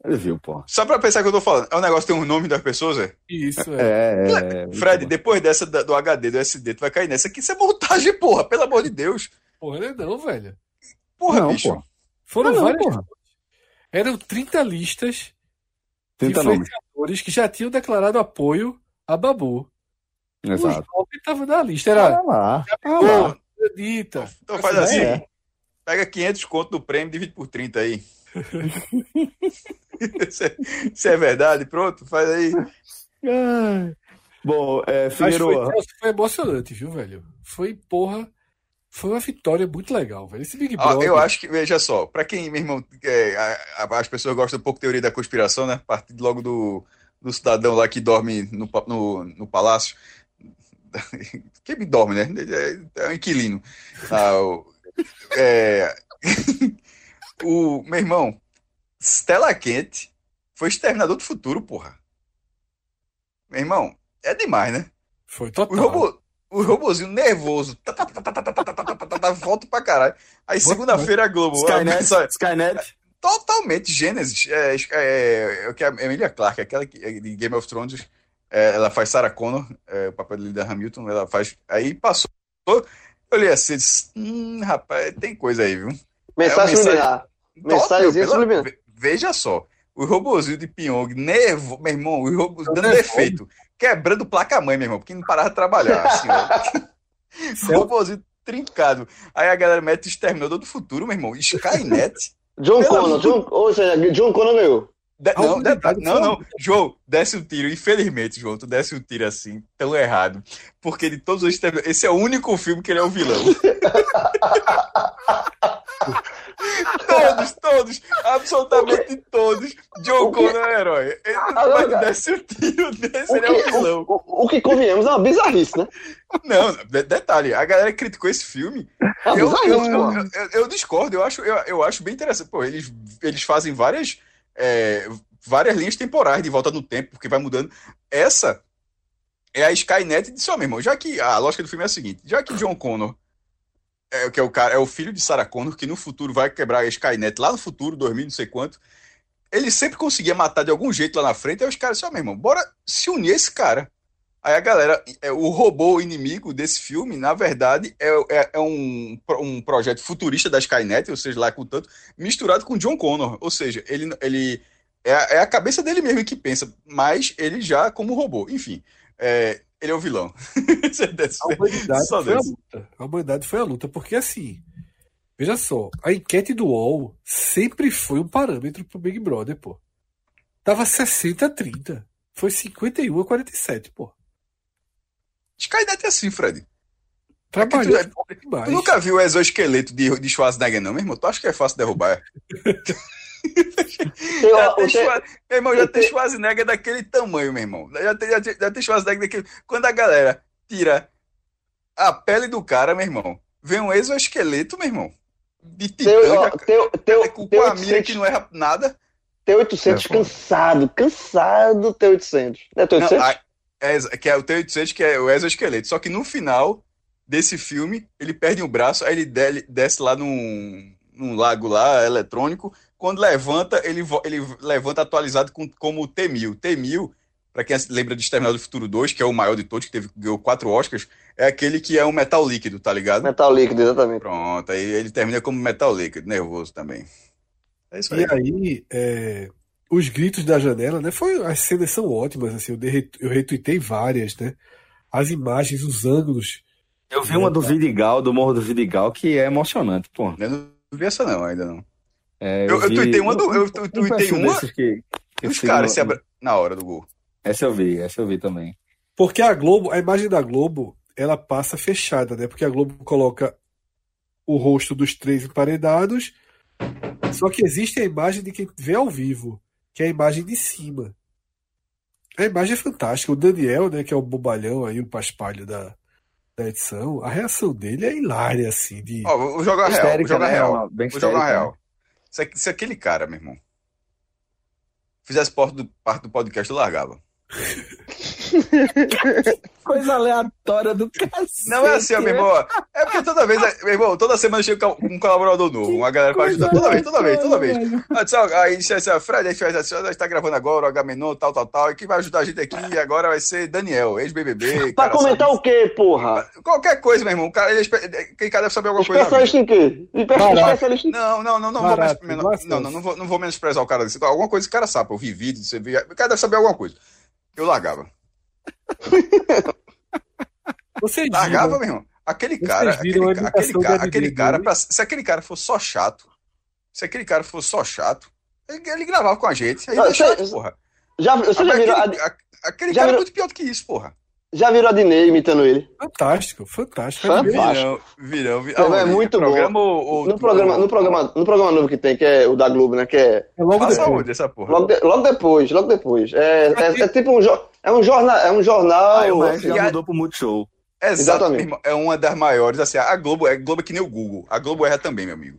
[SPEAKER 2] Ele viu, pô.
[SPEAKER 7] Só pra pensar que eu tô falando, é um negócio que tem um nome das pessoas, é?
[SPEAKER 3] Isso, é.
[SPEAKER 2] É, é.
[SPEAKER 7] Fred, depois dessa do HD, do SD, tu vai cair nessa aqui. Isso é montagem, porra, pelo amor de Deus.
[SPEAKER 3] Porra, ele não, velho.
[SPEAKER 7] Porra,
[SPEAKER 2] Não,
[SPEAKER 7] bicho.
[SPEAKER 2] pô.
[SPEAKER 3] Foram
[SPEAKER 2] Ah, não,
[SPEAKER 3] várias.
[SPEAKER 2] porra.
[SPEAKER 3] Eram 30 listas de
[SPEAKER 2] 30 nomes.
[SPEAKER 3] influenciadores que já tinham declarado apoio a Babu.
[SPEAKER 2] Exato.
[SPEAKER 3] O Job estava na lista. Era
[SPEAKER 2] Olha lá.
[SPEAKER 3] Acredita.
[SPEAKER 7] então faz assim,
[SPEAKER 2] É.
[SPEAKER 7] pega 500 conto do prêmio, divide por 30 aí. Isso é, é verdade, pronto, faz aí.
[SPEAKER 2] Bom, é,
[SPEAKER 3] foi,
[SPEAKER 2] Figueroa.
[SPEAKER 3] Celso, foi emocionante, viu, velho? Foi, porra. Foi uma vitória muito legal, velho. Esse Big Brother.
[SPEAKER 7] eu acho que, veja só, pra quem, meu irmão, é, a- a- as pessoas gostam um pouco de teoria da conspiração, né? A partir logo do, do cidadão lá que dorme no, no, no palácio. Quem dorme, né? É, é um inquilino. Ah, o, é, o meu irmão, Stella Quente foi exterminador do futuro, porra. Meu irmão, é demais, né?
[SPEAKER 3] Foi
[SPEAKER 7] O,
[SPEAKER 3] total.
[SPEAKER 7] robô, o robozinho nervoso. Tá, tá, tá, volto volta pra caralho. Aí segunda-feira a Globo. Né?
[SPEAKER 2] Skynet,
[SPEAKER 7] pensa,
[SPEAKER 2] Skynet.
[SPEAKER 7] Totalmente Gênesis. É, é, é, é Emilia Clark, aquela que, é, de Game of Thrones. É, ela faz Sarah Connor, é, o papel da Hamilton. Ela faz. Aí passou. Eu li assim disse, hum, rapaz, tem coisa aí, viu?
[SPEAKER 4] Mensagem subliminar.
[SPEAKER 7] Mensagem
[SPEAKER 4] subliminar.
[SPEAKER 7] Veja só. O robôzinho de Pyong, nervo, meu irmão, o robozinho dando defeito. Quebrando placa-mãe, meu irmão, porque não parava de trabalhar. Assim, o robôzinho trincado. Aí a galera mete Exterminador do Futuro, meu irmão, Skynet.
[SPEAKER 4] John Connor. John, ou seja, John Connor ganhou.
[SPEAKER 7] De- não, detalhe- não, não, João, desce o tiro. Infelizmente, João, tu desce o tiro assim, tão errado. Porque de todos os Exterminadores, esse é o único filme que ele é o vilão. todos, todos, absolutamente todos. John
[SPEAKER 4] O que-
[SPEAKER 7] Connor é herói. Ele,
[SPEAKER 4] Agora,
[SPEAKER 7] mas desce o tiro, desse,
[SPEAKER 4] O
[SPEAKER 7] ele é o
[SPEAKER 4] que,
[SPEAKER 7] vilão.
[SPEAKER 4] o, o- o que convenhamos é uma bizarrice, né?
[SPEAKER 7] Não, de- detalhe, a galera criticou esse filme.
[SPEAKER 4] É
[SPEAKER 7] Eu,
[SPEAKER 4] bizarrice,
[SPEAKER 7] eu, eu- eu discordo, eu acho, eu, eu acho bem interessante. Pô, eles, eles fazem várias, é, várias linhas temporais de volta no tempo, porque vai mudando. Essa é a Skynet de seu meu irmão. Já que a lógica do filme é a seguinte: já que John Connor é, que é o cara, é o filho de Sarah Connor, que no futuro vai quebrar a Skynet lá no futuro, 2000, não sei quanto. Ele sempre conseguia matar de algum jeito lá na frente, aí os caras disseram, ó, meu irmão, bora se unir a esse cara. Aí a galera, é, o robô inimigo desse filme, na verdade, é, é, é um, um projeto futurista da Skynet, ou seja, lá com tanto, misturado com John Connor. Ou seja, ele, ele é, a- é a cabeça dele mesmo que pensa, mas ele já como robô. Enfim, é, ele é o vilão.
[SPEAKER 3] A humanidade
[SPEAKER 7] Só
[SPEAKER 3] foi a luta. A humanidade foi a luta, porque assim, veja só, a enquete do UOL sempre foi um parâmetro pro Big Brother, pô. Tava 60 a 30. Foi 51 a 47, pô.
[SPEAKER 7] Skynet é assim, Fred.
[SPEAKER 3] Trabalhou
[SPEAKER 7] É que tu-. Tu nunca viu o exoesqueleto de, de Schwarzenegger, não, meu irmão? Tu acha que é fácil derrubar?
[SPEAKER 4] Tem,
[SPEAKER 7] Já
[SPEAKER 4] ó,
[SPEAKER 7] tem Schwar- Meu irmão, já tem Schwarzenegger daquele tamanho, meu irmão. Já tem, já tem, já tem Schwarzenegger daquele. Quando a galera tira a pele do cara, meu irmão, vem um exoesqueleto, meu irmão. De titã,
[SPEAKER 4] tem, ó,
[SPEAKER 7] já-
[SPEAKER 4] tem, tem,
[SPEAKER 7] com, a mira que
[SPEAKER 4] 800,
[SPEAKER 7] não erra nada.
[SPEAKER 4] tem 800
[SPEAKER 2] É,
[SPEAKER 4] cansado, cansado tem 800. Não é tem
[SPEAKER 7] Não,
[SPEAKER 4] 800?
[SPEAKER 7] a- é, que é o T-800, que é o exoesqueleto. Só que no final desse filme, ele perde um braço, aí ele de- desce lá num, num lago lá, eletrônico. Quando levanta, ele, ele levanta atualizado com, como o T-1000. T-1000, para quem lembra de Exterminador do Futuro 2, que é o maior de todos, que teve, ganhou quatro Oscars, é aquele que é um metal líquido, tá ligado?
[SPEAKER 4] Metal líquido, exatamente.
[SPEAKER 7] Pronto, aí ele termina como metal líquido, nervoso também. É isso aí.
[SPEAKER 3] E aí, é, os gritos da janela, né? Foi, as cenas são ótimas, assim, eu, derre- eu retuitei várias, né? As imagens, os ângulos.
[SPEAKER 2] Eu vi uma do Vidigal, do Morro do Vidigal, que é emocionante, pô.
[SPEAKER 7] Eu não vi essa não, ainda não.
[SPEAKER 2] É,
[SPEAKER 7] Eu, eu
[SPEAKER 2] vi-
[SPEAKER 7] tuitei uma do. Eu
[SPEAKER 2] um
[SPEAKER 7] tuitei uma
[SPEAKER 2] que, que sigam
[SPEAKER 7] caras se abra... na hora do gol.
[SPEAKER 2] Essa eu vi, essa eu vi também.
[SPEAKER 3] Porque a Globo, a imagem da Globo, ela passa fechada, né? Porque a Globo coloca o rosto dos três emparedados, só que existe a imagem de quem vê ao vivo, que é a imagem de cima. A imagem é fantástica. O Daniel, né, que é o bobalhão aí, o paspalho da, da edição, a reação dele é hilária, assim, de...
[SPEAKER 7] Ó, vou jogar real, vou
[SPEAKER 2] Histérica,
[SPEAKER 7] jogar
[SPEAKER 2] né?
[SPEAKER 7] real.
[SPEAKER 2] Bem
[SPEAKER 7] Vou jogar real. Se, se aquele cara, meu irmão, fizesse parte do, parte do podcast, eu largava.
[SPEAKER 2] Coisa aleatória do cacete.
[SPEAKER 7] Não é assim, ó, meu irmão. É porque toda vez, meu irmão, toda semana chega um colaborador novo, uma galera pra ajudar. Toda vez, toda vez, toda vez. Aí, disse, ó, Aí disse assim, Fred, aí fez assim, a gente tá gravando agora, o H-Menon, tal, tal, tal. E quem vai ajudar a gente aqui agora vai ser Daniel, ex-BBB.
[SPEAKER 4] Pra comentar
[SPEAKER 7] sabe-
[SPEAKER 4] o quê, porra?
[SPEAKER 7] Qualquer coisa, meu irmão. O Cara, ele é espe- quem cara deve saber alguma coisa.
[SPEAKER 4] Especialista em quê? Especialista em
[SPEAKER 7] Não, não, não, não vou não, não, não vou, não vou menosprezar o cara desse. Alguma coisa que o cara sabe, eu vi vídeo, você vê, o cara deve saber alguma coisa. Eu largava.
[SPEAKER 3] Vocês
[SPEAKER 7] Largava,
[SPEAKER 3] viram,
[SPEAKER 7] meu irmão. Aquele
[SPEAKER 3] Vocês
[SPEAKER 7] cara, aquele, aquele cara, aquele cara, pra- se aquele cara fosse só chato, se aquele cara fosse só chato, ele, ele gravava com a gente. Aí
[SPEAKER 4] Não,
[SPEAKER 7] é chato, porra.
[SPEAKER 4] Já, você já
[SPEAKER 7] Agora,
[SPEAKER 4] virou,
[SPEAKER 7] aquele,
[SPEAKER 4] a,
[SPEAKER 7] aquele
[SPEAKER 4] já
[SPEAKER 7] cara é
[SPEAKER 4] virou-
[SPEAKER 7] muito pior do que isso, porra.
[SPEAKER 4] Já virou a Dinei imitando ele?
[SPEAKER 3] fantástico, fantástico.
[SPEAKER 4] Fantástico.
[SPEAKER 7] Virão, virão, virão.
[SPEAKER 4] É, é muito bom.
[SPEAKER 7] programa ou, ou-
[SPEAKER 4] No programa, no, programa, no programa novo que tem, que é o da Globo, né? Que é
[SPEAKER 3] É logo
[SPEAKER 7] Passa
[SPEAKER 3] depois.
[SPEAKER 7] onde essa porra?
[SPEAKER 4] logo, de- logo depois, logo depois. É, é, é tipo um, jo- é um jornal, é um jornal.
[SPEAKER 2] Aí o Maestro
[SPEAKER 7] E a-
[SPEAKER 2] já mudou pro Multishow.
[SPEAKER 7] Exato,
[SPEAKER 4] Exatamente.
[SPEAKER 7] irmão, é uma das maiores. Assim, a Globo é Globo é que nem o Google. A Globo erra também, meu amigo.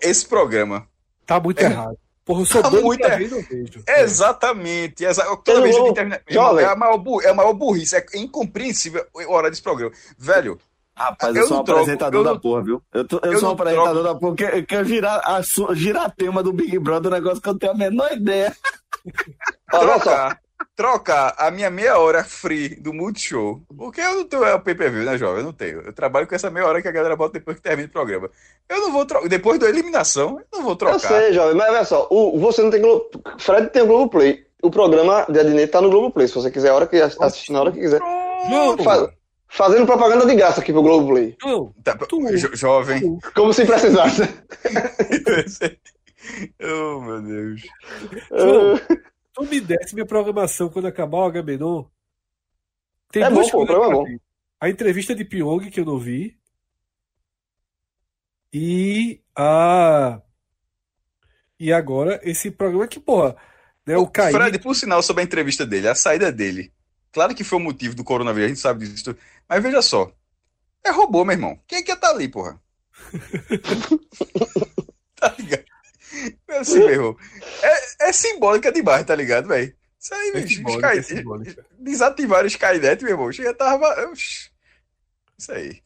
[SPEAKER 7] Esse programa.
[SPEAKER 3] Tá muito errado. Porra, eu sou
[SPEAKER 7] Tá
[SPEAKER 3] doido
[SPEAKER 7] muito
[SPEAKER 3] pra
[SPEAKER 7] errado.
[SPEAKER 3] ver e não vejo.
[SPEAKER 7] Exatamente. Exa toda
[SPEAKER 4] Eu
[SPEAKER 7] vez que termina.
[SPEAKER 4] Jovem.
[SPEAKER 7] É a, maior bu- é a maior burrice. É incompreensível a hora desse programa. Velho,
[SPEAKER 2] Rapaz,
[SPEAKER 7] Eu
[SPEAKER 2] eu, sou um
[SPEAKER 7] troco,
[SPEAKER 2] apresentador
[SPEAKER 7] eu
[SPEAKER 2] da
[SPEAKER 7] não-
[SPEAKER 2] porra, viu? Eu, tô- eu
[SPEAKER 7] eu
[SPEAKER 2] sou um apresentador da porra, que eu quero girar a, su- girar a tema do Big Brother, um negócio que eu não tenho a menor ideia.
[SPEAKER 4] Olha só,
[SPEAKER 7] trocar, trocar a minha meia hora free do Multishow. Porque eu não tenho é o pay-per-view, né, jovem? Eu não tenho. Eu trabalho com essa meia hora que a galera bota depois que termina o programa. Eu não vou trocar. Depois da eliminação, eu não vou
[SPEAKER 4] eu
[SPEAKER 7] trocar.
[SPEAKER 4] sei, jovem, mas olha só, o, você não tem Globo. Fred tem o Globo Play. O programa de Adnet tá no Globo Play. Se você quiser, a hora que assistir na hora que quiser.
[SPEAKER 7] Pronto.
[SPEAKER 4] Fa- fazendo propaganda de graça aqui pro Globo Play.
[SPEAKER 7] Tá,
[SPEAKER 3] Tu-
[SPEAKER 7] jo- jovem.
[SPEAKER 4] Como se precisasse.
[SPEAKER 7] oh, meu Deus.
[SPEAKER 3] João, tu me desse minha programação quando acabar o Agamenon. Tem
[SPEAKER 4] É bom, pô, o programa é bom.
[SPEAKER 3] A entrevista de Pyong, que eu não vi. E a. E agora esse programa que, porra, né, o Caí.
[SPEAKER 7] Fred, por sinal, sobre a entrevista dele, a saída dele. Claro que foi o motivo do coronavírus, a gente sabe disso. Mas veja só. É robô, meu irmão. Quem é que estar ali, porra? tá ligado? É assim, meu irmão. É, é simbólica demais, tá ligado, velho? Isso aí,
[SPEAKER 3] É
[SPEAKER 7] bicho.
[SPEAKER 3] simbólica, é
[SPEAKER 7] Sky-
[SPEAKER 3] simbólica.
[SPEAKER 7] Desativaram o Skynet, meu irmão. Chega, tava. Isso aí.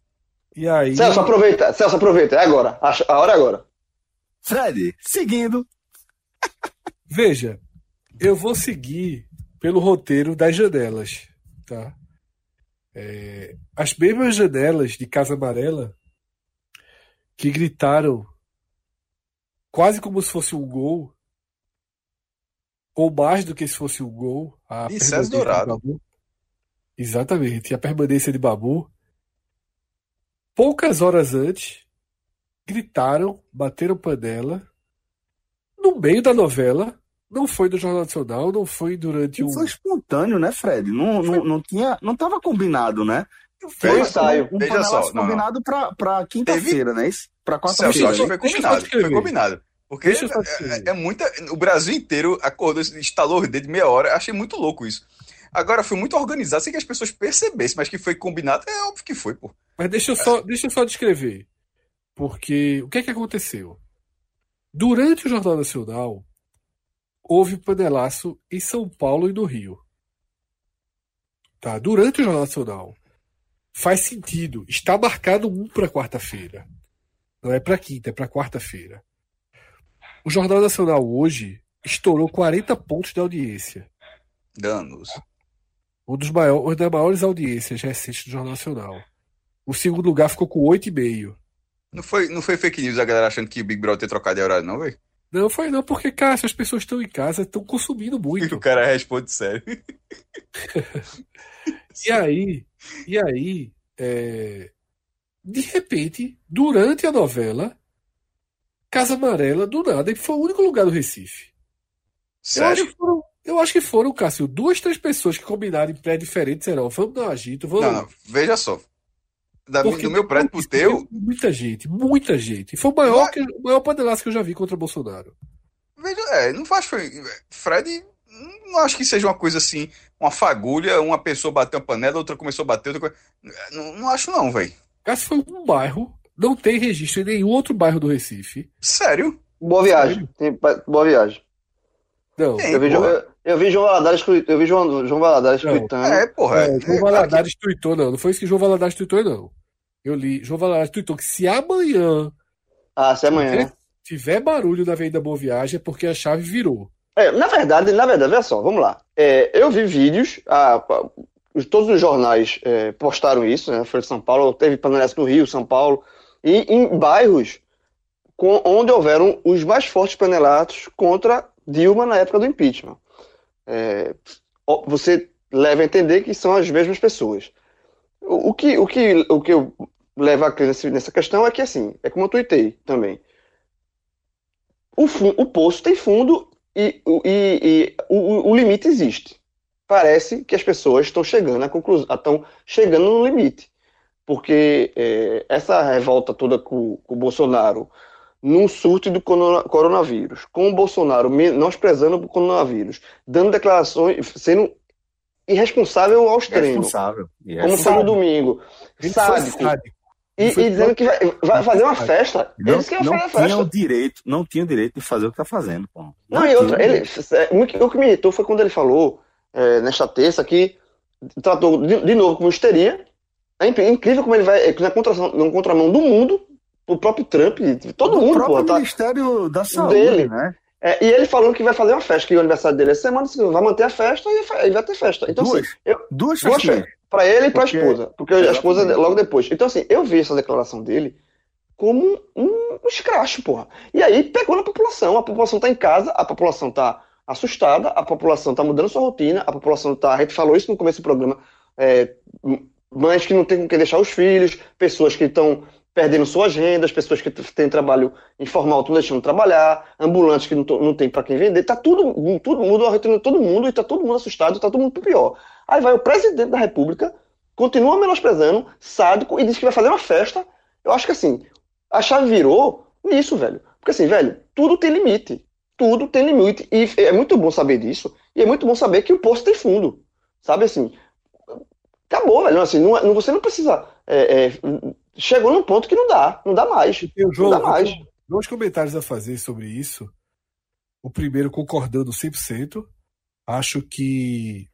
[SPEAKER 3] E aí.
[SPEAKER 4] Celso, aproveita. Celso, aproveita. É agora. A a hora é agora.
[SPEAKER 2] Fred, seguindo.
[SPEAKER 3] Veja, eu vou seguir pelo roteiro das janelas, tá? É, as mesmas janelas de Casa Amarela que gritaram quase como se fosse um gol, ou mais do que se fosse um gol. A
[SPEAKER 7] E
[SPEAKER 3] permanência
[SPEAKER 7] César
[SPEAKER 3] de
[SPEAKER 7] Dourado.
[SPEAKER 3] Babu. Exatamente, a permanência de Babu. Poucas horas antes, gritaram, bateram panela, no meio da novela. Não foi do Jornal Nacional, não foi durante
[SPEAKER 2] E
[SPEAKER 3] um.
[SPEAKER 2] foi espontâneo, né, Fred? Não, não, não tinha, não tava combinado, né?
[SPEAKER 4] Foi um ensaio.
[SPEAKER 2] Um
[SPEAKER 7] Veja
[SPEAKER 2] panelaço
[SPEAKER 7] só,
[SPEAKER 2] combinado pra, pra quinta-feira, né? Isso? Pra
[SPEAKER 7] Celso,
[SPEAKER 2] quarta-feira.
[SPEAKER 7] foi combinado. Foi combinado. Porque é,
[SPEAKER 3] descrever.
[SPEAKER 7] é muita. O Brasil inteiro acordou, instalou o dedo de meia hora. Achei muito louco isso. Agora, foi muito organizado sem que as pessoas percebessem, mas que foi combinado, é óbvio que foi, pô.
[SPEAKER 3] Mas deixa eu só, deixa eu só descrever. Porque o que é que aconteceu? Durante o Jornal Nacional, houve panelaço em São Paulo e no Rio. Tá? Durante o Jornal Nacional. Faz sentido. Está marcado um para quarta-feira. Não é para quinta, é para quarta-feira. O Jornal Nacional hoje estourou 40 pontos de audiência.
[SPEAKER 7] Danos.
[SPEAKER 3] Um dos maiores, uma das maiores audiências recentes do Jornal Nacional. O segundo lugar ficou com 8,5.
[SPEAKER 7] Não foi, não foi fake news a galera achando que o Big Brother ter trocado de horário, não, velho?
[SPEAKER 3] Não foi não, porque, cara, se as pessoas estão em casa, estão consumindo
[SPEAKER 7] E
[SPEAKER 3] muito.
[SPEAKER 7] o cara responde sério.
[SPEAKER 3] E aí, e aí, é, de repente, durante a novela, Casa Amarela, do nada, e foi o único lugar do Recife. Eu acho,
[SPEAKER 7] Sério?
[SPEAKER 3] que foram, eu acho que foram, Cássio, duas, três pessoas que combinaram em pré diferentes, serão, vamos dar um agito, vamos...
[SPEAKER 7] Não, não. Veja só. Da,
[SPEAKER 3] Porque
[SPEAKER 7] do meu prédio pro teu,
[SPEAKER 3] Muita gente, muita gente. Foi o maior,
[SPEAKER 7] Vai-
[SPEAKER 3] que, o maior panelaço que eu já vi contra Bolsonaro.
[SPEAKER 7] Veja, é, não faz. Foi, Fred, não acho que seja uma coisa assim, uma fagulha, uma pessoa bateu uma panela, outra começou a bater, outra coisa. Não, não acho, não, velho.
[SPEAKER 3] Cássio foi um bairro, não tem registro em nenhum outro bairro do Recife.
[SPEAKER 7] Sério?
[SPEAKER 4] Boa viagem. Tem- boa viagem.
[SPEAKER 3] Não,
[SPEAKER 7] Tem,
[SPEAKER 4] Eu vi,
[SPEAKER 7] porra.
[SPEAKER 4] eu, eu vi João Valadares, eu vi João, João Valadares
[SPEAKER 3] Não.
[SPEAKER 4] tweetando.
[SPEAKER 7] É, porra.
[SPEAKER 3] É,
[SPEAKER 7] é,
[SPEAKER 3] João
[SPEAKER 7] é,
[SPEAKER 3] Valadares tweetou, não. Não foi isso que João Valadares tweetou, não. Eu li. João Valadares tweetou que se amanhã
[SPEAKER 4] Ah, se é amanhã, né?
[SPEAKER 3] tiver barulho na Avenida Boa Viagem é porque a chave virou.
[SPEAKER 4] É, na verdade, na verdade, olha só, vamos lá. É, eu vi vídeos, ah, os- todos os jornais é, postaram isso, né? Foi de São Paulo, teve panelaço no Rio, São Paulo, e em bairros com- onde houveram os mais fortes panelatos contra Dilma na época do impeachment. É, você leva a entender que são as mesmas pessoas. O, o que, o, que, o que eu levo a crer nessa questão é que, assim, é como eu tuitei também. O, o poço tem fundo e, o- e- e o, o limite existe. Parece que as pessoas estão chegando à conclusão, estão chegando no limite. Porque é, essa revolta toda com, com o Bolsonaro, num surto do corona- coronavírus, com o Bolsonaro menosprezando o coronavírus, dando declarações, sendo irresponsável ao extremo,
[SPEAKER 2] Responsável. E
[SPEAKER 4] como foi no domingo, sádico,
[SPEAKER 3] sádico.
[SPEAKER 4] E,
[SPEAKER 3] Ele
[SPEAKER 4] e dizendo que vai, vai fazer uma festa. Ele
[SPEAKER 2] Não,
[SPEAKER 4] disse que
[SPEAKER 2] não
[SPEAKER 4] fazer
[SPEAKER 2] tinha
[SPEAKER 4] festa.
[SPEAKER 2] o direito, não tinha o direito de fazer o que tá fazendo, pô.
[SPEAKER 4] Não, e
[SPEAKER 2] tinha
[SPEAKER 4] outra,
[SPEAKER 2] o
[SPEAKER 4] ele, é, o que- me irritou foi quando ele falou, é, nesta terça, que tratou de, de novo como histeria. É inc- incrível como ele vai, é, na, contração, na contramão do mundo, o próprio Trump, todo
[SPEAKER 2] Do
[SPEAKER 4] mundo,
[SPEAKER 2] próprio
[SPEAKER 4] pô, tá,
[SPEAKER 2] Ministério da Saúde,
[SPEAKER 4] dele.
[SPEAKER 2] né?
[SPEAKER 4] é, e ele falando que vai fazer uma festa, que o aniversário dele é semana, vai manter a festa e e vai ter festa. Então,
[SPEAKER 2] duas,
[SPEAKER 4] assim, eu,
[SPEAKER 2] duas
[SPEAKER 4] duas festas. Pra ele e pra
[SPEAKER 2] Porque-
[SPEAKER 4] esposa. Porque a esposa logo depois. Então, assim, eu vi essa declaração dele como um, um escracho, porra. E aí pegou na população. A população tá em casa, a população tá assustada, a população tá mudando sua rotina, a população tá. A gente falou isso no começo do programa. é, mães que não têm com quem deixar os filhos, pessoas que estão perdendo suas rendas, pessoas que têm trabalho informal estão deixando de trabalhar, ambulantes que não, não tem para quem vender. Tá tudo, tudo muda a rotina de todo mundo e tá todo mundo assustado, tá todo mundo pro pior. Aí vai o presidente da República, continua menosprezando, sádico, e diz que vai fazer uma festa. Eu acho que assim, a chave virou nisso, velho. Porque assim, velho, tudo tem limite. Tudo tem limite. E é muito bom saber disso. E é muito bom saber que o poço tem fundo. Sabe assim? Acabou, velho. Assim, é- não- você não precisa. é, é, chegou num ponto que não dá. Não dá mais.
[SPEAKER 3] Eu,
[SPEAKER 4] Não
[SPEAKER 3] João,
[SPEAKER 4] dá mais.
[SPEAKER 3] eu dois comentários a fazer sobre isso. O primeiro concordando 100%. Acho que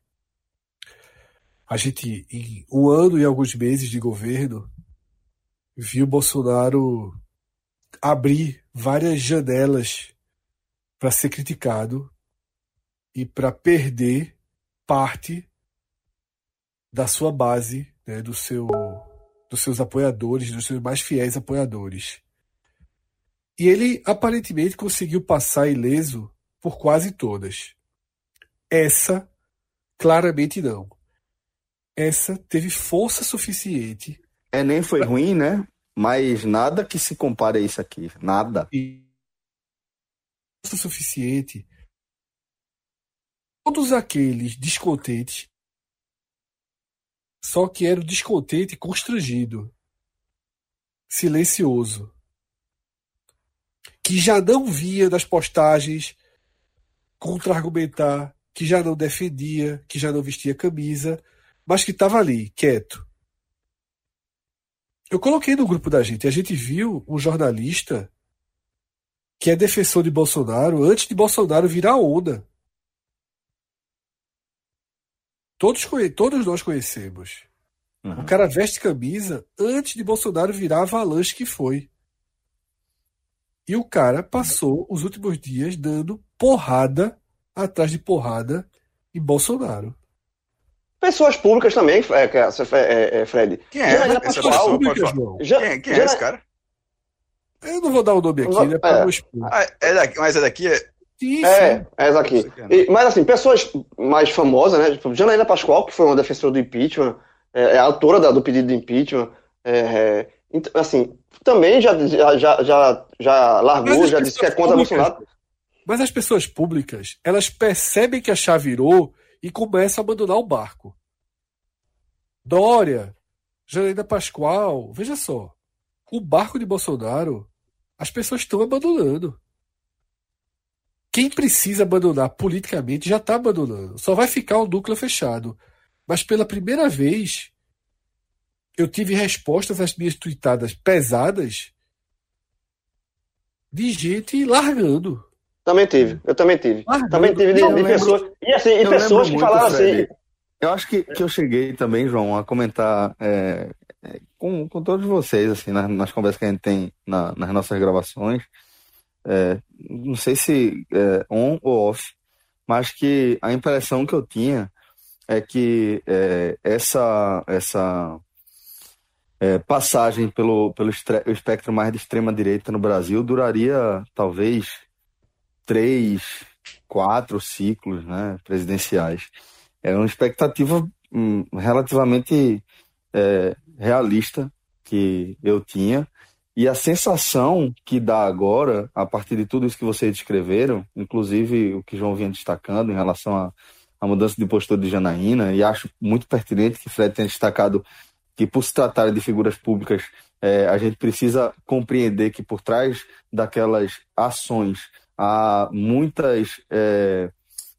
[SPEAKER 3] a gente, em um ano e alguns meses de governo, viu Bolsonaro abrir várias janelas para ser criticado e para perder parte da sua base, né, do seu, dos seus apoiadores, dos seus mais fiéis apoiadores. E ele aparentemente conseguiu passar ileso por quase todas. Essa, claramente não. Essa teve força suficiente.
[SPEAKER 2] É, nem foi ruim, né? Mas nada que se compare a isso aqui. Nada.
[SPEAKER 3] Força suficiente. Todos aqueles descontentes. Só que era o descontente constrangido. Silencioso. Que já não via das postagens contra-argumentar, que já não defendia, que já não vestia camisa, mas que estava ali, quieto. Eu coloquei no grupo da gente, a gente viu um jornalista que é defensor de Bolsonaro antes de Bolsonaro virar onda. Todos, todos nós conhecemos. Uhum. O cara veste camisa antes de Bolsonaro virar a avalanche que foi. E o cara passou os últimos dias dando porrada atrás de porrada em Bolsonaro.
[SPEAKER 4] Pessoas públicas também, é, é, é, Fred.
[SPEAKER 7] Quem é? Janaína Pascoal. Públicas, quem, quem é esse cara?
[SPEAKER 3] Eu não vou dar o nome aqui, né?
[SPEAKER 7] Pra é. Ah, é daqui, mas é daqui? É...
[SPEAKER 4] Sim, é, é essa aqui. E, mas assim, pessoas mais famosas, né? Tipo, Janaína Pascoal, que foi uma defensora do impeachment, é, é autora da, do pedido de impeachment. É, assim, também já, já, já, já largou, já disse que é contra Bolsonaro.
[SPEAKER 3] Mas as pessoas públicas, elas percebem que a chave virou e começam a abandonar o barco. Dória, Janaína Pascoal, veja só. O barco de Bolsonaro, as pessoas estão abandonando. Quem precisa abandonar politicamente já está abandonando. Só vai ficar o núcleo fechado. Mas pela primeira vez, eu tive respostas às minhas tweetadas pesadas de gente largando.
[SPEAKER 4] Também tive, eu também tive. Ah, também tive de, de pessoas. E assim, e pessoas que falaram assim.
[SPEAKER 2] Eu acho que, que eu cheguei também, João, a comentar é, é, com, com todos vocês, assim, nas, nas, conversas que a gente tem na, nas nossas gravações. É, não sei se é, on ou off, mas que a impressão que eu tinha é que é, essa, essa é, passagem pelo, pelo espectro mais de extrema direita no Brasil duraria talvez três, quatro ciclos né, presidenciais. É uma expectativa hum, relativamente é, realista que eu tinha. E a sensação que dá agora, a partir de tudo isso que vocês descreveram, inclusive o que João vinha destacando em relação à, à mudança de postura de Janaína, e acho muito pertinente que Fred tenha destacado que, por se tratar de figuras públicas, é, a gente precisa compreender que por trás daquelas ações há muitas, é,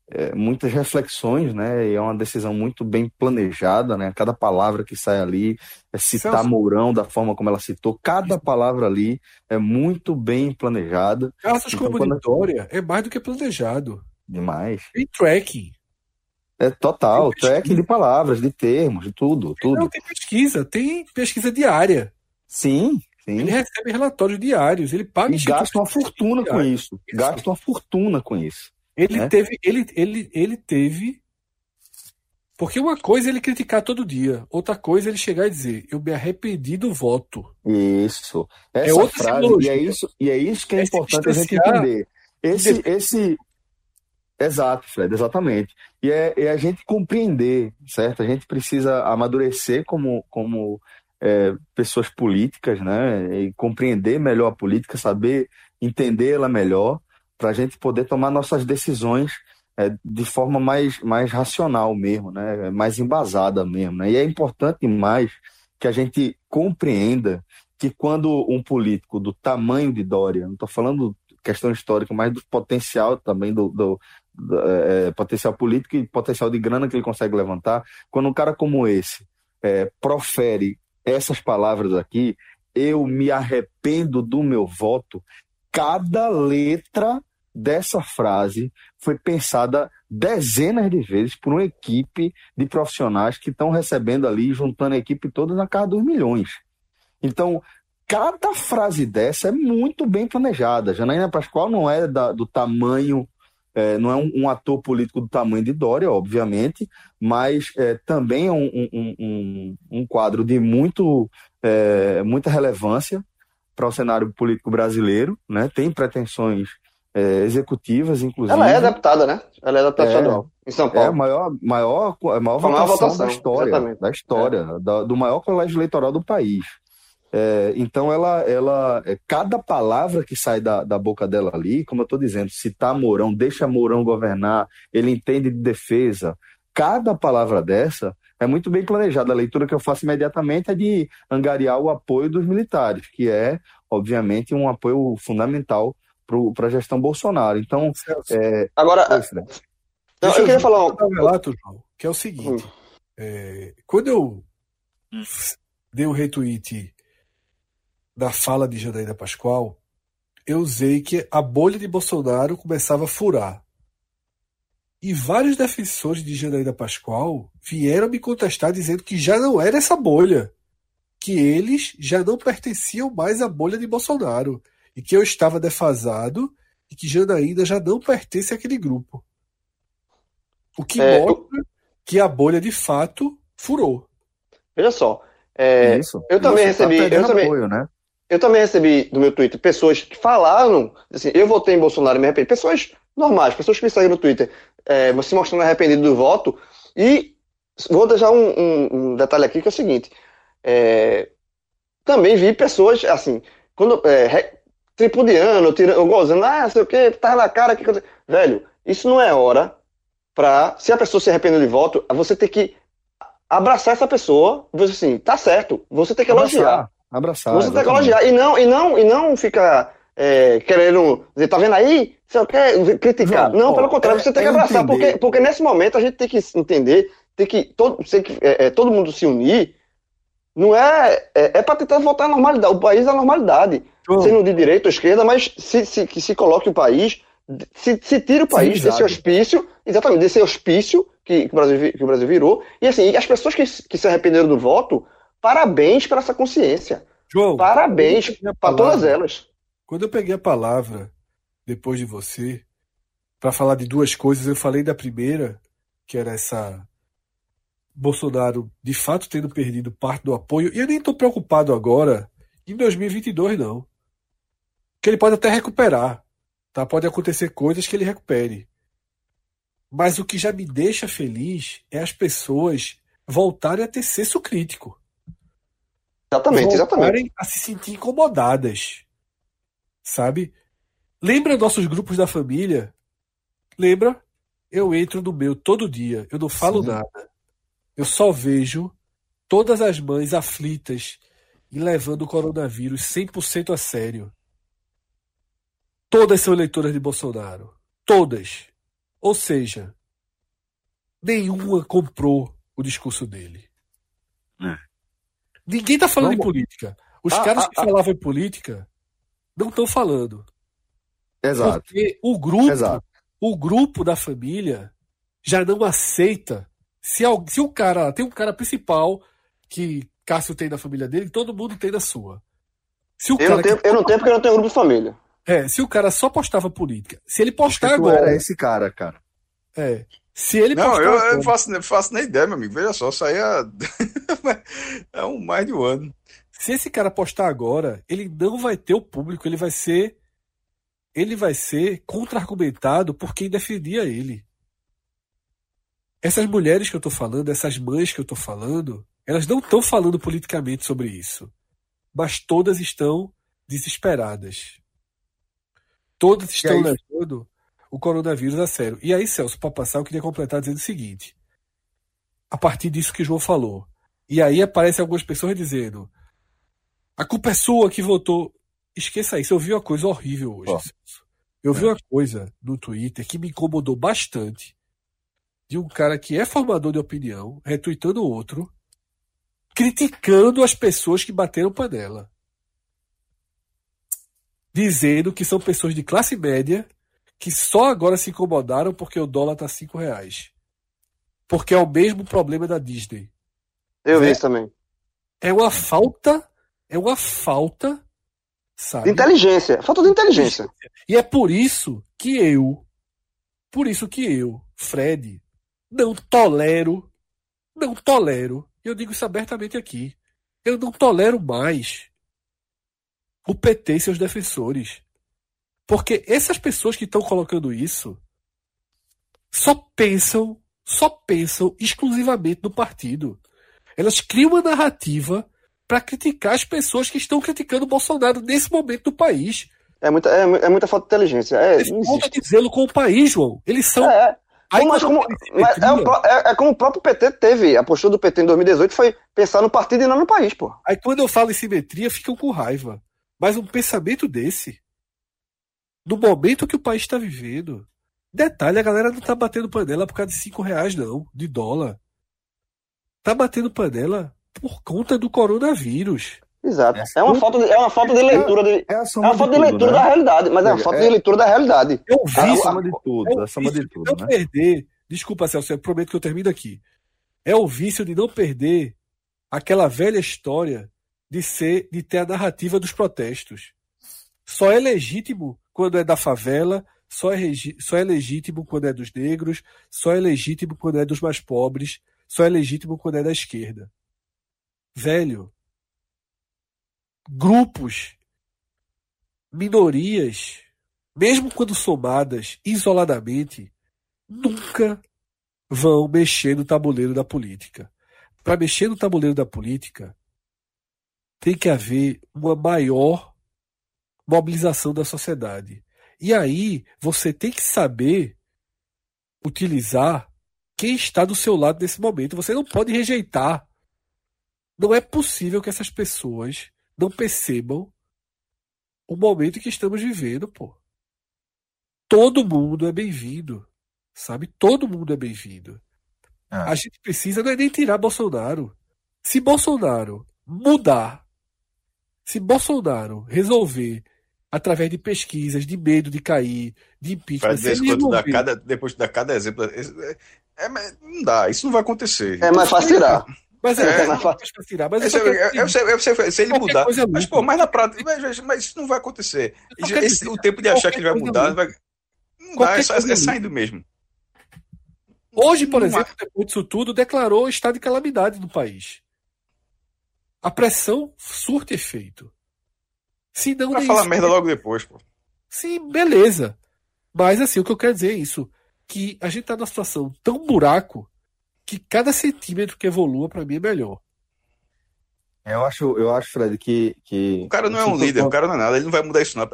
[SPEAKER 2] é, muitas reflexões, né? E é uma decisão muito bem planejada, né? Cada palavra que sai ali, é citar Celso. Mourão da forma como ela citou, cada palavra ali é muito bem planejada.
[SPEAKER 3] Casos então, quando... É mais do que planejado.
[SPEAKER 2] Demais.
[SPEAKER 3] Tem tracking.
[SPEAKER 2] É total, tracking de palavras, de termos, de tudo, tudo. Não,
[SPEAKER 3] tem pesquisa, tem pesquisa diária.
[SPEAKER 2] Sim, Sim.
[SPEAKER 3] Ele recebe relatórios diários, ele paga
[SPEAKER 2] e gasta uma fortuna com isso. isso. Gasta uma fortuna com isso.
[SPEAKER 3] Ele né? teve, ele, ele, ele teve. Porque uma coisa é ele criticar todo dia, outra coisa é ele chegar e dizer: Eu me arrependi do voto.
[SPEAKER 2] Isso. É Essa é outra frase, e é isso, e é isso que é, é importante a gente entender. Esse, esse, Exato, Fred, exatamente. E é, é, a gente compreender, certo? A gente precisa amadurecer como, como é, pessoas políticas, né? E compreender melhor a política, saber entendê-la melhor, para a gente poder tomar nossas decisões é, de forma mais, mais racional mesmo, né? Mais embasada mesmo. Né? E é importante mais que a gente compreenda que quando um político do tamanho de Dória, não estou falando questão histórica, mas do potencial também do, do, do é, potencial político e potencial de grana que ele consegue levantar, quando um cara como esse é, profere essas palavras aqui, eu me arrependo do meu voto. Cada letra dessa frase foi pensada dezenas de vezes por uma equipe de profissionais que estão recebendo ali, juntando a equipe toda na casa dos milhões. Então, cada frase dessa é muito bem planejada. Janaína Pascoal não é da, do tamanho, é, não é um, um, ator político do tamanho de Dória, obviamente, mas é, também é um, um, um, quadro de muito, é, muita relevância para o cenário político brasileiro, né? tem pretensões é, executivas, inclusive.
[SPEAKER 4] Ela é deputada, né? Ela é deputada
[SPEAKER 2] É.
[SPEAKER 4] estadual, em São Paulo.
[SPEAKER 2] É a maior, maior, a maior votação,
[SPEAKER 4] votação,
[SPEAKER 2] da história,
[SPEAKER 4] exatamente.
[SPEAKER 2] da história, da- do maior colégio eleitoral do país. É, então ela, ela, é, cada palavra que sai da, da boca dela ali, como eu estou dizendo, citar Mourão, deixa Mourão governar, ele entende de defesa. Cada palavra dessa é muito bem planejada. A leitura que eu faço imediatamente é de angariar o apoio dos militares, que é, obviamente, um apoio fundamental para a gestão Bolsonaro. Então, é,
[SPEAKER 4] Agora,
[SPEAKER 2] Fred.
[SPEAKER 4] não,
[SPEAKER 3] Deixa
[SPEAKER 4] eu queria falar um.
[SPEAKER 3] um relato, João, que é o seguinte.
[SPEAKER 4] Hum.
[SPEAKER 3] é, quando eu dei um retweet da fala de Janaína Pascoal, eu usei que a bolha de Bolsonaro começava a furar. E vários defensores de Janaína Pascoal vieram me contestar dizendo que já não era essa bolha. Que eles já não pertenciam mais à bolha de Bolsonaro. E que eu estava defasado e que Janaína já não pertence àquele grupo. O que
[SPEAKER 4] É,
[SPEAKER 3] mostra que a bolha de fato furou.
[SPEAKER 4] Veja só. é,
[SPEAKER 2] isso.
[SPEAKER 4] eu também
[SPEAKER 2] Você tá
[SPEAKER 4] recebi- eu
[SPEAKER 2] perdendo
[SPEAKER 4] também-
[SPEAKER 2] apoio, né?
[SPEAKER 4] Eu também recebi do meu Twitter pessoas que falaram, assim, eu votei em Bolsonaro e me arrependi. Pessoas normais, pessoas que me seguem no Twitter, é, se mostrando arrependido do voto. E vou deixar um, um- um detalhe aqui que é o seguinte: é, também vi pessoas, assim, quando é, tripudiando, tirando, gozando, ah, sei o que, tá na cara. Que... Velho, isso não é hora pra. Se a pessoa se arrependeu de voto, você tem que abraçar essa pessoa dizer assim, tá certo, você tem que elogiar.
[SPEAKER 2] Abraçar.
[SPEAKER 4] Você tem que
[SPEAKER 2] exatamente.
[SPEAKER 4] elogiar. E não, e não, e não ficar é, querendo dizer, tá vendo aí? Você quer criticar.
[SPEAKER 2] João,
[SPEAKER 4] não,
[SPEAKER 2] ó,
[SPEAKER 4] pelo contrário,
[SPEAKER 2] é-
[SPEAKER 4] você tem que
[SPEAKER 2] é
[SPEAKER 4] abraçar,
[SPEAKER 2] entender.
[SPEAKER 4] porque, porque nesse momento a gente tem que entender, tem que todo, tem que, é, é, todo mundo se unir. Não é, é, é para tentar voltar à normalidade, o país à normalidade. Sendo de direita ou esquerda, mas se, se, que se coloque o país, se, se tira o país desse
[SPEAKER 2] Civilizado.
[SPEAKER 4] hospício, exatamente, desse hospício que, que o Brasil, que o Brasil virou. E assim, as pessoas que, que se arrependeram do voto, parabéns para essa consciência.
[SPEAKER 3] João,
[SPEAKER 4] Parabéns para todas elas.
[SPEAKER 3] Quando eu peguei a palavra depois de você para falar de duas coisas, eu falei da primeira, que era essa Bolsonaro de fato tendo perdido parte do apoio, e eu nem estou preocupado agora em 2022 não. Que ele pode até recuperar, tá? Pode acontecer coisas que ele recupere. Mas o que já me deixa feliz é as pessoas voltarem a ter senso crítico
[SPEAKER 4] Exatamente, exatamente.
[SPEAKER 3] voltarem a se sentir incomodadas. Sabe? Lembra nossos grupos da família? Lembra? Eu entro no meu todo dia, eu não falo
[SPEAKER 2] Sim.
[SPEAKER 3] nada. Eu só vejo todas as mães aflitas e levando o coronavírus 100% a sério. Todas são eleitoras de Bolsonaro. Todas. Ou seja, nenhuma comprou o discurso dele.
[SPEAKER 2] É.
[SPEAKER 3] Ninguém tá falando
[SPEAKER 2] Vamos-
[SPEAKER 3] em política. Os
[SPEAKER 2] Ah,
[SPEAKER 3] caras
[SPEAKER 2] ah,
[SPEAKER 3] que
[SPEAKER 2] ah.
[SPEAKER 3] falavam em política não estão falando.
[SPEAKER 2] Exato.
[SPEAKER 3] Porque o grupo,
[SPEAKER 2] Exato.
[SPEAKER 3] o grupo da família já não aceita. Se, se o cara tem um cara principal que Cássio tem na família dele, todo mundo tem na sua. Se o
[SPEAKER 4] Eu
[SPEAKER 3] cara
[SPEAKER 4] não, tenho,
[SPEAKER 3] que-
[SPEAKER 4] eu não tenho porque eu não tenho grupo de família.
[SPEAKER 3] É, se o cara só postava política, se ele
[SPEAKER 2] Acho
[SPEAKER 3] postar
[SPEAKER 2] que tu
[SPEAKER 3] agora,
[SPEAKER 2] era esse cara, cara.
[SPEAKER 3] é, se ele
[SPEAKER 7] Não,
[SPEAKER 3] postar
[SPEAKER 7] eu,
[SPEAKER 3] agora,
[SPEAKER 7] eu faço, não faço nem ideia, meu amigo. Veja só, isso aí é, é um mais de um ano.
[SPEAKER 3] se esse cara postar agora, ele não vai ter o público, ele vai ser ele vai ser contra-argumentado por quem defendia ele. Essas mulheres que eu tô falando, essas mães que eu tô falando, elas não estão falando politicamente sobre isso. Mas todas estão desesperadas. Todas estão
[SPEAKER 2] aí-
[SPEAKER 3] levando o coronavírus a sério. E aí, Celso, para passar, eu queria completar dizendo o seguinte. A partir disso que o João falou. E aí aparecem algumas pessoas dizendo: a culpa é sua que votou. Esqueça isso. Eu vi uma coisa horrível hoje.
[SPEAKER 2] Ó.
[SPEAKER 3] Celso. Eu vi uma coisa no Twitter que me incomodou bastante. De um cara que é formador de opinião, retweetando outro, criticando as pessoas que bateram panela. Dizendo que são pessoas de classe média que só agora se incomodaram porque o dólar tá 5 reais. Porque é o mesmo problema da Disney.
[SPEAKER 4] Eu vi
[SPEAKER 3] É.
[SPEAKER 4] isso também.
[SPEAKER 3] É uma falta É uma falta,
[SPEAKER 4] De
[SPEAKER 3] sabe?
[SPEAKER 4] inteligência. Falta de inteligência.
[SPEAKER 3] E é por isso que eu, por isso que eu, Fred, não tolero, não tolero, e eu digo isso abertamente aqui, eu não tolero mais o PT e seus defensores. Porque essas pessoas que estão colocando isso só pensam, só pensam exclusivamente no partido. Elas criam uma narrativa para criticar as pessoas que estão criticando o Bolsonaro nesse momento do país.
[SPEAKER 4] É muita, é, é muita falta de inteligência. É,
[SPEAKER 3] Eles
[SPEAKER 4] existe.
[SPEAKER 3] dizê-lo com o país, João. Eles são.
[SPEAKER 4] É, é.
[SPEAKER 3] Aí
[SPEAKER 4] mas
[SPEAKER 3] quando
[SPEAKER 4] como, mas é, o é- é como o próprio PT teve. A postura do PT em 2018 foi pensar no partido e não no país, pô.
[SPEAKER 3] Aí quando eu falo em simetria, ficam com raiva. Mas um pensamento desse, no momento que o país está vivendo. Detalhe, a galera não tá batendo panela por causa de 5 reais, não, de dólar. Tá batendo panela por conta do coronavírus.
[SPEAKER 4] Exato. É uma falta de, é uma falta de leitura de,
[SPEAKER 2] É a
[SPEAKER 4] é uma falta de
[SPEAKER 2] tudo,
[SPEAKER 4] leitura
[SPEAKER 2] né?
[SPEAKER 4] da realidade, mas é uma falta
[SPEAKER 2] é-
[SPEAKER 4] de leitura da realidade.
[SPEAKER 3] É um
[SPEAKER 2] É a soma de
[SPEAKER 3] É
[SPEAKER 2] tudo,
[SPEAKER 3] o
[SPEAKER 2] é a soma
[SPEAKER 3] vício
[SPEAKER 2] de
[SPEAKER 3] de
[SPEAKER 2] tudo,
[SPEAKER 3] não
[SPEAKER 2] né?
[SPEAKER 3] perder. Desculpa, Celso, eu prometo que eu termino aqui. É o vício de não perder aquela velha história de ser, de ter a narrativa dos protestos. Só é legítimo quando é da favela, só é, só é legítimo quando é dos negros, só é legítimo quando é dos mais pobres, só é legítimo quando é da esquerda. Velho, grupos, minorias, mesmo quando somadas isoladamente, nunca vão mexer no tabuleiro da política. Para mexer no tabuleiro da política, tem que haver uma maior mobilização da sociedade. E aí você tem que saber utilizar quem está do seu lado nesse momento. Você não pode rejeitar. Não é possível que essas pessoas não percebam o momento que estamos vivendo, pô. Todo mundo é bem-vindo, sabe? Todo mundo é bem-vindo.
[SPEAKER 2] Ah.
[SPEAKER 3] A gente precisa não é nem tirar Bolsonaro. Se Bolsonaro mudar, se Bolsonaro resolver através de pesquisas, de medo de cair, de impeachment, resolver-
[SPEAKER 7] cada, depois de dar cada exemplo. É, é, mas não dá, isso não vai acontecer.
[SPEAKER 4] É mais fácil tirar.
[SPEAKER 3] Mas é,
[SPEAKER 7] É,
[SPEAKER 3] é, mais fácil tirar, mas eu
[SPEAKER 7] eu- eu sei- eu sei- se ele mudar.
[SPEAKER 3] é
[SPEAKER 7] Mas, pô, mas na prática. Mas, mas isso não vai acontecer. Esse-
[SPEAKER 3] dizer,
[SPEAKER 7] o tempo de achar que ele vai mudar. Vai, não dá, é, é saindo mesmo.
[SPEAKER 3] Hoje, por exemplo, depois disso tudo, declarou estado de calamidade no país. A pressão surte efeito. Se não,
[SPEAKER 7] Vai
[SPEAKER 3] nem
[SPEAKER 7] falar
[SPEAKER 3] isso-
[SPEAKER 7] merda logo depois, pô.
[SPEAKER 3] Sim, beleza. Mas assim, o que eu quero dizer é isso. Que a gente tá numa situação tão buraco que cada centímetro que evolua, pra mim, é melhor.
[SPEAKER 2] Eu acho, eu acho, Fred, que. que
[SPEAKER 7] O cara não é um líder, o cara não é nada, ele não vai mudar isso, não.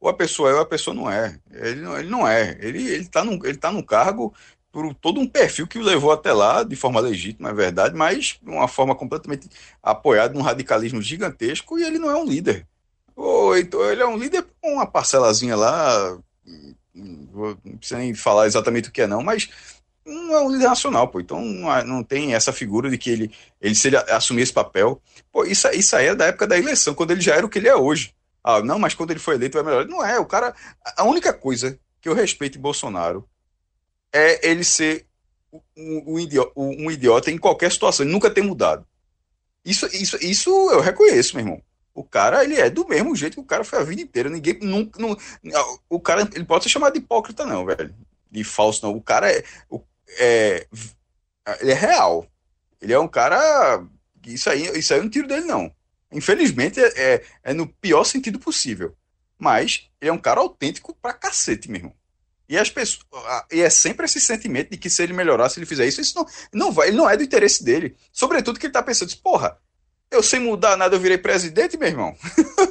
[SPEAKER 7] Ou a pessoa é ou a pessoa não é. Ele não, ele não é. Ele, ele, tá num, ele tá num cargo por todo um perfil que o levou até lá, de forma legítima, é verdade, mas de uma forma completamente apoiada num radicalismo gigantesco, e ele não é um líder. Ou então ele é um líder com uma parcelazinha lá, nem falar exatamente o que é, não, mas não é um líder nacional, pô. Então não, tem essa figura de que ele, ele se ele assumir esse papel. Pô, isso, isso aí é da época da eleição, quando ele já era o que ele é hoje. Ah, não, mas quando ele foi eleito vai melhorar. Não é, o cara. A única coisa que eu respeito em Bolsonaro é ele ser um, um idiota, um idiota em qualquer situação, ele nunca ter mudado. Isso, isso, isso eu reconheço, meu irmão. O cara, ele é do mesmo jeito que o cara foi a vida inteira. Ninguém nunca. Não, o cara, ele pode ser chamado de hipócrita, não, velho. De falso, não. O cara é. é ele é real. Ele é um cara. Isso aí, isso aí é um tiro dele, não. Infelizmente, é, é, é no pior sentido possível. Mas ele é um cara autêntico pra cacete, meu irmão. E as pessoas. E é sempre esse sentimento de que se ele melhorar, se ele fizer isso, isso não, não vai, ele não é do interesse dele. Sobretudo que ele tá pensando, assim, porra, eu sem mudar nada, eu virei presidente, meu irmão.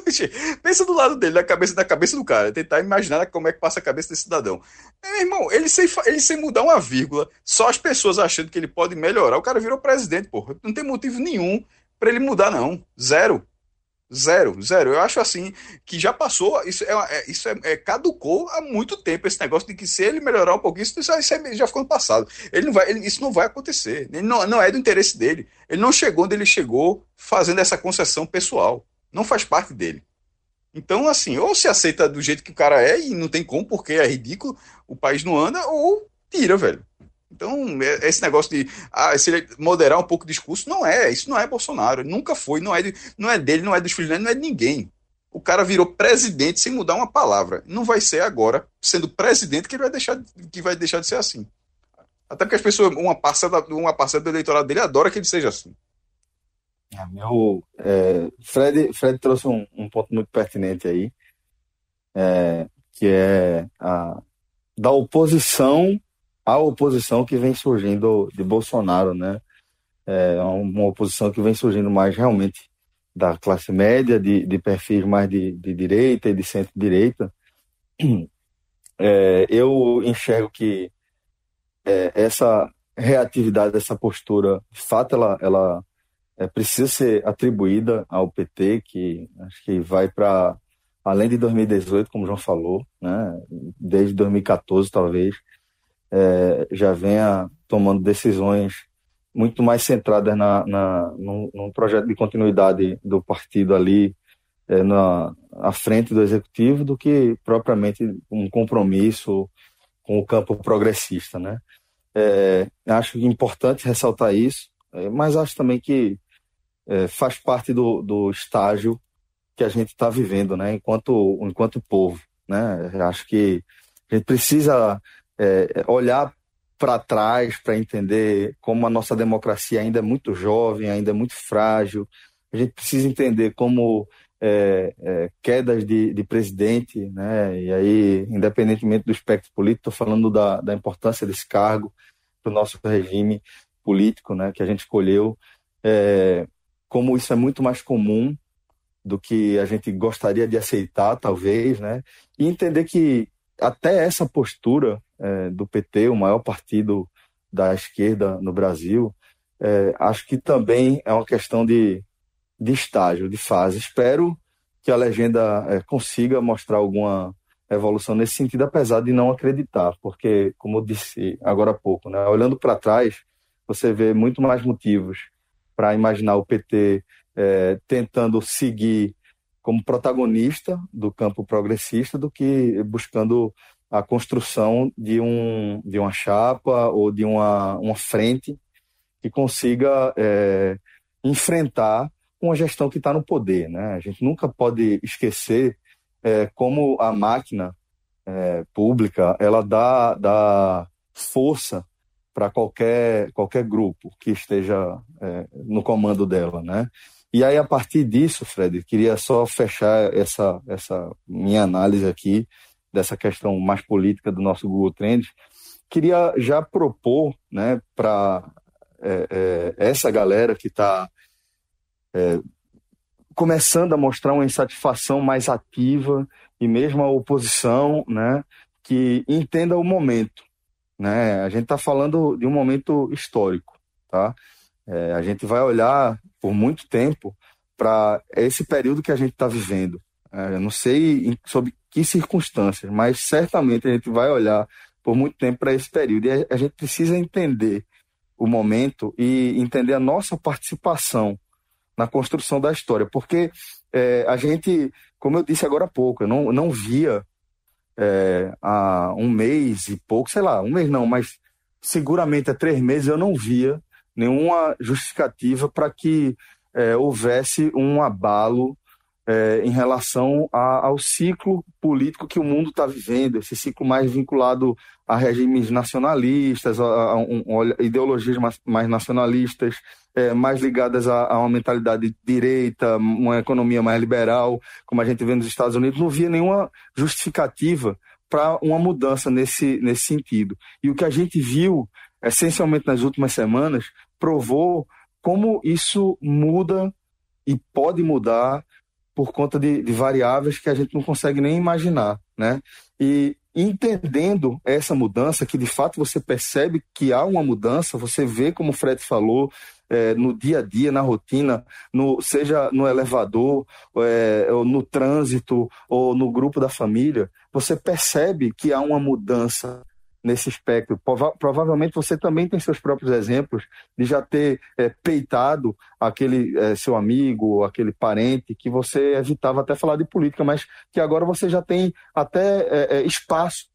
[SPEAKER 7] Pensa do lado dele, da cabeça, da cabeça do cara, tentar imaginar como é que passa a cabeça desse cidadão. Meu irmão, ele sem, ele sem mudar uma vírgula, só as pessoas achando que ele pode melhorar, o cara virou presidente, porra. Não tem motivo nenhum pra ele mudar, não. Zero. Zero, zero. Eu acho assim que já passou, isso, é, é- isso é, é- caducou há muito tempo esse negócio de que se ele melhorar um pouquinho, isso, isso, isso é- já ficou no passado. Ele não vai, ele- isso não vai acontecer. Ele não, não é do interesse dele. Ele não chegou onde ele chegou fazendo essa concessão pessoal. Não faz parte dele. Então, assim, ou se aceita do jeito que o cara é e não tem como, porque é ridículo, o país não anda, ou tira, velho. Então, é, esse negócio de ah, se moderar um pouco o discurso, não é. Isso não é Bolsonaro. Nunca foi. Não é, de, não é dele, não é dos filhos não é de ninguém. O cara virou presidente sem mudar uma palavra. Não vai ser agora, sendo presidente, que ele vai deixar, que vai deixar de ser assim. Até porque as pessoas, uma parcela, uma parcela do eleitorado dele adora que ele seja assim.
[SPEAKER 2] É, meu, é, Fred, Fred trouxe um, um, ponto muito pertinente aí, é, que é a, da oposição à oposição que vem surgindo de Bolsonaro, né? É uma oposição que vem surgindo mais realmente da classe média, de, de perfis mais de, de direita e de centro-direita. É, eu enxergo que é, essa reatividade, essa postura, de fato, ela, ela é, precisa ser atribuída ao PT, que acho que vai para além de 2018, como o João falou, né, desde 2014 talvez, é, já venha tomando decisões muito mais centradas na, na, num, num projeto de continuidade do partido ali é, na à frente do executivo do que propriamente um compromisso com o campo progressista, né? É, acho importante ressaltar isso, é, mas acho também que é, faz parte do, do estágio que a gente está vivendo, né? Enquanto enquanto povo, né? Acho que a gente precisa é, olhar para trás para entender como a nossa democracia ainda é muito jovem, ainda é muito frágil. A gente precisa entender como é, é, quedas de, de, presidente, né? E aí, independentemente do espectro político, estou falando da, da importância desse cargo para o nosso regime político, né? Que a gente escolheu. É, como isso é muito mais comum do que a gente gostaria de aceitar, talvez, né? E entender que até essa postura é, do PT, o maior partido da esquerda no Brasil, é, acho que também é uma questão de, de estágio, de fase. Espero que a legenda é, consiga mostrar alguma evolução nesse sentido, apesar de não acreditar, porque, como eu disse agora há pouco, né, olhando para trás, você vê muito mais motivos para imaginar o PT é, tentando seguir como protagonista do campo progressista do que buscando a construção de, um, de uma chapa ou de uma, uma frente que consiga é, enfrentar uma gestão que está no poder. Né? A gente nunca pode esquecer é, como a máquina é, pública ela dá, dá força para qualquer, qualquer grupo que esteja é, no comando dela, né? E aí, a partir disso, Fred, queria só fechar essa, essa minha análise aqui dessa questão mais política do nosso Google Trends. Queria já propor né, para é, é, essa galera que está é, começando a mostrar uma insatisfação mais ativa e mesmo a oposição, né, que entenda o momento. Né? A gente está falando de um momento histórico. Tá? É, a gente vai olhar por muito tempo para esse período que a gente está vivendo. É, eu não sei sob que circunstâncias, mas certamente a gente vai olhar por muito tempo para esse período. E a gente precisa entender o momento e entender a nossa participação na construção da história, porque é, a gente, como eu disse agora há pouco, eu não, não via é, há um mês e pouco, sei lá, um mês não, mas seguramente há três meses eu não via nenhuma justificativa para que é, houvesse um abalo é, em relação a, ao ciclo político que o mundo está vivendo, esse ciclo mais vinculado a regimes nacionalistas, a, a, um, a ideologias mais, mais nacionalistas, é, mais ligadas a, uma mentalidade de direita, uma economia mais liberal, como a gente vê nos Estados Unidos, não via nenhuma justificativa para uma mudança nesse, nesse sentido. E o que a gente viu essencialmente nas últimas semanas, provou como isso muda e pode mudar por conta de, de, variáveis que a gente não consegue nem imaginar, né? E entendendo essa mudança, que de fato você percebe que há uma mudança, você vê, como o Fred falou, é, no dia a dia, na rotina, no, seja no elevador, é, ou no trânsito, ou no grupo da família, você percebe que há uma mudança nesse espectro. Prova provavelmente você também tem seus próprios exemplos de já ter é, peitado aquele é, seu amigo, aquele parente que você evitava até falar de política, mas que agora você já tem até é, espaço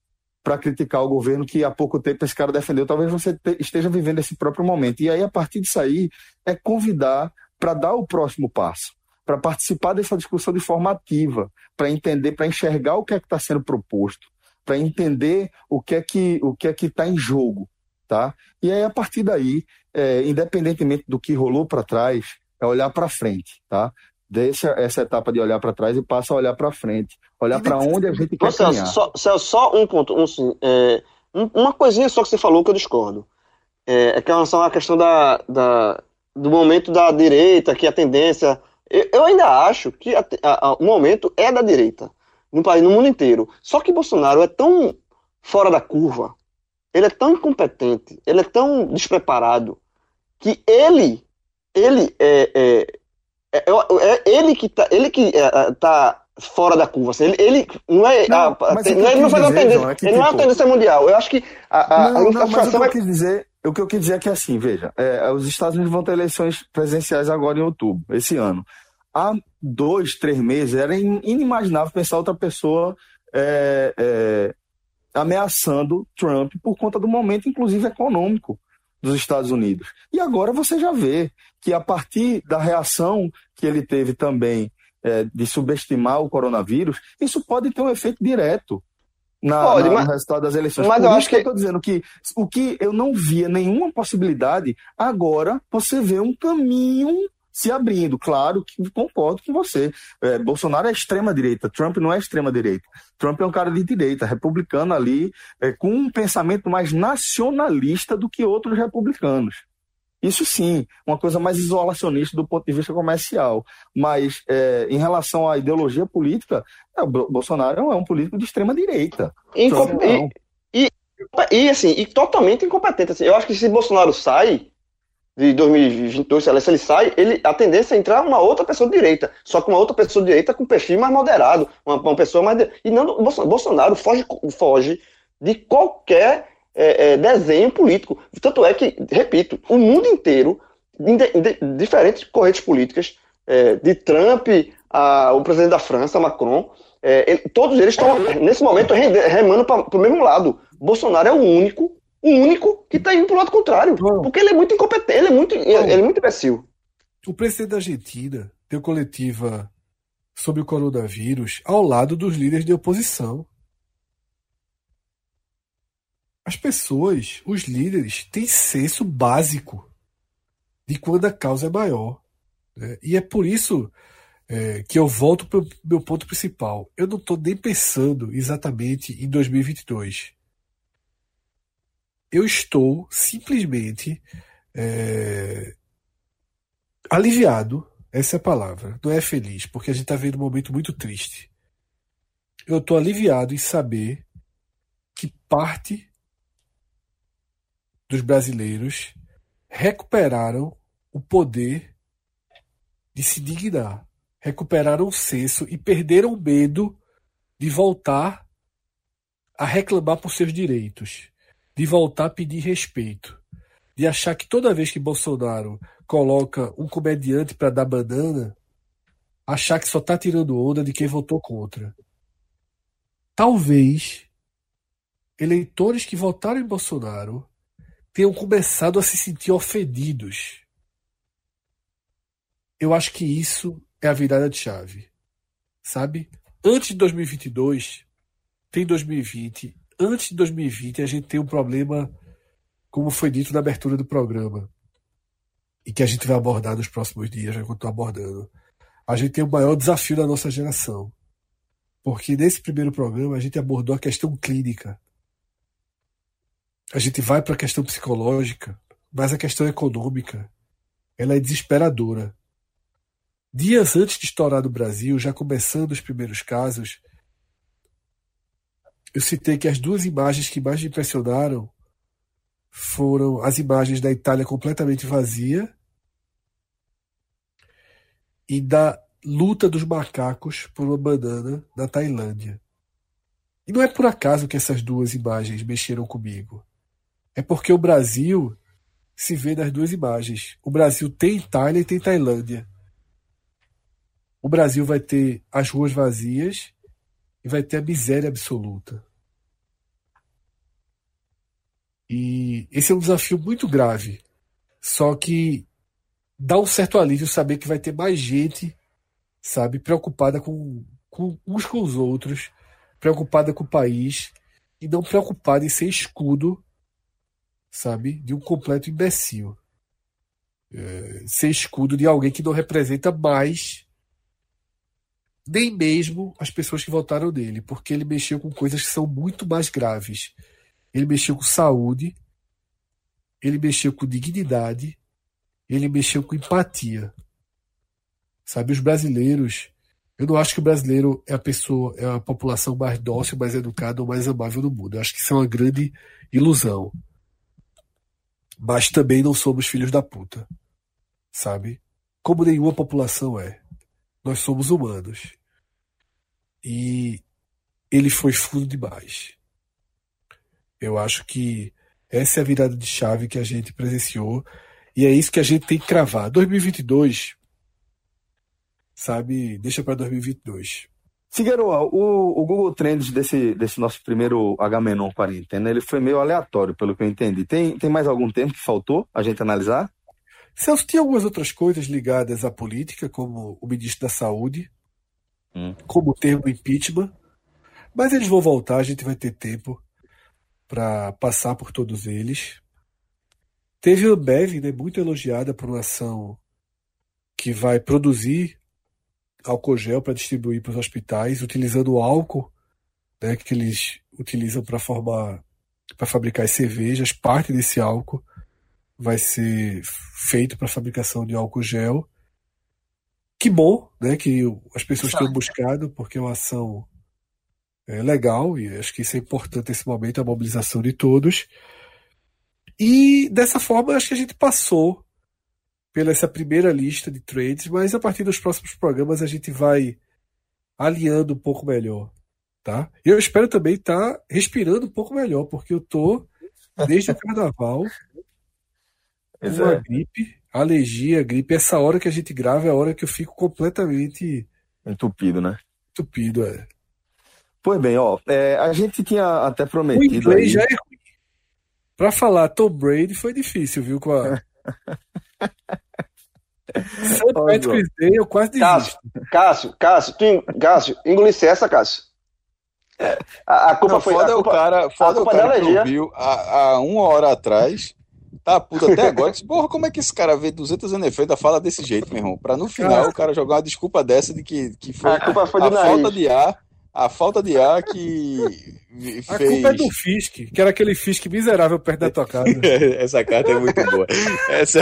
[SPEAKER 2] para criticar o governo que há pouco tempo esse cara defendeu. Talvez você te, esteja vivendo esse próprio momento. E aí, a partir disso aí, é convidar para dar o próximo passo, para participar dessa discussão de forma ativa, para entender, para enxergar o que é que está sendo proposto, para entender o que é que o que é que está em jogo, tá? E aí, a partir daí, é, independentemente do que rolou para trás, é olhar para frente, tá? Deixa essa etapa de olhar para trás e passa a olhar para frente, olhar para onde a gente quer
[SPEAKER 4] Ô, Celso, só, Celso, só um ponto, um, é, um- uma coisinha só que você falou que eu discordo. É, é que em relação à questão da, da- do momento da direita, que a tendência. Eu, eu ainda acho que a- a- a- o momento é da direita, no país, no mundo inteiro. Só que Bolsonaro é tão fora da curva, ele é tão incompetente, ele é tão despreparado, que ele, ele é, é, é, é- é ele que tá, ele que é, é, tá fora da curva. assim, ele, ele não é,
[SPEAKER 2] Não,
[SPEAKER 4] a- a- ele
[SPEAKER 2] eu
[SPEAKER 4] não faz uma
[SPEAKER 2] dizer,
[SPEAKER 4] tendência,
[SPEAKER 2] João, é que,
[SPEAKER 4] ele não é uma
[SPEAKER 2] tipo,
[SPEAKER 4] tendência mundial. Eu acho que a, a,
[SPEAKER 2] não,
[SPEAKER 4] a
[SPEAKER 2] não, mas o que eu quis dizer, o que eu quis dizer é que assim, veja, é, os Estados Unidos vão ter eleições presidenciais agora em outubro, esse ano. Há dois, três meses era in- inimaginável pensar outra pessoa é, é, ameaçando Trump por conta do momento, inclusive econômico dos Estados Unidos. E agora você já vê que a partir da reação que ele teve também é, de subestimar o coronavírus, isso pode ter um efeito direto na,
[SPEAKER 4] Pode,
[SPEAKER 2] na-
[SPEAKER 4] mas-
[SPEAKER 2] no resultado das eleições.
[SPEAKER 4] mas
[SPEAKER 2] Por
[SPEAKER 4] eu acho
[SPEAKER 2] que eu estou dizendo que o que eu não via nenhuma possibilidade, agora você vê um caminho se abrindo. Claro que concordo com você. É, Bolsonaro é extrema-direita, Trump não é extrema-direita. Trump é um cara de direita, republicano ali, é, com um pensamento mais nacionalista do que outros republicanos. Isso sim, uma coisa mais isolacionista do ponto de vista comercial. Mas é, em relação à ideologia política, é, o Bo- Bolsonaro é um político de extrema-direita.
[SPEAKER 4] Incom-
[SPEAKER 2] Trump não.
[SPEAKER 4] e, e, e, assim, e totalmente incompetente. Assim, eu acho que se Bolsonaro sai de 2022, se ele- sai, ele, a tendência é entrar uma outra pessoa de direita. Só que uma outra pessoa de direita com perfil mais moderado, uma, uma pessoa mais. de- e não, Bolsonaro foge, foge de qualquer é, é, desenho político. Tanto é que, repito, o mundo inteiro, em de- em diferentes correntes políticas, é, de Trump a, o presidente da França, Macron, é, ele- todos eles estão, nesse momento, remando para o mesmo lado. Bolsonaro é o único, o único que está indo para o lado contrário.
[SPEAKER 3] Não.
[SPEAKER 4] Porque ele é muito incompetente, ele é muito, ele é muito imbecil.
[SPEAKER 3] O presidente da Argentina deu coletiva sobre o coronavírus ao lado dos líderes de oposição. As pessoas, os líderes, têm senso básico de quando a causa é maior. né? E é por isso é, que eu volto para o meu ponto principal. Eu não estou nem pensando exatamente em 2022. Eu estou simplesmente é, aliviado, essa é a palavra, não é feliz, porque a gente está vendo um momento muito triste. Eu estou aliviado em saber que parte dos brasileiros recuperaram o poder de se dignar, recuperaram o senso e perderam o medo de voltar a reclamar por seus direitos, de voltar a pedir respeito, de achar que toda vez que Bolsonaro coloca um comediante para dar banana, achar que só tá tirando onda de quem votou contra. Talvez eleitores que votaram em Bolsonaro tenham começado a se sentir ofendidos. Eu acho que isso é a virada de chave. Sabe? Antes de 2022, tem 2020. Antes de 2020, a gente tem um problema, como foi dito na abertura do programa, e que a gente vai abordar nos próximos dias, vai continuar abordando. A gente tem o maior desafio da nossa geração. Porque nesse primeiro programa a gente abordou a questão clínica. A gente vai para a questão psicológica, mas a questão econômica, ela é desesperadora. Dias antes de estourar no Brasil, já começando os primeiros casos, eu citei que as duas imagens que mais me impressionaram foram as imagens da Itália completamente vazia e da luta dos macacos por uma banana na Tailândia. E não é por acaso que essas duas imagens mexeram comigo. É porque o Brasil se vê nas duas imagens. O Brasil tem Itália e tem Tailândia. O Brasil vai ter as ruas vazias e vai ter a miséria absoluta. E esse é um desafio muito grave. Só que dá um certo alívio saber que vai ter mais gente, sabe, preocupada com, com uns com os outros, preocupada com o país e não preocupada em ser escudo, sabe, de um completo imbecil. É, ser escudo de alguém que não representa mais nem mesmo as pessoas que votaram nele, porque ele mexeu com coisas que são muito mais graves. Ele mexeu com saúde, ele mexeu com dignidade, ele mexeu com empatia. Sabe, os brasileiros, eu não acho que o brasileiro é a pessoa, é a população mais dócil, mais educada ou mais amável do mundo. Eu acho que isso é uma grande ilusão. Mas também não somos filhos da puta. Sabe? Como nenhuma população é. Nós somos humanos. E ele foi fundo demais. Eu acho que essa é a virada de chave que a gente presenciou e é isso que a gente tem que cravar. 2022, sabe, deixa para 2022.
[SPEAKER 2] Figueiredo, o, o Google Trends desse, desse nosso primeiro H-Menon quarentena, ele foi meio aleatório, pelo que eu entendi. Tem, tem mais algum tempo que faltou a gente analisar?
[SPEAKER 3] Celso, tinha algumas outras coisas ligadas à política, como o ministro da Saúde,
[SPEAKER 2] Hum.
[SPEAKER 3] como termo impeachment, mas eles vão voltar, a gente vai ter tempo para passar por todos eles. Teve a Ambev, né, muito elogiada por uma ação que vai produzir álcool gel para distribuir para os hospitais, utilizando o álcool né, que eles utilizam para formar, para fabricar as cervejas. Parte desse álcool vai ser feito para fabricação de álcool gel. Que bom, né, que as pessoas tenham buscado, porque é uma ação é, legal e acho que isso é importante nesse momento, a mobilização de todos. E dessa forma, acho que a gente passou pela essa primeira lista de trades, mas a partir dos próximos programas a gente vai alinhando um pouco melhor, tá? Eu espero também estar respirando um pouco melhor, porque eu tô desde o carnaval
[SPEAKER 2] Pois
[SPEAKER 3] uma
[SPEAKER 2] é.
[SPEAKER 3] gripe, alergia, gripe. Essa hora que a gente grava é a hora que eu fico completamente
[SPEAKER 2] Entupido, né?
[SPEAKER 3] entupido. É.
[SPEAKER 2] Pois bem, ó, é, a gente tinha até
[SPEAKER 3] O
[SPEAKER 2] prometido
[SPEAKER 3] inglês
[SPEAKER 2] aí.
[SPEAKER 3] já é ruim. Pra falar Tom Brady foi difícil, viu? Com a. St. Patrick's Day eu quase
[SPEAKER 4] Cássio,
[SPEAKER 3] desisto.
[SPEAKER 4] Cássio, Cássio, tu, en- Cássio, engolisse essa, Cássio. A, a culpa
[SPEAKER 7] Não,
[SPEAKER 4] foi.
[SPEAKER 7] foda
[SPEAKER 4] a
[SPEAKER 7] é o
[SPEAKER 4] culpa,
[SPEAKER 7] cara, foda é o
[SPEAKER 4] culpa
[SPEAKER 7] cara
[SPEAKER 4] da
[SPEAKER 7] que
[SPEAKER 4] alergia.
[SPEAKER 7] ouviu há, há uma hora atrás, tá puto até agora. Disse, Porra, como é que esse cara vê 200 NFL e ainda fala desse jeito, meu irmão? Pra no final o cara jogar uma desculpa dessa de que, que foi
[SPEAKER 4] A culpa foi
[SPEAKER 7] a falta
[SPEAKER 4] nariz.
[SPEAKER 7] de ar, a falta de ar que
[SPEAKER 3] A
[SPEAKER 7] fez.
[SPEAKER 3] culpa é do Fisk, que era aquele Fisk miserável perto da tua casa.
[SPEAKER 7] Essa carta é muito boa. Essa,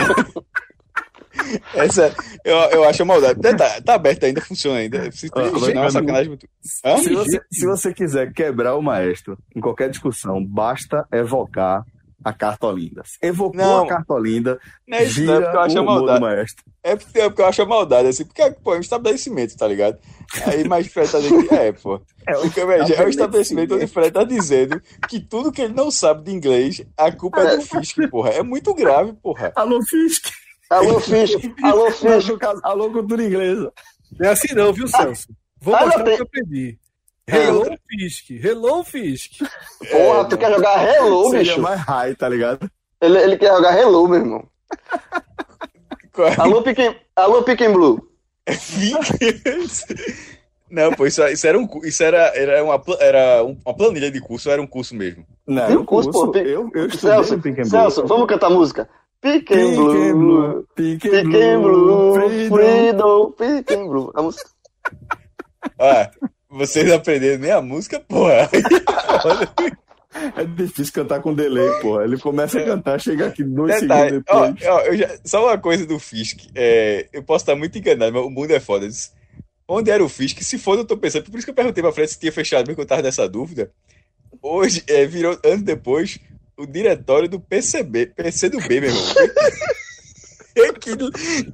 [SPEAKER 7] essa eu, eu acho maldade. Tá, tá aberto ainda, funciona ainda. Se
[SPEAKER 2] Ah,
[SPEAKER 7] não,
[SPEAKER 2] vai-
[SPEAKER 7] é sacanagem muito.
[SPEAKER 2] Se você, se você quiser quebrar o maestro em qualquer discussão, basta evocar a carta Olinda. Evocou
[SPEAKER 7] Não.
[SPEAKER 2] a carta Olinda,
[SPEAKER 7] Não é isso, não, é porque eu acho maldade.
[SPEAKER 2] maestro.
[SPEAKER 7] É porque, é porque eu acho a maldade, assim, porque, pô, é um estabelecimento, tá ligado? Aí mais Fred tá dizendo que é, pô. Porque, veja, é um estabelecimento onde Fred tá dizendo que tudo que ele não sabe de inglês, a culpa é do Fisk, porra. É muito grave, porra.
[SPEAKER 2] Alô, Fisk!
[SPEAKER 4] Alô, Fisk, alô, Fisk.
[SPEAKER 2] alô, cultura inglesa.
[SPEAKER 3] Não é assim não, viu, Celso? Vou
[SPEAKER 4] Ah,
[SPEAKER 3] mostrar o que eu aprendi.
[SPEAKER 4] É,
[SPEAKER 3] Hello
[SPEAKER 4] outra-
[SPEAKER 3] Fisk, Hello Fisk.
[SPEAKER 4] Porra, tu quer jogar Hello,
[SPEAKER 2] Seria
[SPEAKER 4] bicho?
[SPEAKER 2] mais high, tá ligado?
[SPEAKER 4] Ele, ele quer jogar Hello, meu irmão. Alô, Piquen, alô, Piquen Blue.
[SPEAKER 7] Não, pô, isso, isso era um isso era, era, uma, era um- uma planilha de curso, ou era um curso mesmo.
[SPEAKER 2] Não,
[SPEAKER 4] Tem um
[SPEAKER 2] eu
[SPEAKER 4] curso, pô,
[SPEAKER 2] eu, eu estudei
[SPEAKER 4] Celso. Celso, vamos cantar música? Piquen Blue.
[SPEAKER 2] And
[SPEAKER 4] Piquen Blue.
[SPEAKER 2] Freedom.
[SPEAKER 4] Freedom. Piquen Blue. A música.
[SPEAKER 7] Ah, vocês aprenderam nem a música, porra.
[SPEAKER 2] É difícil cantar com delay, porra. Ele começa a cantar, chega aqui dois
[SPEAKER 7] Detalhe,
[SPEAKER 2] segundos
[SPEAKER 7] ó,
[SPEAKER 2] depois.
[SPEAKER 7] ó, eu já- só uma coisa do Fisk. é, eu posso estar muito enganado, mas o mundo é foda. Onde era o Fisk? Se for, eu tô pensando. Por isso que eu perguntei pra Fred se tinha fechado, mesmo que eu tava nessa dúvida. Hoje, é, virou, anos depois, o diretório do PCB, PC do B, meu irmão. Que,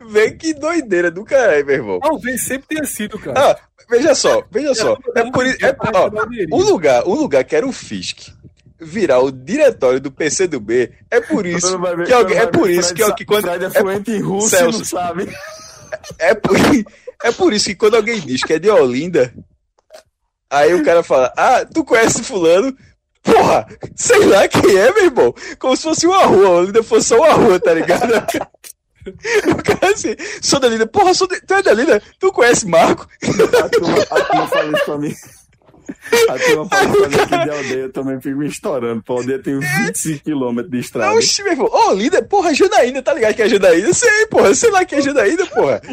[SPEAKER 7] vê que doideira do caralho, meu irmão.
[SPEAKER 3] Talvez sempre tenha sido, cara.
[SPEAKER 7] Ah, veja só, veja só. É por isso. É, ó, o lugar, o lugar que era o Fisk virar o diretório do PC do B é por isso
[SPEAKER 2] ver-
[SPEAKER 7] que alguém, é por isso
[SPEAKER 2] Fred
[SPEAKER 7] que, que quando
[SPEAKER 2] Fred é
[SPEAKER 7] é,
[SPEAKER 2] fluente em russo
[SPEAKER 7] Celso.
[SPEAKER 2] não sabe.
[SPEAKER 7] é por, é por isso que quando alguém diz que é de Olinda, aí o cara fala: "Ah, tu conhece fulano?" Porra, sei lá quem é, meu irmão. Como se fosse uma rua, Olinda fosse só uma rua, tá ligado? O cara assim, sou da Linda, porra, sou de, tu é da Linda, tu conhece Marco?
[SPEAKER 2] A turma, a turma fala isso pra mim. A turma fala isso pra mim que de aldeia eu também fico me estourando. Pô, aldeia tem uns 25 km de estrada.
[SPEAKER 7] Oxi, meu irmão, ô, Linda, porra, Janaína, tá ligado que é Janaína? Sei, porra, sei lá que é Janaína, porra.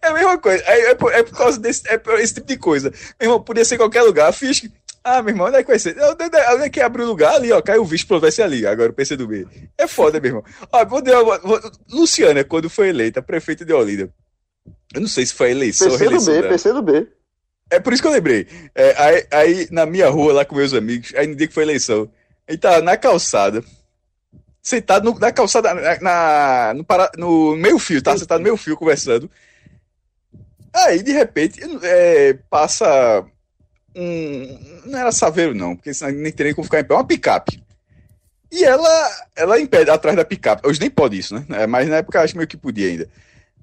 [SPEAKER 7] É a mesma coisa, é, é por, é por causa desse é por esse tipo de coisa. Meu irmão, podia ser qualquer lugar, fiz ah, meu irmão, onde é que vai ser? Onde é que abre o lugar ali, ó? Caiu o pronto, vai ser ali. Agora o PCdoB. É foda, meu irmão. Ó, vou, vou, vou, Luciana, quando foi eleita prefeita de Olinda, eu não sei se foi eleição ou reeleição.
[SPEAKER 4] PCdoB, PCdoB.
[SPEAKER 7] É por isso que eu lembrei. É, aí, aí, na minha rua, lá com meus amigos, aí no dia que foi eleição, ele tava na calçada, sentado no, na calçada, na, na no, para, no meio fio, tá sentado no meio fio conversando. Aí, de repente, é, passa um. Não era saveiro, não, porque senão nem teria como ficar em pé, uma picape. E ela, ela impede atrás da picape. Hoje nem pode isso, né? É, mas na época acho meio que podia ainda.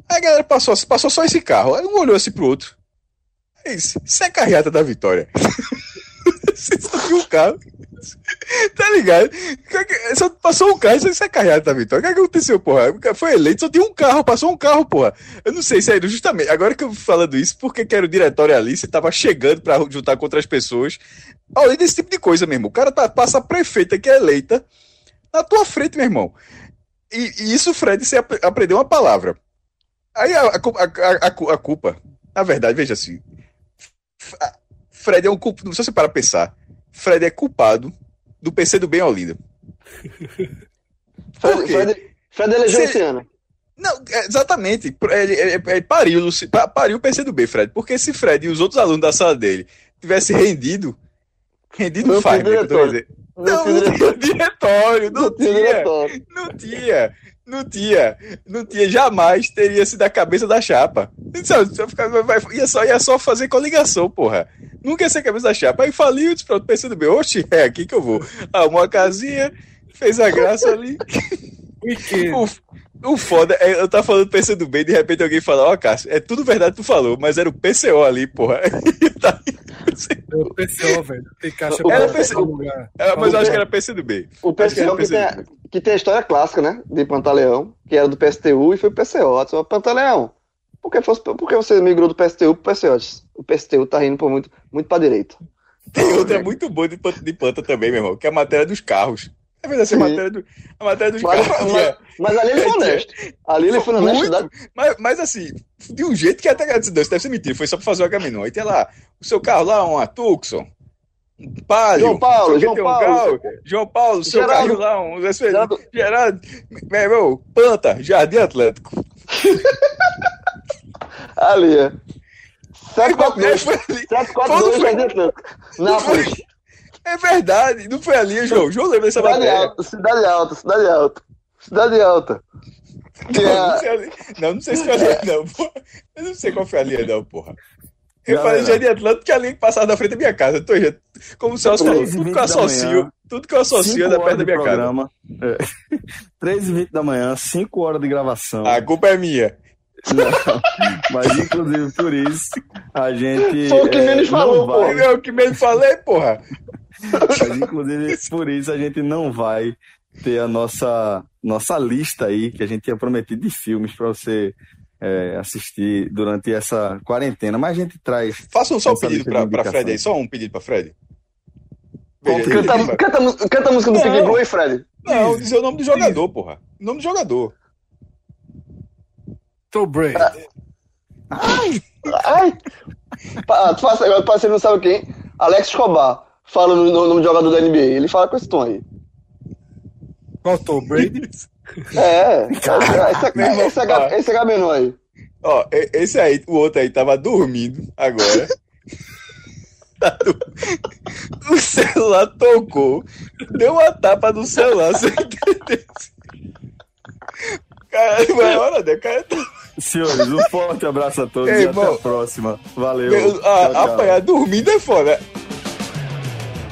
[SPEAKER 7] Aí a galera passou, passou só esse carro. Aí um olhou assim pro outro. É isso. Isso é carreata da vitória. Você só viu o carro. Tá ligado? Só passou um carro, isso é carreata da vitória. O que aconteceu, porra? Foi eleito, só tinha um carro, passou um carro, porra. Eu não sei se é justamente. Agora que eu falando isso, porque que era o diretório ali, você tava chegando pra juntar com outras pessoas. Além desse tipo de coisa mesmo. O cara tá, passa a prefeita que é eleita na tua frente, meu irmão. E, e isso, Fred, você ap aprendeu uma palavra. Aí a, a, a, a, culpa, na verdade, veja assim. Fred é um culpado. Se você para pensar, Fred é culpado do PC do bem Olinda.
[SPEAKER 4] Fred, Fred, Fred elegeu esse ano.
[SPEAKER 7] Não, é, exatamente. Ele, ele, ele pariu, pariu o PC do B, Fred. Porque se Fred e os outros alunos da sala dele tivessem rendido, rendido
[SPEAKER 4] Não
[SPEAKER 7] faz, né, que eu tô
[SPEAKER 4] diretório.
[SPEAKER 7] dizendo. Não, não tinha diretório, não,
[SPEAKER 4] Não tinha
[SPEAKER 7] tinha, não tinha, não tinha, não tinha, jamais teria sido a cabeça da chapa. Ficava- vai- ia, só, ia só fazer coligação, porra. Nunca ia ser a cabeça da chapa. Aí faliu, disse, pronto, pensando bem, oxe, é aqui que eu vou. Arrumou a casinha, fez a graça ali. O, o foda é, eu tava falando pensando bem, de repente alguém fala, ó, Cássio, é tudo verdade que tu falou, mas era o PCO ali, porra.
[SPEAKER 3] É o PCO, velho. Tem caixa
[SPEAKER 7] Era
[SPEAKER 3] lugar.
[SPEAKER 7] É, mas eu acho que era PCdoB.
[SPEAKER 4] O
[SPEAKER 7] Acho que era
[SPEAKER 4] PCO que tem,
[SPEAKER 7] PCdoB.
[SPEAKER 4] a, que tem a história clássica, né? De Pantaleão, que era do PSTU e foi pro PCO. Eu disse, "Ô, Pantaleão, por que, fosse, por que você migrou do PSTU pro PCO? Disse, O PSTU tá indo por muito, muito pra direita.
[SPEAKER 7] Tem outra muito boa de planta, de planta também, meu irmão, que é a matéria dos carros. É verdade, essa
[SPEAKER 4] Sim.
[SPEAKER 7] matéria, do, a matéria dos
[SPEAKER 4] Mas, mas-
[SPEAKER 7] é-
[SPEAKER 4] mas ali ele foi honesto. Ali ele foi
[SPEAKER 7] Muito,
[SPEAKER 4] honesto.
[SPEAKER 7] mas, mas assim, de um jeito que até não, isso deve ser mentira, foi só pra fazer o caminho. Aí tem lá, o seu carro lá, uma Tucson, um Palio,
[SPEAKER 4] João Paulo,
[SPEAKER 7] não
[SPEAKER 4] João
[SPEAKER 7] um
[SPEAKER 4] Paulo,
[SPEAKER 7] carro, João Paulo, seu
[SPEAKER 4] Geraldo.
[SPEAKER 7] carro lá, um
[SPEAKER 4] Geraldo.
[SPEAKER 7] Geraldo, meu irmão, Panta, Jardim Atlântico.
[SPEAKER 4] Ali, é.
[SPEAKER 7] Aí, foi
[SPEAKER 4] 742,
[SPEAKER 7] ali.
[SPEAKER 4] 742,
[SPEAKER 7] Quando foi?
[SPEAKER 4] Jardim Atlântico.
[SPEAKER 7] É verdade, não foi ali, João. João lembra dessa
[SPEAKER 4] Cidade
[SPEAKER 7] matéria.
[SPEAKER 4] Alta, Cidade Alta, Cidade Alta. Cidade Alta. Que
[SPEAKER 7] Não,
[SPEAKER 4] é-
[SPEAKER 7] não, sei ali. não, não sei se foi ali, não, porra. Eu não sei qual foi ali, não, porra. Eu
[SPEAKER 2] Galera.
[SPEAKER 7] falei Jardim Atlântico que ali passava na frente da minha casa. Eu Tô, já- como o Celso falou, tudo que eu
[SPEAKER 2] da
[SPEAKER 7] associo, tudo que eu associo é da perto da
[SPEAKER 2] de
[SPEAKER 7] minha casa.
[SPEAKER 2] programa. É. 3h20 da manhã, 5 horas de gravação.
[SPEAKER 7] A culpa é minha.
[SPEAKER 2] Não, mas inclusive por isso a gente.
[SPEAKER 4] Foi o que
[SPEAKER 2] é,
[SPEAKER 4] menos
[SPEAKER 2] não
[SPEAKER 4] falou,
[SPEAKER 2] vai-
[SPEAKER 7] É o que mesmo falei, porra.
[SPEAKER 2] Mas inclusive por isso a gente não vai ter a nossa, nossa lista aí, que a gente tinha prometido de filmes para você é, assistir durante essa quarentena. Mas a gente traz.
[SPEAKER 7] Faça um só um pedido pra Fred aí, só um pedido pra Fred. Ele-
[SPEAKER 4] Canta, canta, a música- canta a música do. Pink Blue Fred.
[SPEAKER 7] Não, dizer o nome do jogador, porra. O nome do jogador.
[SPEAKER 3] Tom Brady.
[SPEAKER 4] Ai! Pa- Tu faz agora, que não sabe quem. Alex Escobar. Fala no, no nome do jogador da NBA. Ele fala com esse tom aí.
[SPEAKER 3] Qual Tom Brady?
[SPEAKER 4] É, esse, esse, H- esse H menor aí.
[SPEAKER 7] Ó, esse aí, o outro aí tava dormindo agora. Tá do- o celular tocou, deu uma tapa no celular, você entendeu? Cara, vai hora, né? Cara, tá-
[SPEAKER 2] Senhores, um forte abraço a todos
[SPEAKER 7] Ei,
[SPEAKER 2] e até
[SPEAKER 7] irmão.
[SPEAKER 2] a próxima. Valeu.
[SPEAKER 7] Meu,
[SPEAKER 2] Tchau,
[SPEAKER 7] a,
[SPEAKER 2] tchau.
[SPEAKER 7] apanhar dormindo é foda.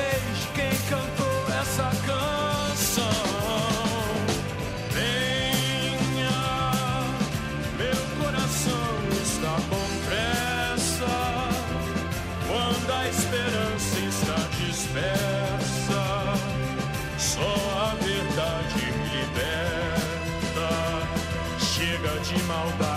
[SPEAKER 8] de quem cantou essa canção. Venha, meu coração está com pressa quando a esperança está dispersa. Só a verdade me liberta. Chega de maldade